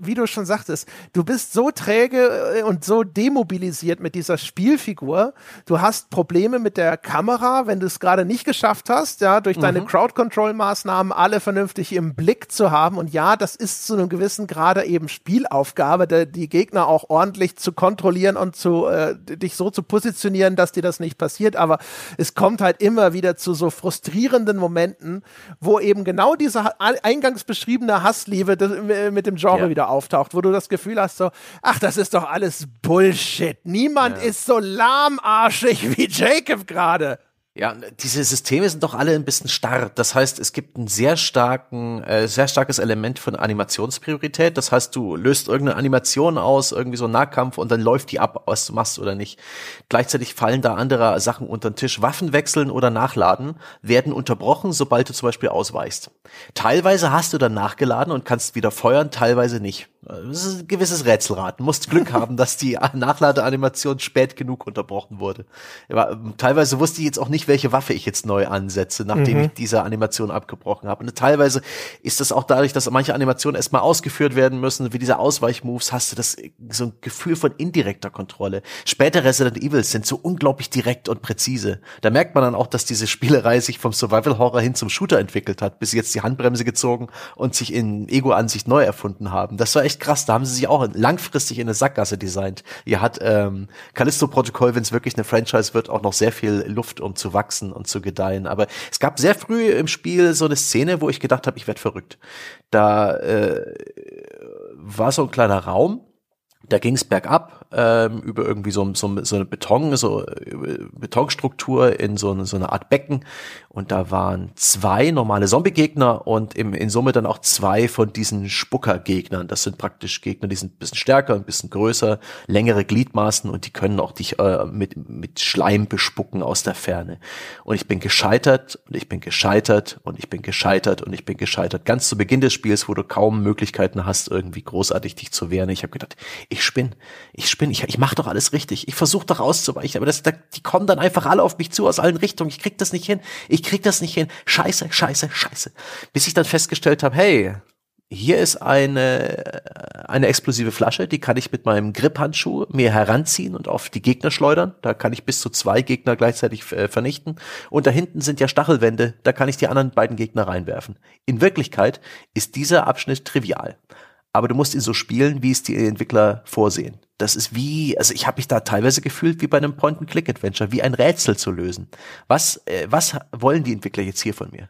A: wie du schon sagtest, du bist so träge äh, und so demobilisiert mit dieser Spielfigur. Du hast Probleme mit der Kamera, wenn du es gerade nicht geschafft hast, ja, durch mhm. deine Crowd-Control-Maßnahmen alle vernünftig im Blick zu haben. Und ja, das ist zu einem gewissen Grade eben Spielaufgabe, der, die Gegner auch ordentlich zu kontrollieren und zu äh, dich so zu positionieren, dass dir das nicht passiert. Aber es kommt halt immer wieder zu so frustrierenden Momenten, wo eben genau diese eingangs beschriebene Hassliebe äh, mit dem Genre ja. wieder auftaucht, wo du das Gefühl hast, so, ach, das ist doch alles Bullshit. Niemand ja. ist so lahmarschig wie Jacob gerade.
B: Ja, diese Systeme sind doch alle ein bisschen starr. Das heißt, es gibt ein sehr starken, äh, sehr starkes Element von Animationspriorität. Das heißt, du löst irgendeine Animation aus, irgendwie so ein Nahkampf und dann läuft die ab, was du machst oder nicht. Gleichzeitig fallen da andere Sachen unter den Tisch. Waffen wechseln oder nachladen werden unterbrochen, sobald du zum Beispiel ausweichst. Teilweise hast du dann nachgeladen und kannst wieder feuern, teilweise nicht. Das ist ein gewisses Rätselraten. Musst Glück haben, dass die Nachladeanimation spät genug unterbrochen wurde. Aber ähm, teilweise wusste ich jetzt auch nicht, welche Waffe ich jetzt neu ansetze, nachdem mhm. ich diese Animation abgebrochen habe. Und teilweise ist das auch dadurch, dass manche Animationen erstmal ausgeführt werden müssen, wie diese Ausweichmoves, hast du das so ein Gefühl von indirekter Kontrolle. Später Resident Evil sind so unglaublich direkt und präzise. Da merkt man dann auch, dass diese Spielerei sich vom Survival Horror hin zum Shooter entwickelt hat, bis sie jetzt die Handbremse gezogen und sich in Ego-Ansicht neu erfunden haben. Das war echt krass. Da haben sie sich auch langfristig in eine Sackgasse designt. Ihr hat ähm, Callisto-Protokoll, wenn es wirklich eine Franchise wird, auch noch sehr viel Luft, um zu wachsen und zu gedeihen. Aber es gab sehr früh im Spiel so eine Szene, wo ich gedacht habe, ich werde verrückt. Da äh, war so ein kleiner Raum, da ging es bergab ähm, über irgendwie so, so, so eine Beton, so äh, Betonstruktur in so so eine Art Becken und da waren zwei normale Zombie-Gegner und im, in Summe dann auch zwei von diesen Spucker-Gegnern. Das sind praktisch Gegner, die sind ein bisschen stärker, ein bisschen größer, längere Gliedmaßen und die können auch dich äh, mit, mit Schleim bespucken aus der Ferne. Und ich bin gescheitert und ich bin gescheitert und ich bin gescheitert und ich bin gescheitert. Ganz zu Beginn des Spiels, wo du kaum Möglichkeiten hast, irgendwie großartig dich zu wehren. Ich habe gedacht, ich spinn, ich spinn, ich, ich mache doch alles richtig. Ich versuche doch auszuweichen, aber das, da, die kommen dann einfach alle auf mich zu aus allen Richtungen. Ich krieg das nicht hin. Ich ich krieg das nicht hin. Scheiße, scheiße, scheiße. Bis ich dann festgestellt habe, hey, hier ist eine, eine explosive Flasche, die kann ich mit meinem Griphandschuh mir heranziehen und auf die Gegner schleudern. Da kann ich bis zu zwei Gegner gleichzeitig äh, vernichten. Und da hinten sind ja Stachelwände, da kann ich die anderen beiden Gegner reinwerfen. In Wirklichkeit ist dieser Abschnitt trivial. Aber du musst ihn so spielen, wie es die Entwickler vorsehen. Das ist wie, also ich habe mich da teilweise gefühlt wie bei einem Point-and-Click-Adventure, wie ein Rätsel zu lösen. Was, äh, was wollen die Entwickler jetzt hier von mir?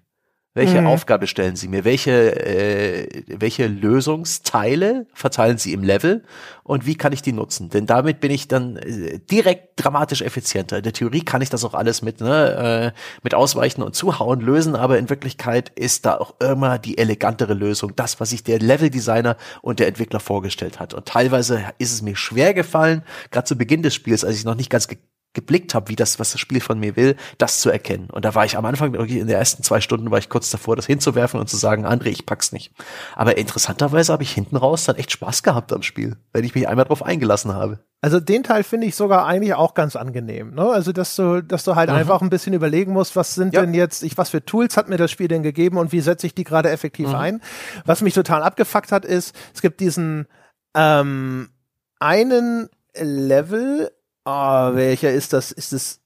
B: Welche mhm. Aufgabe stellen Sie mir? Welche, äh, welche Lösungsteile verteilen Sie im Level? Und wie kann ich die nutzen? Denn damit bin ich dann äh, direkt dramatisch effizienter. In der Theorie kann ich das auch alles mit, ne, äh, mit Ausweichen und Zuhauen lösen, aber in Wirklichkeit ist da auch immer die elegantere Lösung, das, was sich der Leveldesigner und der Entwickler vorgestellt hat. Und teilweise ist es mir schwer gefallen, gerade zu Beginn des Spiels, als ich noch nicht ganz geblickt habe, wie das, was das Spiel von mir will, das zu erkennen. Und da war ich am Anfang, wirklich in den ersten zwei Stunden, war ich kurz davor, das hinzuwerfen und zu sagen, André, ich pack's nicht. Aber interessanterweise habe ich hinten raus dann echt Spaß gehabt am Spiel, wenn ich mich einmal drauf eingelassen habe.
A: Also den Teil finde ich sogar eigentlich auch ganz angenehm. Ne? Also dass du, dass du halt mhm. einfach ein bisschen überlegen musst, was sind ja. denn jetzt, ich, was für Tools hat mir das Spiel denn gegeben und wie setze ich die gerade effektiv mhm. ein. Was mich total abgefuckt hat, ist, es gibt diesen ähm, einen Level, oh, welcher ist das? Ist es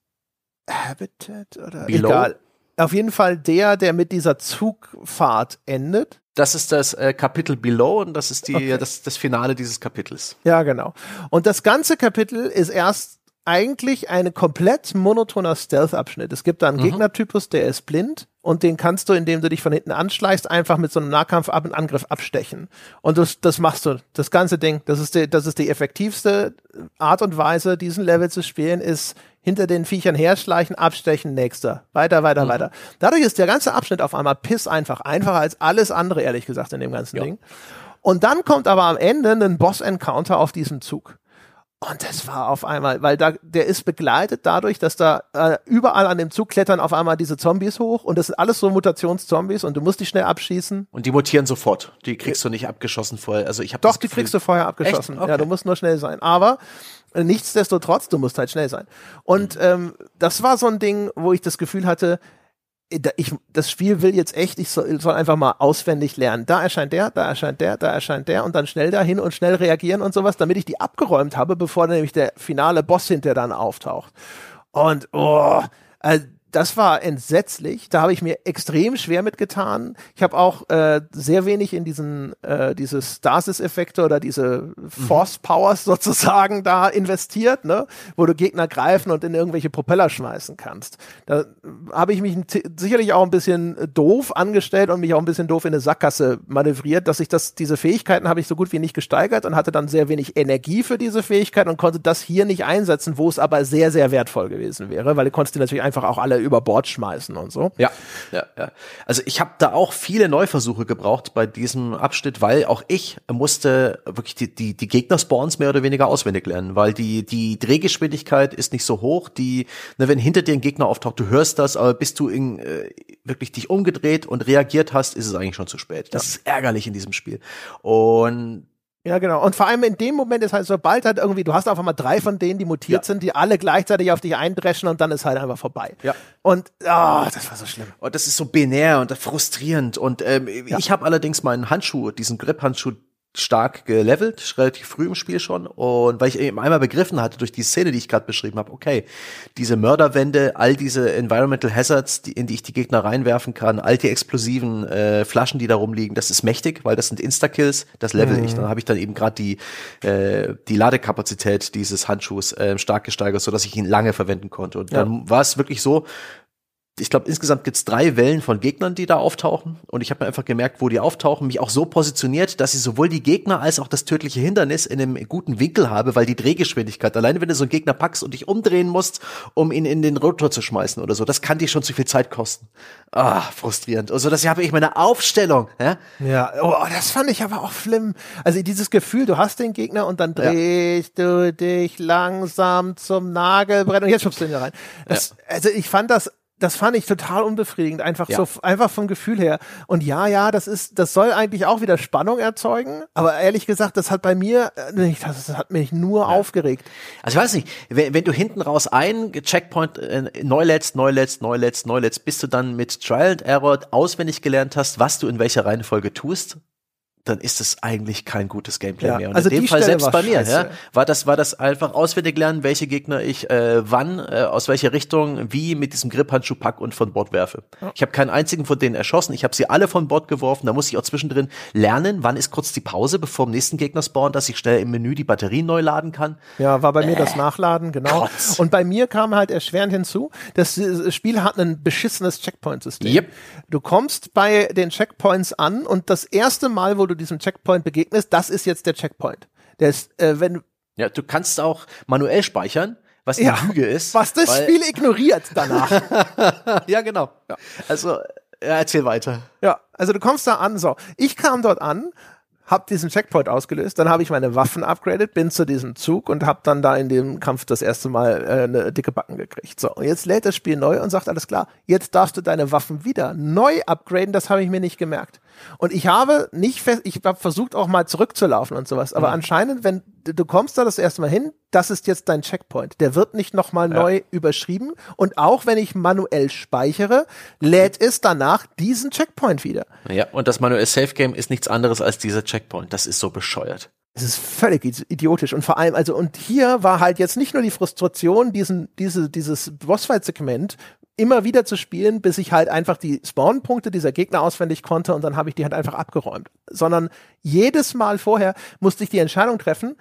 A: Habitat oder
B: Below? egal?
A: Auf jeden Fall der, der mit dieser Zugfahrt endet.
B: Das ist das äh, Kapitel Below und das ist die, okay. das, das Finale dieses Kapitels.
A: Ja, genau. Und das ganze Kapitel ist erst eigentlich ein komplett monotoner Stealth-Abschnitt. Es gibt da einen mhm. Gegnertypus, der ist blind und den kannst du, indem du dich von hinten anschleichst, einfach mit so einem Nahkampf ab und Angriff abstechen. Und das, das machst du. Das ganze Ding, das ist die, das ist die effektivste Art und Weise, diesen Level zu spielen, ist hinter den Viechern herschleichen, abstechen, nächster. Weiter, weiter, mhm. weiter. Dadurch ist der ganze Abschnitt auf einmal piss einfach. Einfacher als alles andere, ehrlich gesagt, in dem ganzen ja. Ding. Und dann kommt aber am Ende ein Boss-Encounter auf diesem Zug. Und das war auf einmal, weil da, der ist begleitet dadurch, dass da äh, überall an dem Zug klettern auf einmal diese Zombies hoch und das sind alles so Mutationszombies und du musst die schnell abschießen.
B: Und die mutieren sofort. Die kriegst du nicht abgeschossen vorher. Also ich habe
A: Doch, die kriegst du vorher abgeschossen. Okay. Ja, du musst nur schnell sein. Aber äh, nichtsdestotrotz, du musst halt schnell sein. Und ähm, das war so ein Ding, wo ich das Gefühl hatte, ich, das Spiel will jetzt echt, ich soll, soll, einfach mal auswendig lernen. Da erscheint der, da erscheint der, da erscheint der und dann schnell dahin und schnell reagieren und sowas, damit ich die abgeräumt habe, bevor nämlich der finale Boss hinter dann auftaucht. Und oh, also das war entsetzlich. Da habe ich mir extrem schwer mitgetan. Ich habe auch äh, sehr wenig in diesen äh, diese Stasis-Effekte oder diese Force Powers sozusagen da investiert, ne, wo du Gegner greifen und in irgendwelche Propeller schmeißen kannst. Da habe ich mich sicherlich auch ein bisschen doof angestellt und mich auch ein bisschen doof in eine Sackgasse manövriert, dass ich das diese Fähigkeiten habe ich so gut wie nicht gesteigert und hatte dann sehr wenig Energie für diese Fähigkeit und konnte das hier nicht einsetzen, wo es aber sehr sehr wertvoll gewesen wäre, weil du konntest die natürlich einfach auch alle über Bord schmeißen und so.
B: Ja, ja, ja. Also ich habe da auch viele Neuversuche gebraucht bei diesem Abschnitt, weil auch ich musste wirklich die, die, die Gegner-Spawns mehr oder weniger auswendig lernen, weil die, die Drehgeschwindigkeit ist nicht so hoch, die, ne, wenn hinter dir ein Gegner auftaucht, du hörst das, aber bis du in, äh, wirklich dich umgedreht und reagiert hast, ist es eigentlich schon zu spät. Das ja. ist ärgerlich in diesem Spiel. Und
A: ja, genau. Und vor allem in dem Moment ist halt, sobald halt irgendwie, du hast auf einmal drei von denen, die mutiert ja. sind, die alle gleichzeitig auf dich eindreschen und dann ist halt einfach vorbei.
B: Ja.
A: Und oh, das war so schlimm.
B: Und oh, das ist so binär und frustrierend. Und ähm, ja. ich habe allerdings meinen Handschuh, diesen Grip-Handschuh stark gelevelt, relativ früh im Spiel schon. Und weil ich eben einmal begriffen hatte durch die Szene, die ich gerade beschrieben habe, okay, diese Mörderwände, all diese Environmental Hazards, die, in die ich die Gegner reinwerfen kann, all die explosiven äh, Flaschen, die da rumliegen, das ist mächtig, weil das sind Insta-Kills, das level mhm. ich. Dann habe ich dann eben gerade die, äh, die Ladekapazität dieses Handschuhs äh, stark gesteigert, so dass ich ihn lange verwenden konnte. Und dann ja. war es wirklich so, ich glaube, insgesamt gibt's drei Wellen von Gegnern, die da auftauchen. Und ich habe mir einfach gemerkt, wo die auftauchen, mich auch so positioniert, dass ich sowohl die Gegner als auch das tödliche Hindernis in einem guten Winkel habe, weil die Drehgeschwindigkeit, alleine wenn du so einen Gegner packst und dich umdrehen musst, um ihn in den Rotor zu schmeißen oder so, das kann dir schon zu viel Zeit kosten. Ah, frustrierend. Also das habe ich meine Aufstellung. Ja,
A: ja oh, das fand ich aber auch schlimm. Also dieses Gefühl, du hast den Gegner und dann drehst ja. du dich langsam zum Nagelbrett und jetzt schubst du ihn da rein. Das, ja. Also ich fand das das fand ich total unbefriedigend, einfach ja. so, einfach vom Gefühl her. Und ja, ja, das ist, das soll eigentlich auch wieder Spannung erzeugen, aber ehrlich gesagt, das hat bei mir äh, das hat mich nur ja. aufgeregt.
B: Also ich weiß nicht, wenn, wenn du hinten raus ein Checkpoint äh, neu lädst, neu lädst, neu lädst, neu lädst, bis du dann mit Trial and Error auswendig gelernt hast, was du in welcher Reihenfolge tust, dann ist es eigentlich kein gutes Gameplay ja, mehr. Und
A: also in dem Fall selbst bei mir,
B: ja, war das war das einfach auswendig lernen, welche Gegner ich äh, wann äh, aus welcher Richtung wie mit diesem Grip-Handschuh pack und von Bord werfe. Ja. Ich habe keinen einzigen von denen erschossen. Ich habe sie alle von Bord geworfen. Da muss ich auch zwischendrin lernen, wann ist kurz die Pause, bevor im nächsten Gegner spawnt, dass ich schnell im Menü die Batterien neu laden kann.
A: Ja, war bei mir das äh, Nachladen genau. Trotz. Und bei mir kam halt erschwerend hinzu, das Spiel hat ein beschissenes Checkpoint-System. Yep. Du kommst bei den Checkpoints an und das erste Mal, wo du du diesem Checkpoint begegnest, das ist jetzt der Checkpoint. Der ist, äh, wenn
B: ja, du kannst auch manuell speichern, was die ja, Lüge ist.
A: Was das Spiel ignoriert danach.
B: ja, genau. Ja. Also, ja, erzähl weiter.
A: Ja, also du kommst da an, so. Ich kam dort an, hab diesen Checkpoint ausgelöst, dann habe ich meine Waffen upgraded, bin zu diesem Zug und hab dann da in dem Kampf das erste Mal äh, eine dicke Backen gekriegt. So, und jetzt lädt das Spiel neu und sagt, alles klar, jetzt darfst du deine Waffen wieder neu upgraden, das habe ich mir nicht gemerkt. Und ich habe nicht fest, ich habe versucht auch mal zurückzulaufen und sowas, aber mhm. anscheinend, wenn du kommst da das erste Mal hin, das ist jetzt dein Checkpoint. Der wird nicht nochmal ja. neu überschrieben. Und auch wenn ich manuell speichere, lädt es danach diesen Checkpoint wieder.
B: Ja, und das manuell Safe Game ist nichts anderes als dieser Checkpoint. Das ist so bescheuert.
A: Es ist völlig idiotisch und vor allem, also, und hier war halt jetzt nicht nur die Frustration, diesen, diese, dieses Bossfight-Segment immer wieder zu spielen, bis ich halt einfach die Spawn-Punkte dieser Gegner auswendig konnte und dann habe ich die halt einfach abgeräumt. Sondern jedes Mal vorher musste ich die Entscheidung treffen,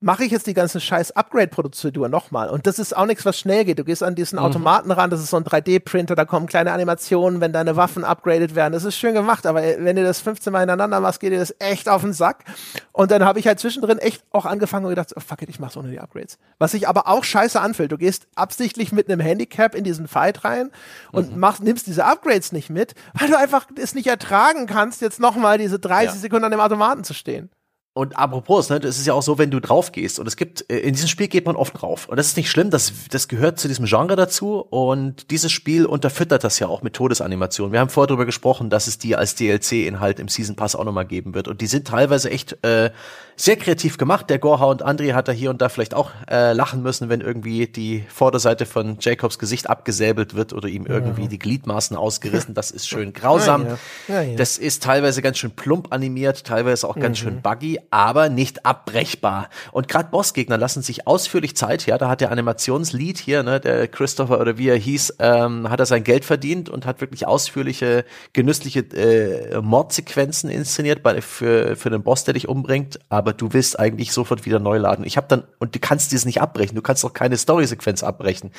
A: mache ich jetzt die ganze scheiß Upgrade-Prozedur nochmal. Und das ist auch nichts, was schnell geht. Du gehst an diesen mhm. Automaten ran, das ist so ein 3D-Printer, da kommen kleine Animationen, wenn deine Waffen upgraded werden. Das ist schön gemacht, aber wenn du das 15 Mal hintereinander machst, geht dir das echt auf den Sack. Und dann habe ich halt zwischendrin echt auch angefangen und gedacht, oh, fuck it, ich mach's ohne die Upgrades. Was sich aber auch scheiße anfühlt. Du gehst absichtlich mit einem Handicap in diesen Fight rein und mhm. machst, nimmst diese Upgrades nicht mit, weil du einfach es nicht ertragen kannst, jetzt nochmal diese 30 ja. Sekunden an dem Automaten zu stehen.
B: Und apropos, ne, das ist ja auch so, wenn du drauf gehst. Und es gibt, äh, in diesem Spiel geht man oft drauf. Und das ist nicht schlimm, das, das gehört zu diesem Genre dazu. Und dieses Spiel unterfüttert das ja auch mit Todesanimationen. Wir haben vorher darüber gesprochen, dass es die als DLC-Inhalt im Season Pass auch nochmal geben wird. Und die sind teilweise echt äh, sehr kreativ gemacht. Der Gorha und André hat da hier und da vielleicht auch äh, lachen müssen, wenn irgendwie die Vorderseite von Jacobs Gesicht abgesäbelt wird oder ihm irgendwie ja. die Gliedmaßen ausgerissen. Das ist schön grausam. Ja, ja. Das ist teilweise ganz schön plump animiert, teilweise auch ganz mhm. schön buggy aber nicht abbrechbar. Und gerade Bossgegner lassen sich ausführlich Zeit, ja, da hat der Animationslead hier, ne, der Christopher oder wie er hieß, ähm, hat er sein Geld verdient und hat wirklich ausführliche, genüssliche äh, Mordsequenzen inszeniert bei, für, für den Boss, der dich umbringt, aber du willst eigentlich sofort wieder neu laden. Ich habe dann, und du kannst dieses nicht abbrechen, du kannst auch keine Story-Sequenz abbrechen.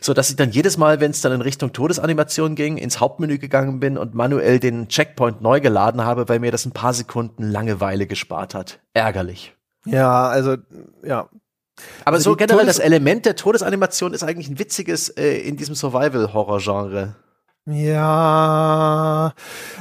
B: So dass ich dann jedes Mal, wenn es dann in Richtung Todesanimation ging, ins Hauptmenü gegangen bin und manuell den Checkpoint neu geladen habe, weil mir das ein paar Sekunden Langeweile gespart hat ärgerlich.
A: Ja, also, ja.
B: Aber also so generell Todes das Element der Todesanimation ist eigentlich ein witziges äh, in diesem Survival-Horror-Genre.
A: Ja,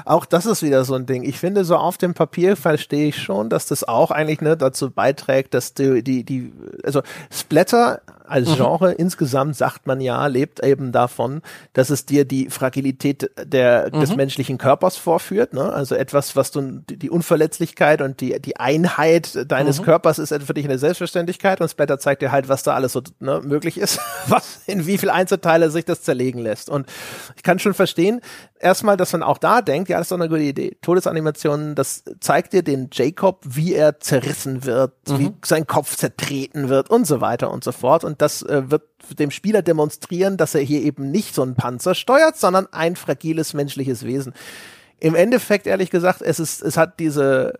A: auch das ist wieder so ein Ding. Ich finde, so auf dem Papier verstehe ich schon, dass das auch eigentlich ne, dazu beiträgt, dass die, die, die, also Splatter als mhm. Genre mhm. insgesamt sagt man ja, lebt eben davon, dass es dir die Fragilität der, mhm. des menschlichen Körpers vorführt. Ne? Also etwas, was du die Unverletzlichkeit und die, die Einheit deines mhm. Körpers ist für dich eine Selbstverständlichkeit und Splatter zeigt dir halt, was da alles so ne, möglich ist, was in wie viel Einzelteile sich das zerlegen lässt. Und ich kann schon verstehen, erstmal, dass man auch da denkt, ja, das ist doch eine gute Idee. Todesanimationen, das zeigt dir den Jacob, wie er zerrissen wird, mhm. wie sein Kopf zertreten wird und so weiter und so fort. Und das äh, wird dem Spieler demonstrieren, dass er hier eben nicht so einen Panzer steuert, sondern ein fragiles menschliches Wesen. Im Endeffekt, ehrlich gesagt, es ist, es hat diese,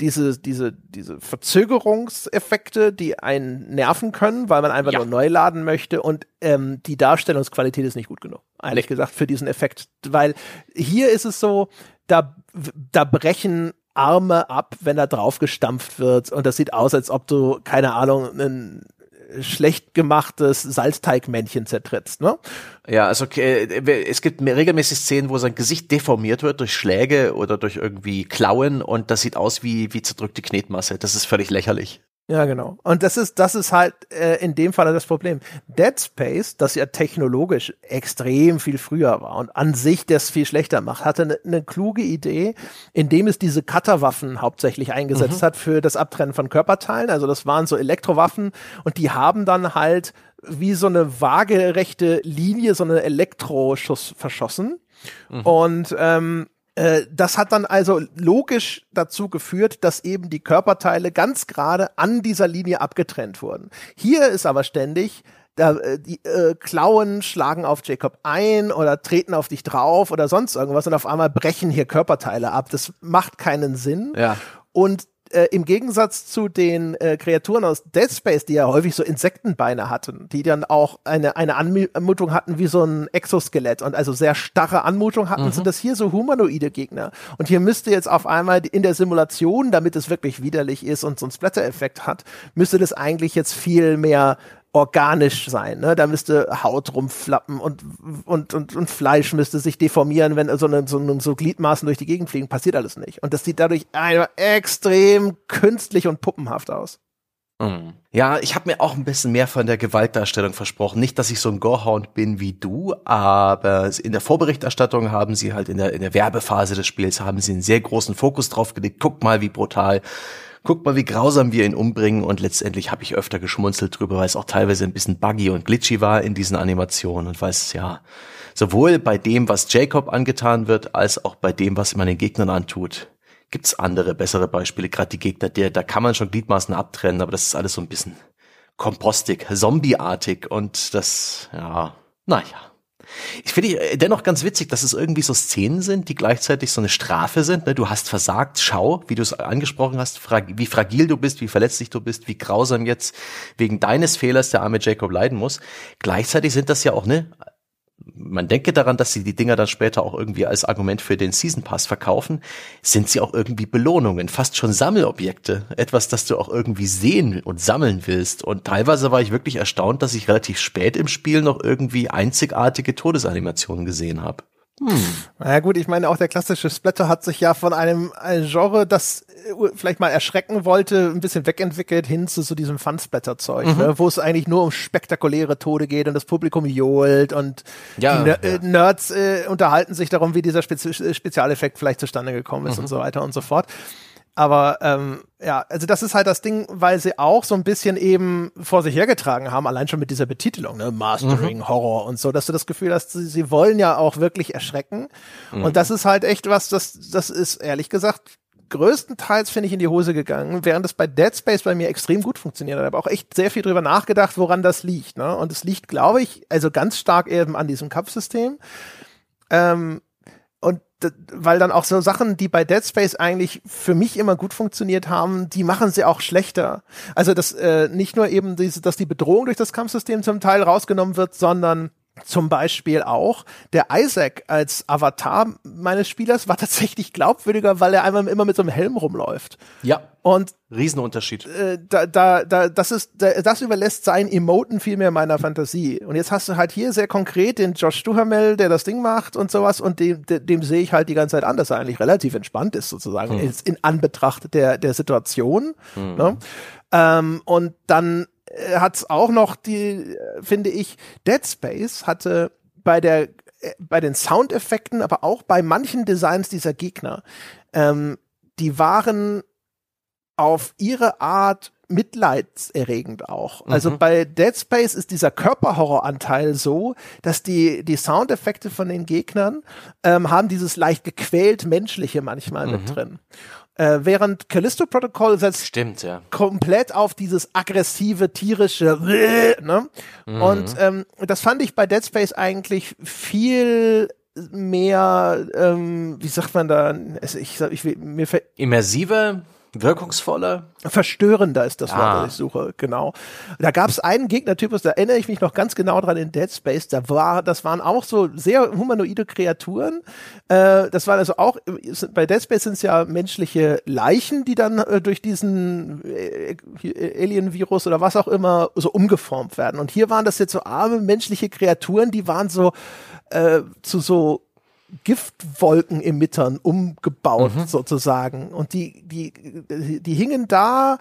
A: diese, diese, diese Verzögerungseffekte, die einen nerven können, weil man einfach ja. nur neu laden möchte und ähm, die Darstellungsqualität ist nicht gut genug, ehrlich gesagt, für diesen Effekt. Weil hier ist es so, da, da brechen Arme ab, wenn da drauf gestampft wird und das sieht aus, als ob du, keine Ahnung, einen schlecht gemachtes Salzteigmännchen zertrittst, ne?
B: Ja, also okay, es gibt regelmäßig Szenen, wo sein Gesicht deformiert wird durch Schläge oder durch irgendwie Klauen und das sieht aus wie, wie zerdrückte Knetmasse. Das ist völlig lächerlich.
A: Ja, genau. Und das ist, das ist halt äh, in dem Fall das Problem. Dead Space, das ja technologisch extrem viel früher war und an sich das viel schlechter macht, hatte eine ne kluge Idee, indem es diese Cutterwaffen hauptsächlich eingesetzt mhm. hat für das Abtrennen von Körperteilen. Also das waren so Elektrowaffen und die haben dann halt wie so eine waagerechte Linie, so eine Elektroschuss verschossen. Mhm. Und ähm, äh, das hat dann also logisch dazu geführt, dass eben die Körperteile ganz gerade an dieser Linie abgetrennt wurden. Hier ist aber ständig, da, äh, die äh, Klauen schlagen auf Jacob ein oder treten auf dich drauf oder sonst irgendwas und auf einmal brechen hier Körperteile ab. Das macht keinen Sinn.
B: Ja.
A: Und äh, im Gegensatz zu den äh, Kreaturen aus Dead Space, die ja häufig so Insektenbeine hatten, die dann auch eine, eine Anmutung hatten wie so ein Exoskelett und also sehr starre Anmutung hatten, mhm. sind das hier so humanoide Gegner. Und hier müsste jetzt auf einmal in der Simulation, damit es wirklich widerlich ist und so einen Splatter-Effekt hat, müsste das eigentlich jetzt viel mehr organisch sein. Ne? Da müsste Haut rumflappen und, und, und, und Fleisch müsste sich deformieren, wenn so, eine, so, so Gliedmaßen durch die Gegend fliegen. Passiert alles nicht. Und das sieht dadurch einfach extrem künstlich und puppenhaft aus.
B: Mhm. Ja, ich habe mir auch ein bisschen mehr von der Gewaltdarstellung versprochen. Nicht, dass ich so ein Gorehound bin wie du, aber in der Vorberichterstattung haben sie halt in der, in der Werbephase des Spiels haben sie einen sehr großen Fokus drauf gelegt. Guck mal, wie brutal guck mal, wie grausam wir ihn umbringen. Und letztendlich habe ich öfter geschmunzelt drüber, weil es auch teilweise ein bisschen buggy und glitchy war in diesen Animationen und weil es ja sowohl bei dem, was Jacob angetan wird, als auch bei dem, was man den Gegnern antut, gibt's andere, bessere Beispiele, gerade die Gegner, der, da kann man schon Gliedmaßen abtrennen, aber das ist alles so ein bisschen kompostig, zombieartig und das, ja, naja. Ich finde äh, dennoch ganz witzig, dass es irgendwie so Szenen sind, die gleichzeitig so eine Strafe sind. Ne? Du hast versagt, schau, wie du es angesprochen hast, wie fragil du bist, wie verletzlich du bist, wie grausam jetzt wegen deines Fehlers der arme Jacob leiden muss. Gleichzeitig sind das ja auch ne man denke daran, dass sie die Dinger dann später auch irgendwie als Argument für den Season Pass verkaufen, sind sie auch irgendwie Belohnungen, fast schon Sammelobjekte. Etwas, das du auch irgendwie sehen und sammeln willst. Und teilweise war ich wirklich erstaunt, dass ich relativ spät im Spiel noch irgendwie einzigartige Todesanimationen gesehen habe.
A: Hm. Na gut, ich meine, auch der klassische Splatter hat sich ja von einem, einem Genre, das äh, vielleicht mal erschrecken wollte, ein bisschen wegentwickelt hin zu so diesem Fun-Splatter-Zeug, mhm. ne, wo es eigentlich nur um spektakuläre Tode geht und das Publikum johlt und ja, die Ner ja. Äh, Nerds äh, unterhalten sich darum, wie dieser Spezi Spezialeffekt vielleicht zustande gekommen ist mhm. und so weiter und so fort. Aber ähm, ja, also das ist halt das Ding, weil sie auch so ein bisschen eben vor sich hergetragen haben, allein schon mit dieser Betitelung, ne, Mastering, mhm. Horror und so, dass du das Gefühl hast, sie, sie wollen ja auch wirklich erschrecken. Mhm. Und das ist halt echt was, das, das ist ehrlich gesagt größtenteils finde ich in die Hose gegangen, während es bei Dead Space bei mir extrem gut funktioniert hat. Ich habe auch echt sehr viel drüber nachgedacht, woran das liegt. Ne? Und es liegt, glaube ich, also ganz stark eben an diesem Kampfsystem. Ähm, und weil dann auch so Sachen, die bei Dead Space eigentlich für mich immer gut funktioniert haben, die machen sie auch schlechter. Also dass äh, nicht nur eben diese, dass die Bedrohung durch das Kampfsystem zum Teil rausgenommen wird, sondern zum Beispiel auch der Isaac als Avatar meines Spielers war tatsächlich glaubwürdiger, weil er einmal immer mit so einem Helm rumläuft.
B: Ja.
A: Und
B: Riesenunterschied.
A: Äh, da, da, da, das ist, da, das überlässt sein Emoten viel mehr meiner Fantasie. Und jetzt hast du halt hier sehr konkret den Josh Duhamel, der das Ding macht und sowas, und dem, dem, dem sehe ich halt die ganze Zeit an, dass er eigentlich relativ entspannt ist, sozusagen, hm. in Anbetracht der, der Situation. Hm. Ne? Ähm, und dann äh, hat es auch noch die, finde ich, Dead Space hatte bei der äh, bei den Soundeffekten, aber auch bei manchen Designs dieser Gegner, ähm, die waren auf ihre Art mitleidserregend auch. Also mhm. Also bei Dead Space ist dieser Körperhorroranteil so, dass die, die Soundeffekte von den Gegnern ähm, haben dieses leicht gequält menschliche manchmal mhm. mit drin. Äh, während Callisto Protocol setzt
B: Stimmt, ja.
A: komplett auf dieses aggressive, tierische, ne? Mhm. Und ähm, das fand ich bei Dead Space eigentlich viel mehr, ähm, wie sagt man da, ich, ich, ich, mir
B: immersive Wirkungsvoller?
A: Verstörender ist das Wort, ah. das ich suche, genau. Da gab es einen Gegnertypus, da erinnere ich mich noch ganz genau dran in Dead Space, da war, das waren auch so sehr humanoide Kreaturen. Äh, das waren also auch, bei Dead Space sind es ja menschliche Leichen, die dann äh, durch diesen äh, Alien-Virus oder was auch immer so umgeformt werden. Und hier waren das jetzt so arme menschliche Kreaturen, die waren so äh, zu so Giftwolkenemittern umgebaut mhm. sozusagen. Und die, die, die hingen da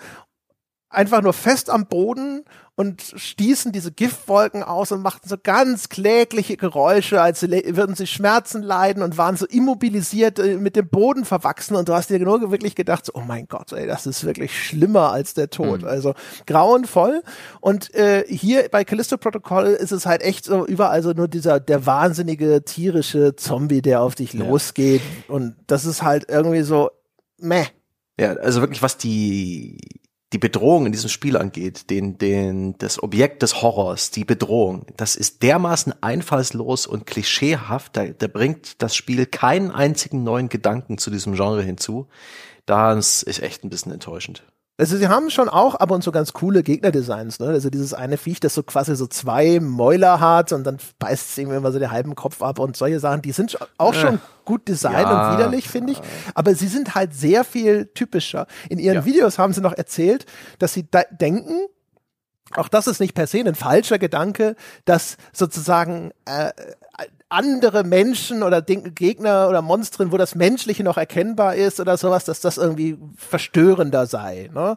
A: einfach nur fest am Boden und stießen diese Giftwolken aus und machten so ganz klägliche Geräusche, als würden sie Schmerzen leiden und waren so immobilisiert äh, mit dem Boden verwachsen und du hast dir nur wirklich gedacht, so, oh mein Gott, ey, das ist wirklich schlimmer als der Tod. Mhm. Also grauenvoll. Und äh, hier bei Callisto Protocol ist es halt echt so überall so nur dieser, der wahnsinnige tierische Zombie, der auf dich ja. losgeht. Und das ist halt irgendwie so, meh.
B: Ja, also wirklich, was die die Bedrohung in diesem Spiel angeht, den, den, das Objekt des Horrors, die Bedrohung, das ist dermaßen einfallslos und klischeehaft, da, da bringt das Spiel keinen einzigen neuen Gedanken zu diesem Genre hinzu. Das ist echt ein bisschen enttäuschend.
A: Also sie haben schon auch ab und zu ganz coole Gegnerdesigns, ne? Also dieses eine Viech, das so quasi so zwei Mäuler hat und dann beißt es ihm immer so den halben Kopf ab und solche Sachen, die sind auch schon gut designt ja. und widerlich, finde ich. Aber sie sind halt sehr viel typischer. In ihren ja. Videos haben sie noch erzählt, dass sie denken, auch das ist nicht per se ein falscher Gedanke, dass sozusagen äh, andere Menschen oder Gegner oder Monstren, wo das Menschliche noch erkennbar ist oder sowas, dass das irgendwie verstörender sei. Ne?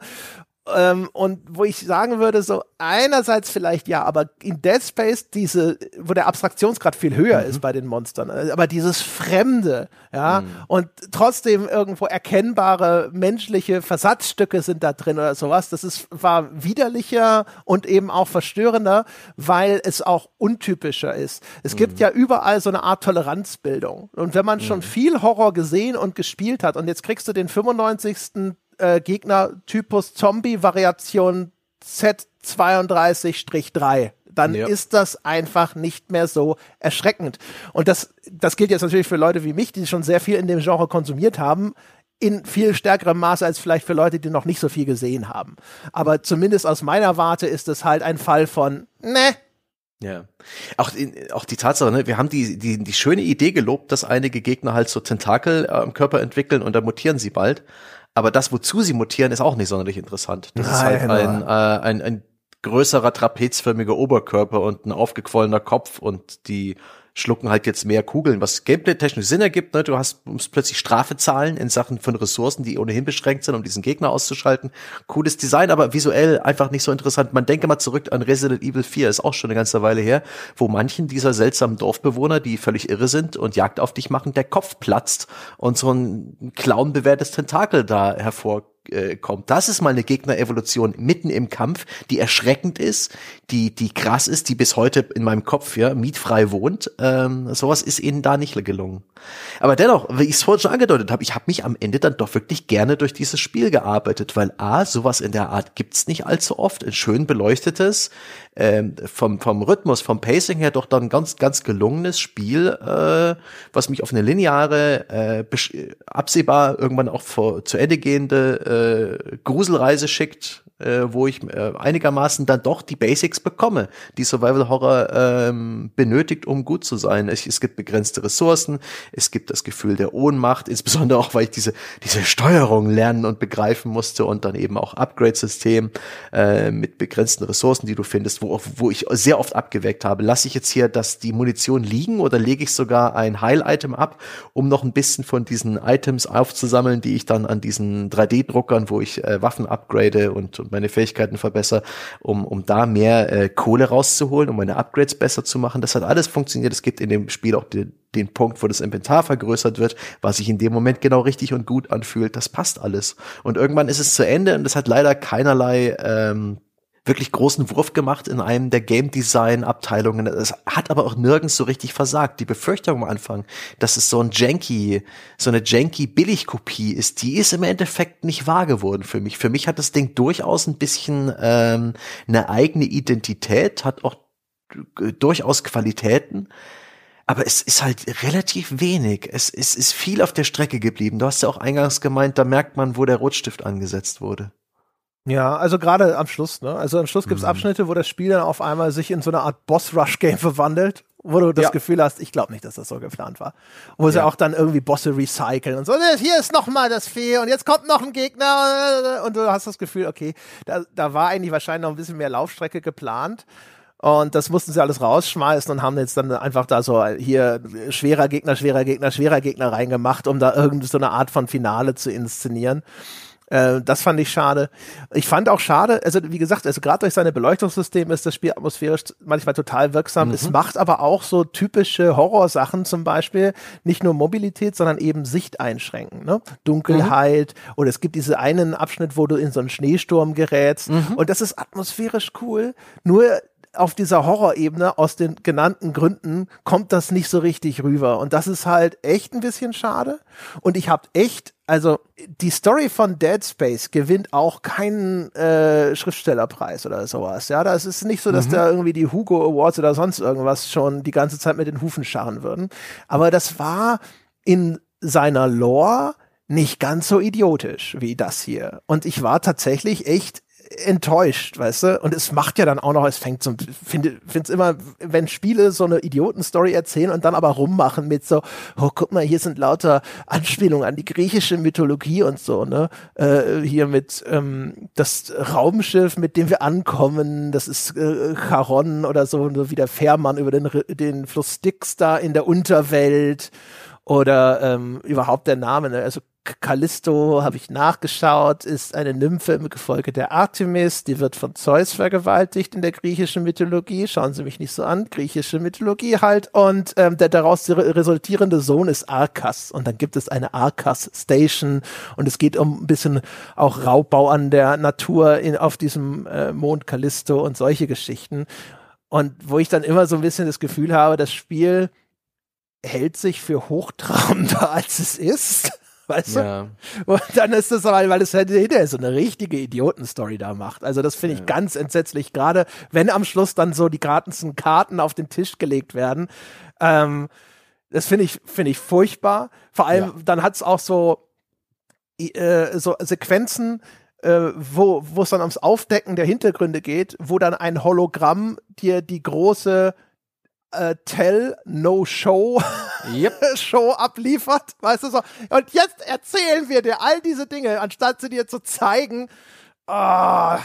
A: Ähm, und wo ich sagen würde, so einerseits vielleicht ja, aber in Dead Space diese, wo der Abstraktionsgrad viel höher mhm. ist bei den Monstern, äh, aber dieses Fremde, ja, mhm. und trotzdem irgendwo erkennbare menschliche Versatzstücke sind da drin oder sowas, das ist, war widerlicher und eben auch verstörender, weil es auch untypischer ist. Es mhm. gibt ja überall so eine Art Toleranzbildung. Und wenn man schon mhm. viel Horror gesehen und gespielt hat und jetzt kriegst du den 95 äh, Gegnertypus Zombie-Variation Z32-3 dann ja. ist das einfach nicht mehr so erschreckend. Und das, das gilt jetzt natürlich für Leute wie mich, die schon sehr viel in dem Genre konsumiert haben, in viel stärkerem Maße als vielleicht für Leute, die noch nicht so viel gesehen haben. Aber zumindest aus meiner Warte ist es halt ein Fall von, ne.
B: Ja. Auch, auch die Tatsache, ne, wir haben die, die, die schöne Idee gelobt, dass einige Gegner halt so Tentakel äh, am Körper entwickeln und dann mutieren sie bald. Aber das, wozu sie mutieren, ist auch nicht sonderlich interessant. Das Nein, ist halt ein, äh, ein, ein größerer trapezförmiger Oberkörper und ein aufgequollener Kopf und die schlucken halt jetzt mehr Kugeln, was gameplay-technisch Sinn ergibt. Ne? Du hast musst plötzlich Strafe zahlen in Sachen von Ressourcen, die ohnehin beschränkt sind, um diesen Gegner auszuschalten. Cooles Design, aber visuell einfach nicht so interessant. Man denke mal zurück an Resident Evil 4, ist auch schon eine ganze Weile her, wo manchen dieser seltsamen Dorfbewohner, die völlig irre sind und Jagd auf dich machen, der Kopf platzt und so ein clownbewehrtes Tentakel da hervor äh, kommt. Das ist mal eine Gegnerevolution mitten im Kampf, die erschreckend ist, die, die krass ist, die bis heute in meinem Kopf ja mietfrei wohnt. Ähm, sowas ist ihnen da nicht gelungen. Aber dennoch, wie ich es vorhin schon angedeutet habe, ich habe mich am Ende dann doch wirklich gerne durch dieses Spiel gearbeitet, weil A, sowas in der Art gibt's nicht allzu oft, ein schön beleuchtetes, ähm, vom, vom Rhythmus, vom Pacing her doch dann ganz, ganz gelungenes Spiel, äh, was mich auf eine lineare, äh, absehbar irgendwann auch vor, zu Ende gehende äh, Gruselreise schickt, äh, wo ich äh, einigermaßen dann doch die Basics bekomme, die Survival Horror ähm, benötigt, um gut zu sein. Es, es gibt begrenzte Ressourcen, es gibt das Gefühl der Ohnmacht, insbesondere auch, weil ich diese, diese Steuerung lernen und begreifen musste und dann eben auch Upgrade-System äh, mit begrenzten Ressourcen, die du findest, wo, wo ich sehr oft abgeweckt habe. Lasse ich jetzt hier dass die Munition liegen oder lege ich sogar ein Heil-Item ab, um noch ein bisschen von diesen Items aufzusammeln, die ich dann an diesen 3D-Druckern, wo ich äh, Waffen upgrade und, und meine Fähigkeiten verbessere, um, um da mehr äh, Kohle rauszuholen, um meine Upgrades besser zu machen. Das hat alles funktioniert. Es gibt in dem Spiel auch die, den Punkt, wo das Inventar vergrößert wird, was sich in dem Moment genau richtig und gut anfühlt. Das passt alles. Und irgendwann ist es zu Ende und es hat leider keinerlei ähm, wirklich großen Wurf gemacht in einem der Game Design Abteilungen. Es hat aber auch nirgends so richtig versagt. Die Befürchtung am Anfang, dass es so ein janky, so eine janky Billigkopie ist, die ist im Endeffekt nicht wahr geworden für mich. Für mich hat das Ding durchaus ein bisschen ähm, eine eigene Identität, hat auch durchaus Qualitäten. Aber es ist halt relativ wenig. Es, es ist viel auf der Strecke geblieben. Du hast ja auch eingangs gemeint, da merkt man, wo der Rotstift angesetzt wurde.
A: Ja, also gerade am Schluss, ne? Also am Schluss gibt's mhm. Abschnitte, wo das Spiel dann auf einmal sich in so eine Art Boss-Rush-Game verwandelt, wo du das ja. Gefühl hast, ich glaube nicht, dass das so geplant war. Wo ja. sie auch dann irgendwie Bosse recyceln und so, ne, hier ist noch mal das Fee und jetzt kommt noch ein Gegner und du hast das Gefühl, okay, da, da war eigentlich wahrscheinlich noch ein bisschen mehr Laufstrecke geplant. Und das mussten sie alles rausschmeißen und haben jetzt dann einfach da so hier schwerer Gegner, schwerer Gegner, schwerer Gegner reingemacht, um da irgendeine so eine Art von Finale zu inszenieren. Äh, das fand ich schade. Ich fand auch schade, also wie gesagt, also gerade durch seine Beleuchtungssystem ist das Spiel atmosphärisch manchmal total wirksam. Mhm. Es macht aber auch so typische Horrorsachen zum Beispiel, nicht nur Mobilität, sondern eben Sicht einschränken. Ne? Dunkelheit mhm. oder es gibt diese einen Abschnitt, wo du in so einen Schneesturm gerätst mhm. und das ist atmosphärisch cool. Nur auf dieser Horrorebene aus den genannten Gründen kommt das nicht so richtig rüber. Und das ist halt echt ein bisschen schade. Und ich habe echt, also die Story von Dead Space gewinnt auch keinen äh, Schriftstellerpreis oder sowas. Ja, das ist nicht so, dass mhm. da irgendwie die Hugo Awards oder sonst irgendwas schon die ganze Zeit mit den Hufen scharren würden. Aber das war in seiner Lore nicht ganz so idiotisch wie das hier. Und ich war tatsächlich echt enttäuscht, weißt du? Und es macht ja dann auch noch, es fängt so, finde es immer, wenn Spiele so eine Idiotenstory erzählen und dann aber rummachen mit so, oh, guck mal, hier sind lauter Anspielungen an die griechische Mythologie und so, ne? Äh, hier mit ähm, das Raumschiff, mit dem wir ankommen, das ist äh, Charon oder so, so wie der Fährmann über den, den Fluss Styx da in der Unterwelt oder ähm, überhaupt der Name, ne? also Callisto, habe ich nachgeschaut, ist eine Nymphe im Gefolge der Artemis, die wird von Zeus vergewaltigt in der griechischen Mythologie. Schauen Sie mich nicht so an, griechische Mythologie halt. Und ähm, der daraus resultierende Sohn ist Arkas. Und dann gibt es eine Arkas Station und es geht um ein bisschen auch Raubbau an der Natur in, auf diesem äh, Mond Callisto und solche Geschichten. Und wo ich dann immer so ein bisschen das Gefühl habe, das Spiel hält sich für hochtrabender, als es ist weißt ja. du? Und dann ist das aber, weil es halt hinterher so eine richtige Idiotenstory da macht. Also das finde ich ja. ganz entsetzlich, gerade wenn am Schluss dann so die ganzen Karten auf den Tisch gelegt werden. Ähm, das finde ich, finde ich furchtbar. Vor allem, ja. dann hat es auch so, äh, so Sequenzen, äh, wo wo es dann ums Aufdecken der Hintergründe geht, wo dann ein Hologramm dir die große äh, Tell No Show yep. Show abliefert, weißt du so. Und jetzt erzählen wir dir all diese Dinge, anstatt sie dir zu zeigen. Oh,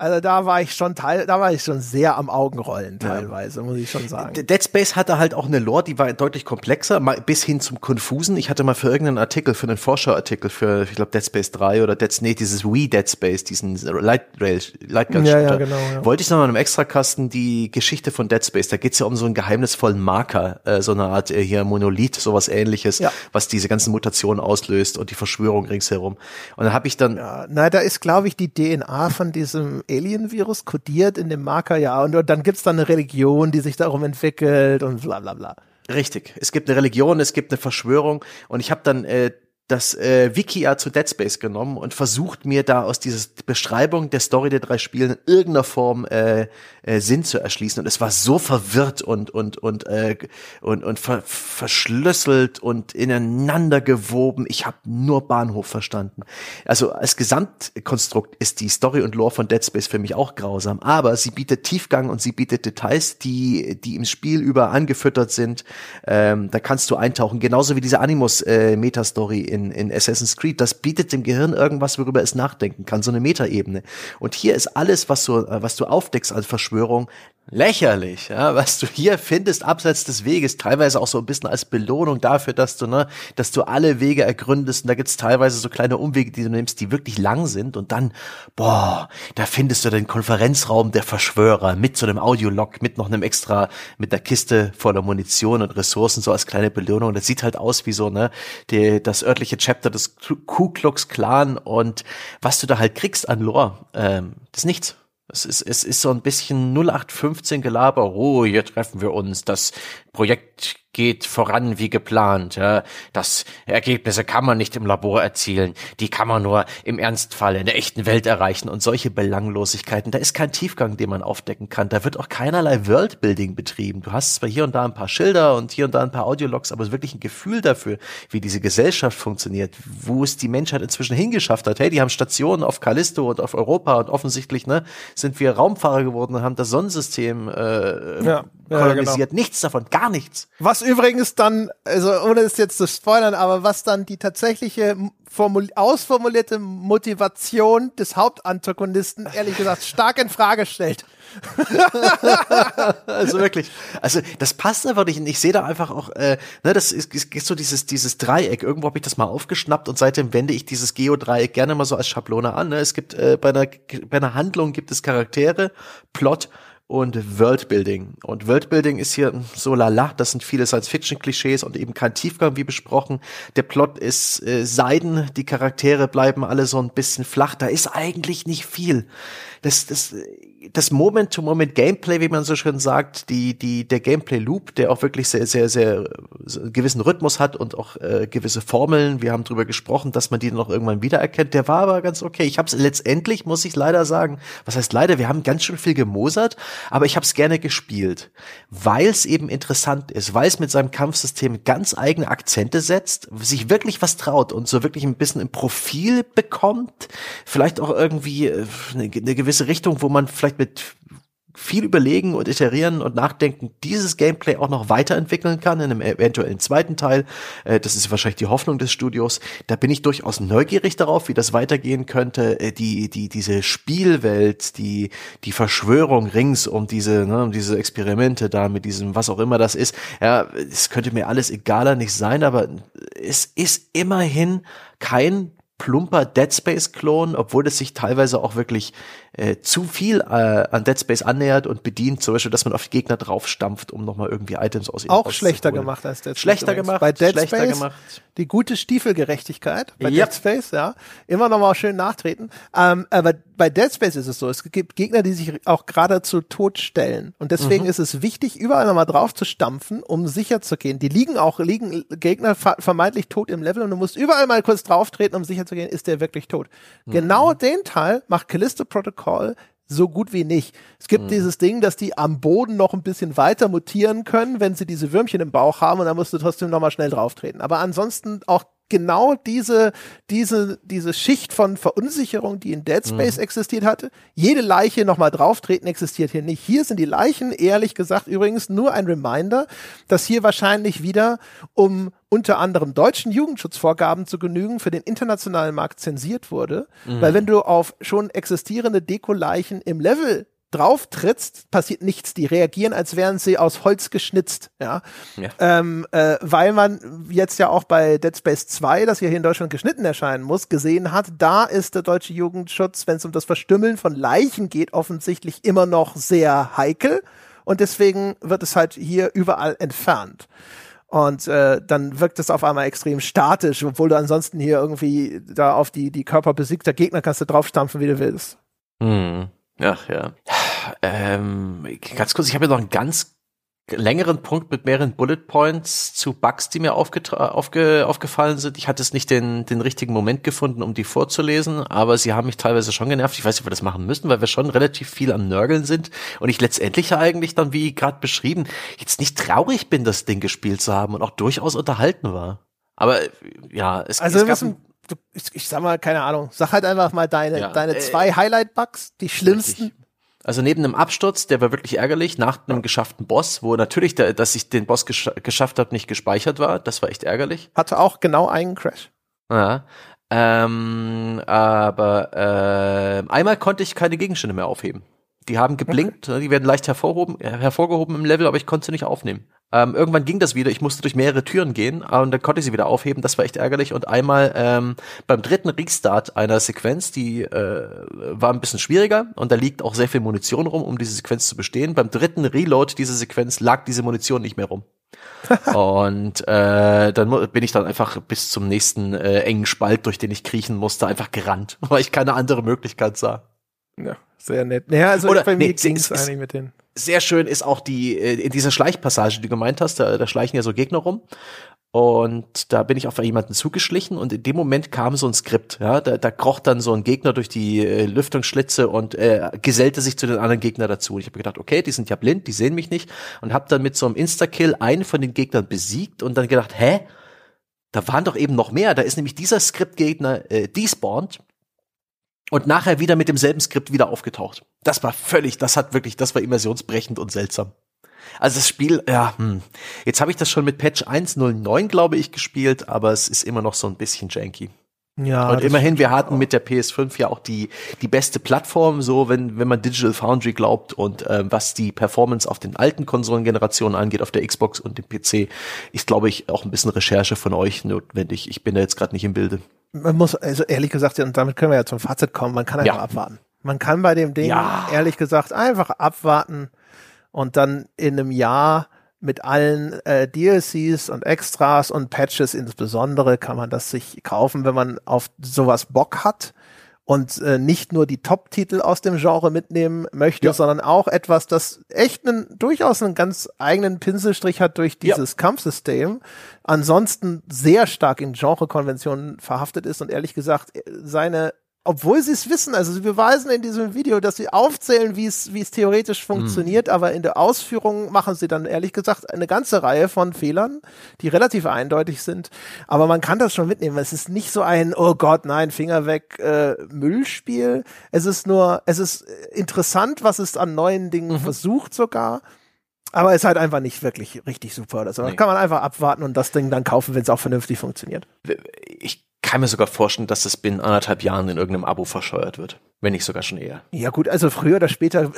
A: also da war ich schon teil, da war ich schon sehr am Augenrollen teilweise, ja. muss ich schon sagen.
B: Dead Space hatte halt auch eine Lore, die war deutlich komplexer, bis hin zum Konfusen. Ich hatte mal für irgendeinen Artikel, für einen Forscherartikel für, ich glaube, Dead Space 3 oder Dead, nee, dieses Wii Dead Space, diesen Light Rail, Light Gun
A: ja, ja, genau, ja.
B: wollte ich noch mal einem Extrakasten die Geschichte von Dead Space, da geht's ja um so einen geheimnisvollen Marker, äh, so eine Art äh, hier Monolith, sowas ähnliches, ja. was diese ganzen Mutationen auslöst und die Verschwörung ringsherum. Und dann habe ich dann...
A: Ja, na, da ist, glaube ich, die DNA von diesem Alien-Virus kodiert in dem Marker, ja. Und, und dann gibt's dann eine Religion, die sich darum entwickelt und bla bla bla.
B: Richtig. Es gibt eine Religion, es gibt eine Verschwörung. Und ich habe dann äh, das äh, Wikia zu Dead Space genommen und versucht mir da aus dieser Beschreibung der Story der drei Spiele in irgendeiner Form äh, äh, Sinn zu erschließen und es war so verwirrt und und und äh, und und ver verschlüsselt und ineinander gewoben. Ich habe nur Bahnhof verstanden. Also als Gesamtkonstrukt ist die Story und Lore von Dead Space für mich auch grausam, aber sie bietet Tiefgang und sie bietet Details, die die im Spiel über angefüttert sind. Ähm, da kannst du eintauchen, genauso wie diese Animus äh, Metastory in in, in Assassin's Creed. Das bietet dem Gehirn irgendwas, worüber es nachdenken kann, so eine Metaebene. Und hier ist alles, was du, äh, was du aufdeckst als Verschwörung, lächerlich, ja, was du hier findest abseits des Weges, teilweise auch so ein bisschen als Belohnung dafür, dass du, ne, dass du alle Wege ergründest und da gibt's teilweise so kleine Umwege, die du nimmst, die wirklich lang sind und dann, boah, da findest du den Konferenzraum der Verschwörer mit so einem Audiolog, mit noch einem extra, mit der Kiste voller Munition und Ressourcen, so als kleine Belohnung. Das sieht halt aus wie so, ne, die, das örtliche Chapter des Ku Klux Klan und was du da halt kriegst an Lore, ähm, das ist nichts. Es ist, es ist so ein bisschen 0815 Gelaber. Oh, hier treffen wir uns. Das Projekt geht voran wie geplant. Ja. Das Ergebnisse kann man nicht im Labor erzielen. Die kann man nur im Ernstfall in der echten Welt erreichen. Und solche Belanglosigkeiten, da ist kein Tiefgang, den man aufdecken kann. Da wird auch keinerlei Worldbuilding betrieben. Du hast zwar hier und da ein paar Schilder und hier und da ein paar Audiologs, aber wirklich ein Gefühl dafür, wie diese Gesellschaft funktioniert, wo es die Menschheit inzwischen hingeschafft hat. Hey, die haben Stationen auf Callisto und auf Europa und offensichtlich ne, sind wir Raumfahrer geworden und haben das Sonnensystem äh, ja, kolonisiert. Ja, genau. Nichts davon, gar nichts.
A: Was übrigens dann, also ohne es jetzt zu spoilern, aber was dann die tatsächliche ausformulierte Motivation des Hauptantagonisten ehrlich gesagt stark in Frage stellt.
B: also wirklich. Also das passt einfach nicht. Ich sehe da einfach auch, äh, ne, das ist, ist so dieses, dieses Dreieck. Irgendwo habe ich das mal aufgeschnappt und seitdem wende ich dieses Geodreieck gerne mal so als Schablone an. Ne? Es gibt äh, bei, einer, bei einer Handlung gibt es Charaktere, Plot und Worldbuilding. Und Worldbuilding ist hier so lala, das sind viele Science-Fiction-Klischees und eben kein Tiefgang, wie besprochen. Der Plot ist äh, Seiden, die Charaktere bleiben alle so ein bisschen flach, da ist eigentlich nicht viel. Das, das, das Moment-to-Moment-Gameplay, wie man so schön sagt, die, die, der Gameplay-Loop, der auch wirklich sehr, sehr, sehr, sehr gewissen Rhythmus hat und auch äh, gewisse Formeln. Wir haben drüber gesprochen, dass man die noch irgendwann wiedererkennt. Der war aber ganz okay. Ich habe es letztendlich, muss ich leider sagen, was heißt leider, wir haben ganz schön viel gemosert, aber ich habe es gerne gespielt, weil es eben interessant ist, weil es mit seinem Kampfsystem ganz eigene Akzente setzt, sich wirklich was traut und so wirklich ein bisschen im Profil bekommt, vielleicht auch irgendwie äh, eine, eine gewisse Richtung, wo man vielleicht mit viel überlegen und iterieren und nachdenken, dieses Gameplay auch noch weiterentwickeln kann in einem eventuellen zweiten Teil. Äh, das ist wahrscheinlich die Hoffnung des Studios. Da bin ich durchaus neugierig darauf, wie das weitergehen könnte. Äh, die, die, diese Spielwelt, die, die Verschwörung rings um diese, ne, um diese Experimente da mit diesem, was auch immer das ist. Ja, es könnte mir alles egaler nicht sein, aber es ist immerhin kein plumper Dead Space Klon, obwohl es sich teilweise auch wirklich äh, zu viel äh, an Dead Space annähert und bedient, zum Beispiel, dass man auf die Gegner draufstampft, um nochmal irgendwie Items aus ihnen
A: Auch schlechter gemacht als Dead
B: Space. Schlechter gemacht.
A: Bei Dead
B: schlechter
A: Space
B: gemacht.
A: die gute Stiefelgerechtigkeit bei
B: Ja.
A: Dead Space, ja. Immer nochmal schön nachtreten. Ähm, aber bei Dead Space ist es so, es gibt Gegner, die sich auch geradezu tot stellen. Und deswegen
B: Mhm.
A: ist es wichtig, überall nochmal drauf zu stampfen, um sicher zu gehen. Die liegen auch, liegen Gegner ver vermeintlich tot im Level und du musst überall mal kurz drauf treten, um sicher zu gehen, ist der wirklich tot.
B: Mhm.
A: Genau den Teil macht Callisto Protocol so gut wie nicht. Es gibt
B: Mhm.
A: dieses Ding, dass die am Boden noch ein bisschen weiter mutieren können, wenn sie diese Würmchen im Bauch haben und dann musst du trotzdem nochmal schnell drauf treten. Aber ansonsten auch genau diese, diese, diese Schicht von Verunsicherung, die in Dead Space existiert hatte. Jede Leiche nochmal drauftreten existiert hier nicht. Hier sind die Leichen, ehrlich gesagt, übrigens nur ein Reminder, dass hier wahrscheinlich wieder, um unter anderem deutschen Jugendschutzvorgaben zu genügen, für den internationalen Markt zensiert wurde. Weil wenn du auf schon existierende Dekoleichen im Level drauf trittst, passiert nichts. Die reagieren, als wären sie aus Holz geschnitzt, ja.
B: Ja.
A: Ähm, äh, weil man jetzt ja auch bei Dead Space 2, das ja hier in Deutschland geschnitten erscheinen muss, gesehen hat, da ist der deutsche Jugendschutz, wenn es um das Verstümmeln von Leichen geht, offensichtlich immer noch sehr heikel. Und deswegen wird es halt hier überall entfernt. Und äh, dann wirkt es auf einmal extrem statisch, obwohl du ansonsten hier irgendwie da auf die, die Körper besiegter Gegner kannst du draufstampfen, wie du willst.
B: Hm. Ach ja. Ähm, ganz kurz, ich habe ja noch einen ganz längeren Punkt mit mehreren Bullet Points zu Bugs, die mir aufge aufgefallen sind. Ich hatte es nicht den, den richtigen Moment gefunden, um die vorzulesen, aber sie haben mich teilweise schon genervt. Ich weiß nicht, ob wir das machen müssen, weil wir schon relativ viel am Nörgeln sind und ich letztendlich ja eigentlich dann, wie gerade beschrieben, jetzt nicht traurig bin, das Ding gespielt zu haben und auch durchaus unterhalten war. Aber äh, ja, es,
A: Also
B: es gab
A: müssen, du, ich, ich sag mal, keine Ahnung, sag halt einfach mal deine,
B: Ja,
A: deine
B: äh,
A: zwei Highlight-Bugs, die schlimmsten.
B: Richtig. Also neben einem Absturz, der war wirklich ärgerlich, nach einem geschafften Boss, wo natürlich, der, dass ich den Boss gesch geschafft habe, nicht gespeichert war, das war echt ärgerlich.
A: Hatte auch genau einen Crash.
B: Ja. Ähm, aber äh, einmal konnte ich keine Gegenstände mehr aufheben. Die haben geblinkt, ne, die werden leicht hervorhoben, äh, hervorgehoben im Level, aber ich konnte sie nicht aufnehmen. Ähm, irgendwann ging das wieder, ich musste durch mehrere Türen gehen äh, und dann konnte ich sie wieder aufheben, das war echt ärgerlich. Und einmal ähm, beim dritten Restart einer Sequenz, die äh, war ein bisschen schwieriger und da liegt auch sehr viel Munition rum, um diese Sequenz zu bestehen. Beim dritten Reload dieser Sequenz lag diese Munition nicht mehr rum. und äh, dann bin ich dann einfach bis zum nächsten äh, engen Spalt, durch den ich kriechen musste, einfach gerannt, weil ich keine andere Möglichkeit sah.
A: Ja, sehr nett. Naja, also
B: Oder-
A: bei mir
B: nee, es-
A: ging's eigentlich mit den.
B: Sehr schön ist auch die äh, in dieser Schleichpassage, die du gemeint hast, da, da schleichen ja so Gegner rum. Und da bin ich auf jemanden zugeschlichen und in dem Moment kam so ein Skript, ja, da, da kroch dann so ein Gegner durch die äh, Lüftungsschlitze und äh, gesellte sich zu den anderen Gegnern dazu. Und ich habe gedacht, okay, die sind ja blind, die sehen mich nicht und habe dann mit so einem Insta-Kill einen von den Gegnern besiegt und dann gedacht, hä? Da waren doch eben noch mehr. Da ist nämlich dieser Skriptgegner äh, despawned und nachher wieder mit demselben Skript wieder aufgetaucht. Das war völlig, das hat wirklich, das war immersionsbrechend und seltsam. Also das Spiel, ja, hm. jetzt habe ich das schon mit Patch 1.09, glaube ich, gespielt, aber es ist immer noch so ein bisschen janky.
A: Ja,
B: und immerhin, wir hatten mit der PS5 ja auch die, die beste Plattform, so wenn, wenn man Digital Foundry glaubt und ähm, was die Performance auf den alten Konsolengenerationen angeht, auf der Xbox und dem PC, ist, glaube ich, auch ein bisschen Recherche von euch notwendig. Ich bin da jetzt gerade nicht im Bilde.
A: man muss, also ehrlich gesagt, und damit können wir ja zum Fazit kommen, man kann einfach
B: Ja.
A: abwarten. Man kann bei dem Ding,
B: Ja.
A: ehrlich gesagt, einfach abwarten und dann in einem Jahr mit allen äh, DLCs und Extras und Patches insbesondere kann man das sich kaufen, wenn man auf sowas Bock hat und äh, nicht nur die Top-Titel aus dem Genre mitnehmen möchte,
B: Ja.
A: sondern auch etwas, das echt einen durchaus einen ganz eigenen Pinselstrich hat durch
B: Ja.
A: dieses Kampfsystem, ansonsten sehr stark in Genrekonventionen verhaftet ist und ehrlich gesagt seine obwohl sie es wissen, also sie beweisen in diesem Video, dass sie aufzählen, wie es wie es theoretisch funktioniert, mhm. aber in der Ausführung machen sie dann ehrlich gesagt eine ganze Reihe von Fehlern, die relativ eindeutig sind. Aber man kann das schon mitnehmen. Es ist nicht so ein Oh Gott, nein, Finger weg äh, Müllspiel. Es ist nur, es ist interessant, was es an neuen Dingen mhm. versucht sogar. Aber es ist halt einfach nicht wirklich richtig super oder so. Nee. kann man einfach abwarten und das Ding dann kaufen, wenn es auch vernünftig funktioniert.
B: Ich kann mir sogar vorstellen, dass das binnen anderthalb Jahren in irgendeinem Abo verscheuert wird. Wenn nicht sogar schon eher.
A: Ja gut, also früher oder später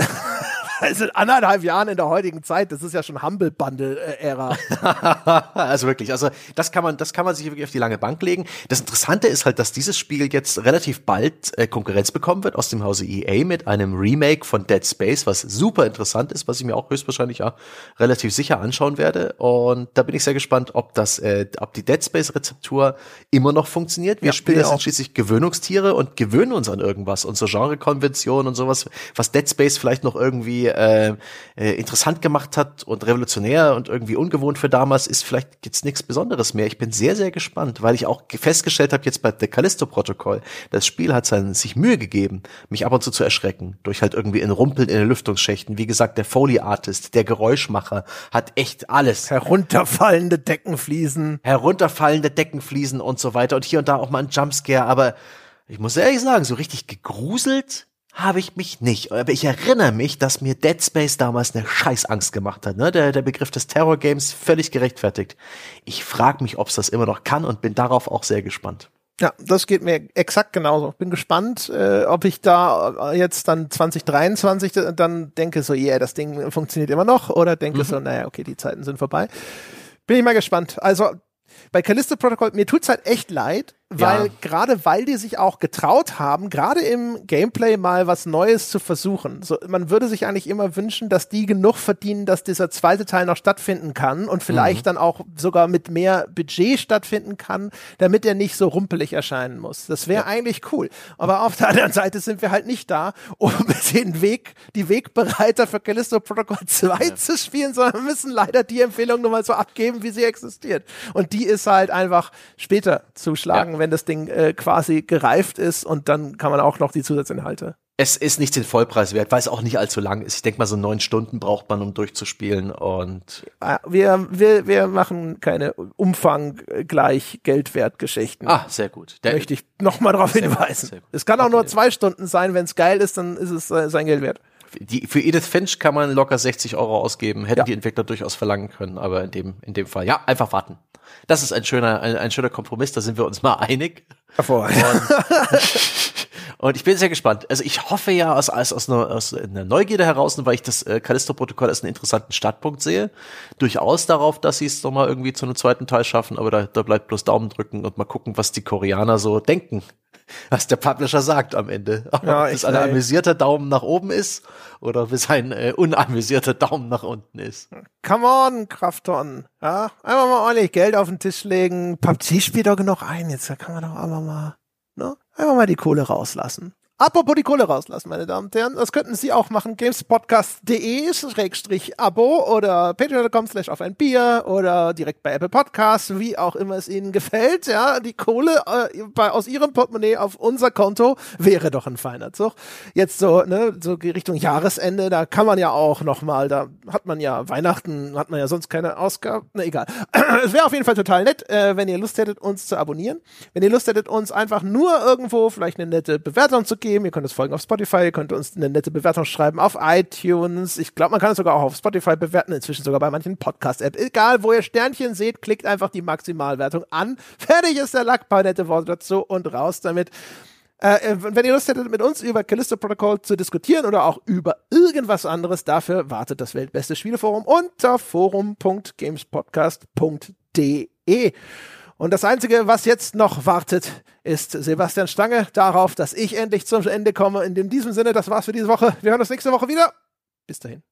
A: also anderthalb Jahren in der heutigen Zeit, das ist ja schon Humble Bundle-Ära.
B: also wirklich, also das kann man, das kann man sich wirklich auf die lange Bank legen. Das Interessante ist halt, dass dieses Spiel jetzt relativ bald äh, Konkurrenz bekommen wird aus dem Hause EA mit einem Remake von Dead Space, was super interessant ist, was ich mir auch höchstwahrscheinlich ja relativ sicher anschauen werde. Und da bin ich sehr gespannt, ob das, äh, ob die Dead Space Rezeptur immer noch funktioniert. Wir ja, Spieler sind schließlich Gewöhnungstiere und gewöhnen uns an irgendwas. Unsere Genrekonvention und sowas, was Dead Space vielleicht noch irgendwie äh, äh, interessant gemacht hat und revolutionär und irgendwie ungewohnt für damals, ist vielleicht jetzt nichts Besonderes mehr. Ich bin sehr, sehr gespannt, weil ich auch festgestellt habe jetzt bei The Callisto-Protokoll, das Spiel hat sein, sich Mühe gegeben, mich ab und zu zu erschrecken, durch halt irgendwie ein Rumpeln in den Lüftungsschächten. Wie gesagt, der Foley-Artist, der Geräuschmacher, hat echt alles.
A: Herunterfallende Deckenfliesen.
B: Herunterfallende Deckenfliesen und so weiter und hier und da auch mal ein Jumpscare, aber ich muss ehrlich sagen, so richtig gegruselt habe ich mich nicht. Aber ich erinnere mich, dass mir Dead Space damals eine Scheißangst gemacht hat. Ne? Der, der Begriff des Terror Games völlig gerechtfertigt. Ich frage mich, ob es das immer noch kann und bin darauf auch sehr gespannt.
A: Ja, das geht mir exakt genauso. Bin gespannt, äh, ob ich da jetzt dann 2023 dann denke so, yeah, das Ding funktioniert immer noch oder denke mhm. so, naja, okay, die Zeiten sind vorbei. Bin ich mal gespannt. Also bei Callisto Protocol, mir tut's halt echt leid, weil ja. gerade weil die sich auch getraut haben, gerade im Gameplay mal was Neues zu versuchen. So, man würde sich eigentlich immer wünschen, dass die genug verdienen, dass dieser zweite Teil noch stattfinden kann und vielleicht mhm. dann auch sogar mit mehr Budget stattfinden kann, damit er nicht so rumpelig erscheinen muss. Das wäre ja. eigentlich cool. Aber auf der anderen Seite sind wir halt nicht da, um den Weg, die Wegbereiter für Callisto Protocol 2 ja. zu spielen, sondern müssen leider die Empfehlung nur mal so abgeben, wie sie existiert. Und die ist halt einfach später zuschlagen wenn das Ding äh, quasi gereift ist und dann kann man auch noch die Zusatzinhalte.
B: Es ist nicht den Vollpreis wert, weil es auch nicht allzu lang ist. Ich denke mal, so neun Stunden braucht man, um durchzuspielen und.
A: Wir, wir, wir machen keine Umfang gleich Geldwertgeschichten.
B: Ah, sehr gut.
A: Der, Möchte ich nochmal darauf hinweisen. Gut, es kann auch okay. nur zwei Stunden sein. Wenn es geil ist, dann ist es äh, sein Geld wert.
B: Die, für Edith Finch kann man locker 60 Euro ausgeben, hätten ja. die Entwickler durchaus verlangen können, aber in dem, in dem Fall, ja, einfach warten. Das ist ein schöner, ein, ein schöner Kompromiss, da sind wir uns mal einig.
A: Hervorragend.
B: Und ich bin sehr gespannt. Also ich hoffe ja aus, aus, aus, einer, aus einer Neugierde heraus, weil ich das äh, Callisto-Protokoll als einen interessanten Startpunkt sehe, durchaus darauf, dass sie es nochmal irgendwie zu einem zweiten Teil schaffen, aber da, da bleibt bloß Daumen drücken und mal gucken, was die Koreaner so denken was der Publisher sagt am Ende. Ob ja, es ein amüsierter Daumen nach oben ist oder ob es ein äh, unamüsierter Daumen nach unten ist.
A: Come on, Krafton. Ja, einfach mal ordentlich Geld auf den Tisch legen. PUBG spielt doch genug ein. Jetzt da kann man doch einfach mal, ne? Einfach mal die Kohle rauslassen. Apropos die Kohle rauslassen, meine Damen und Herren, das könnten Sie auch machen. gamespodcast.de Schrägstrich Abo oder patreon.com slash auf ein Bier oder direkt bei Apple Podcasts, wie auch immer es Ihnen gefällt. Ja, die Kohle äh, bei, aus Ihrem Portemonnaie auf unser Konto wäre doch ein feiner Zug. Jetzt so, ne, so Richtung Jahresende, da kann man ja auch nochmal, da hat man ja Weihnachten, hat man ja sonst keine Ausgaben. Na egal. es wäre auf jeden Fall total nett, äh, wenn ihr Lust hättet, uns zu abonnieren. Wenn ihr Lust hättet, uns einfach nur irgendwo vielleicht eine nette Bewertung zu geben geben. Ihr könnt uns folgen auf Spotify, ihr könnt uns eine nette Bewertung schreiben auf iTunes. Ich glaube, man kann es sogar auch auf Spotify bewerten, inzwischen sogar bei manchen Podcast-Apps. Egal, wo ihr Sternchen seht, klickt einfach die Maximalwertung an. Fertig ist der Lack, paar nette Worte dazu und raus damit. Äh, wenn ihr Lust hättet, mit uns über Callisto Protocol zu diskutieren oder auch über irgendwas anderes, dafür wartet das weltbeste Spieleforum unter forum.gamespodcast.de. Und das Einzige, was jetzt noch wartet, ist Sebastian Stange darauf, dass ich endlich zum Ende komme. In diesem Sinne, das war's für diese Woche. Wir hören uns nächste Woche wieder. Bis dahin.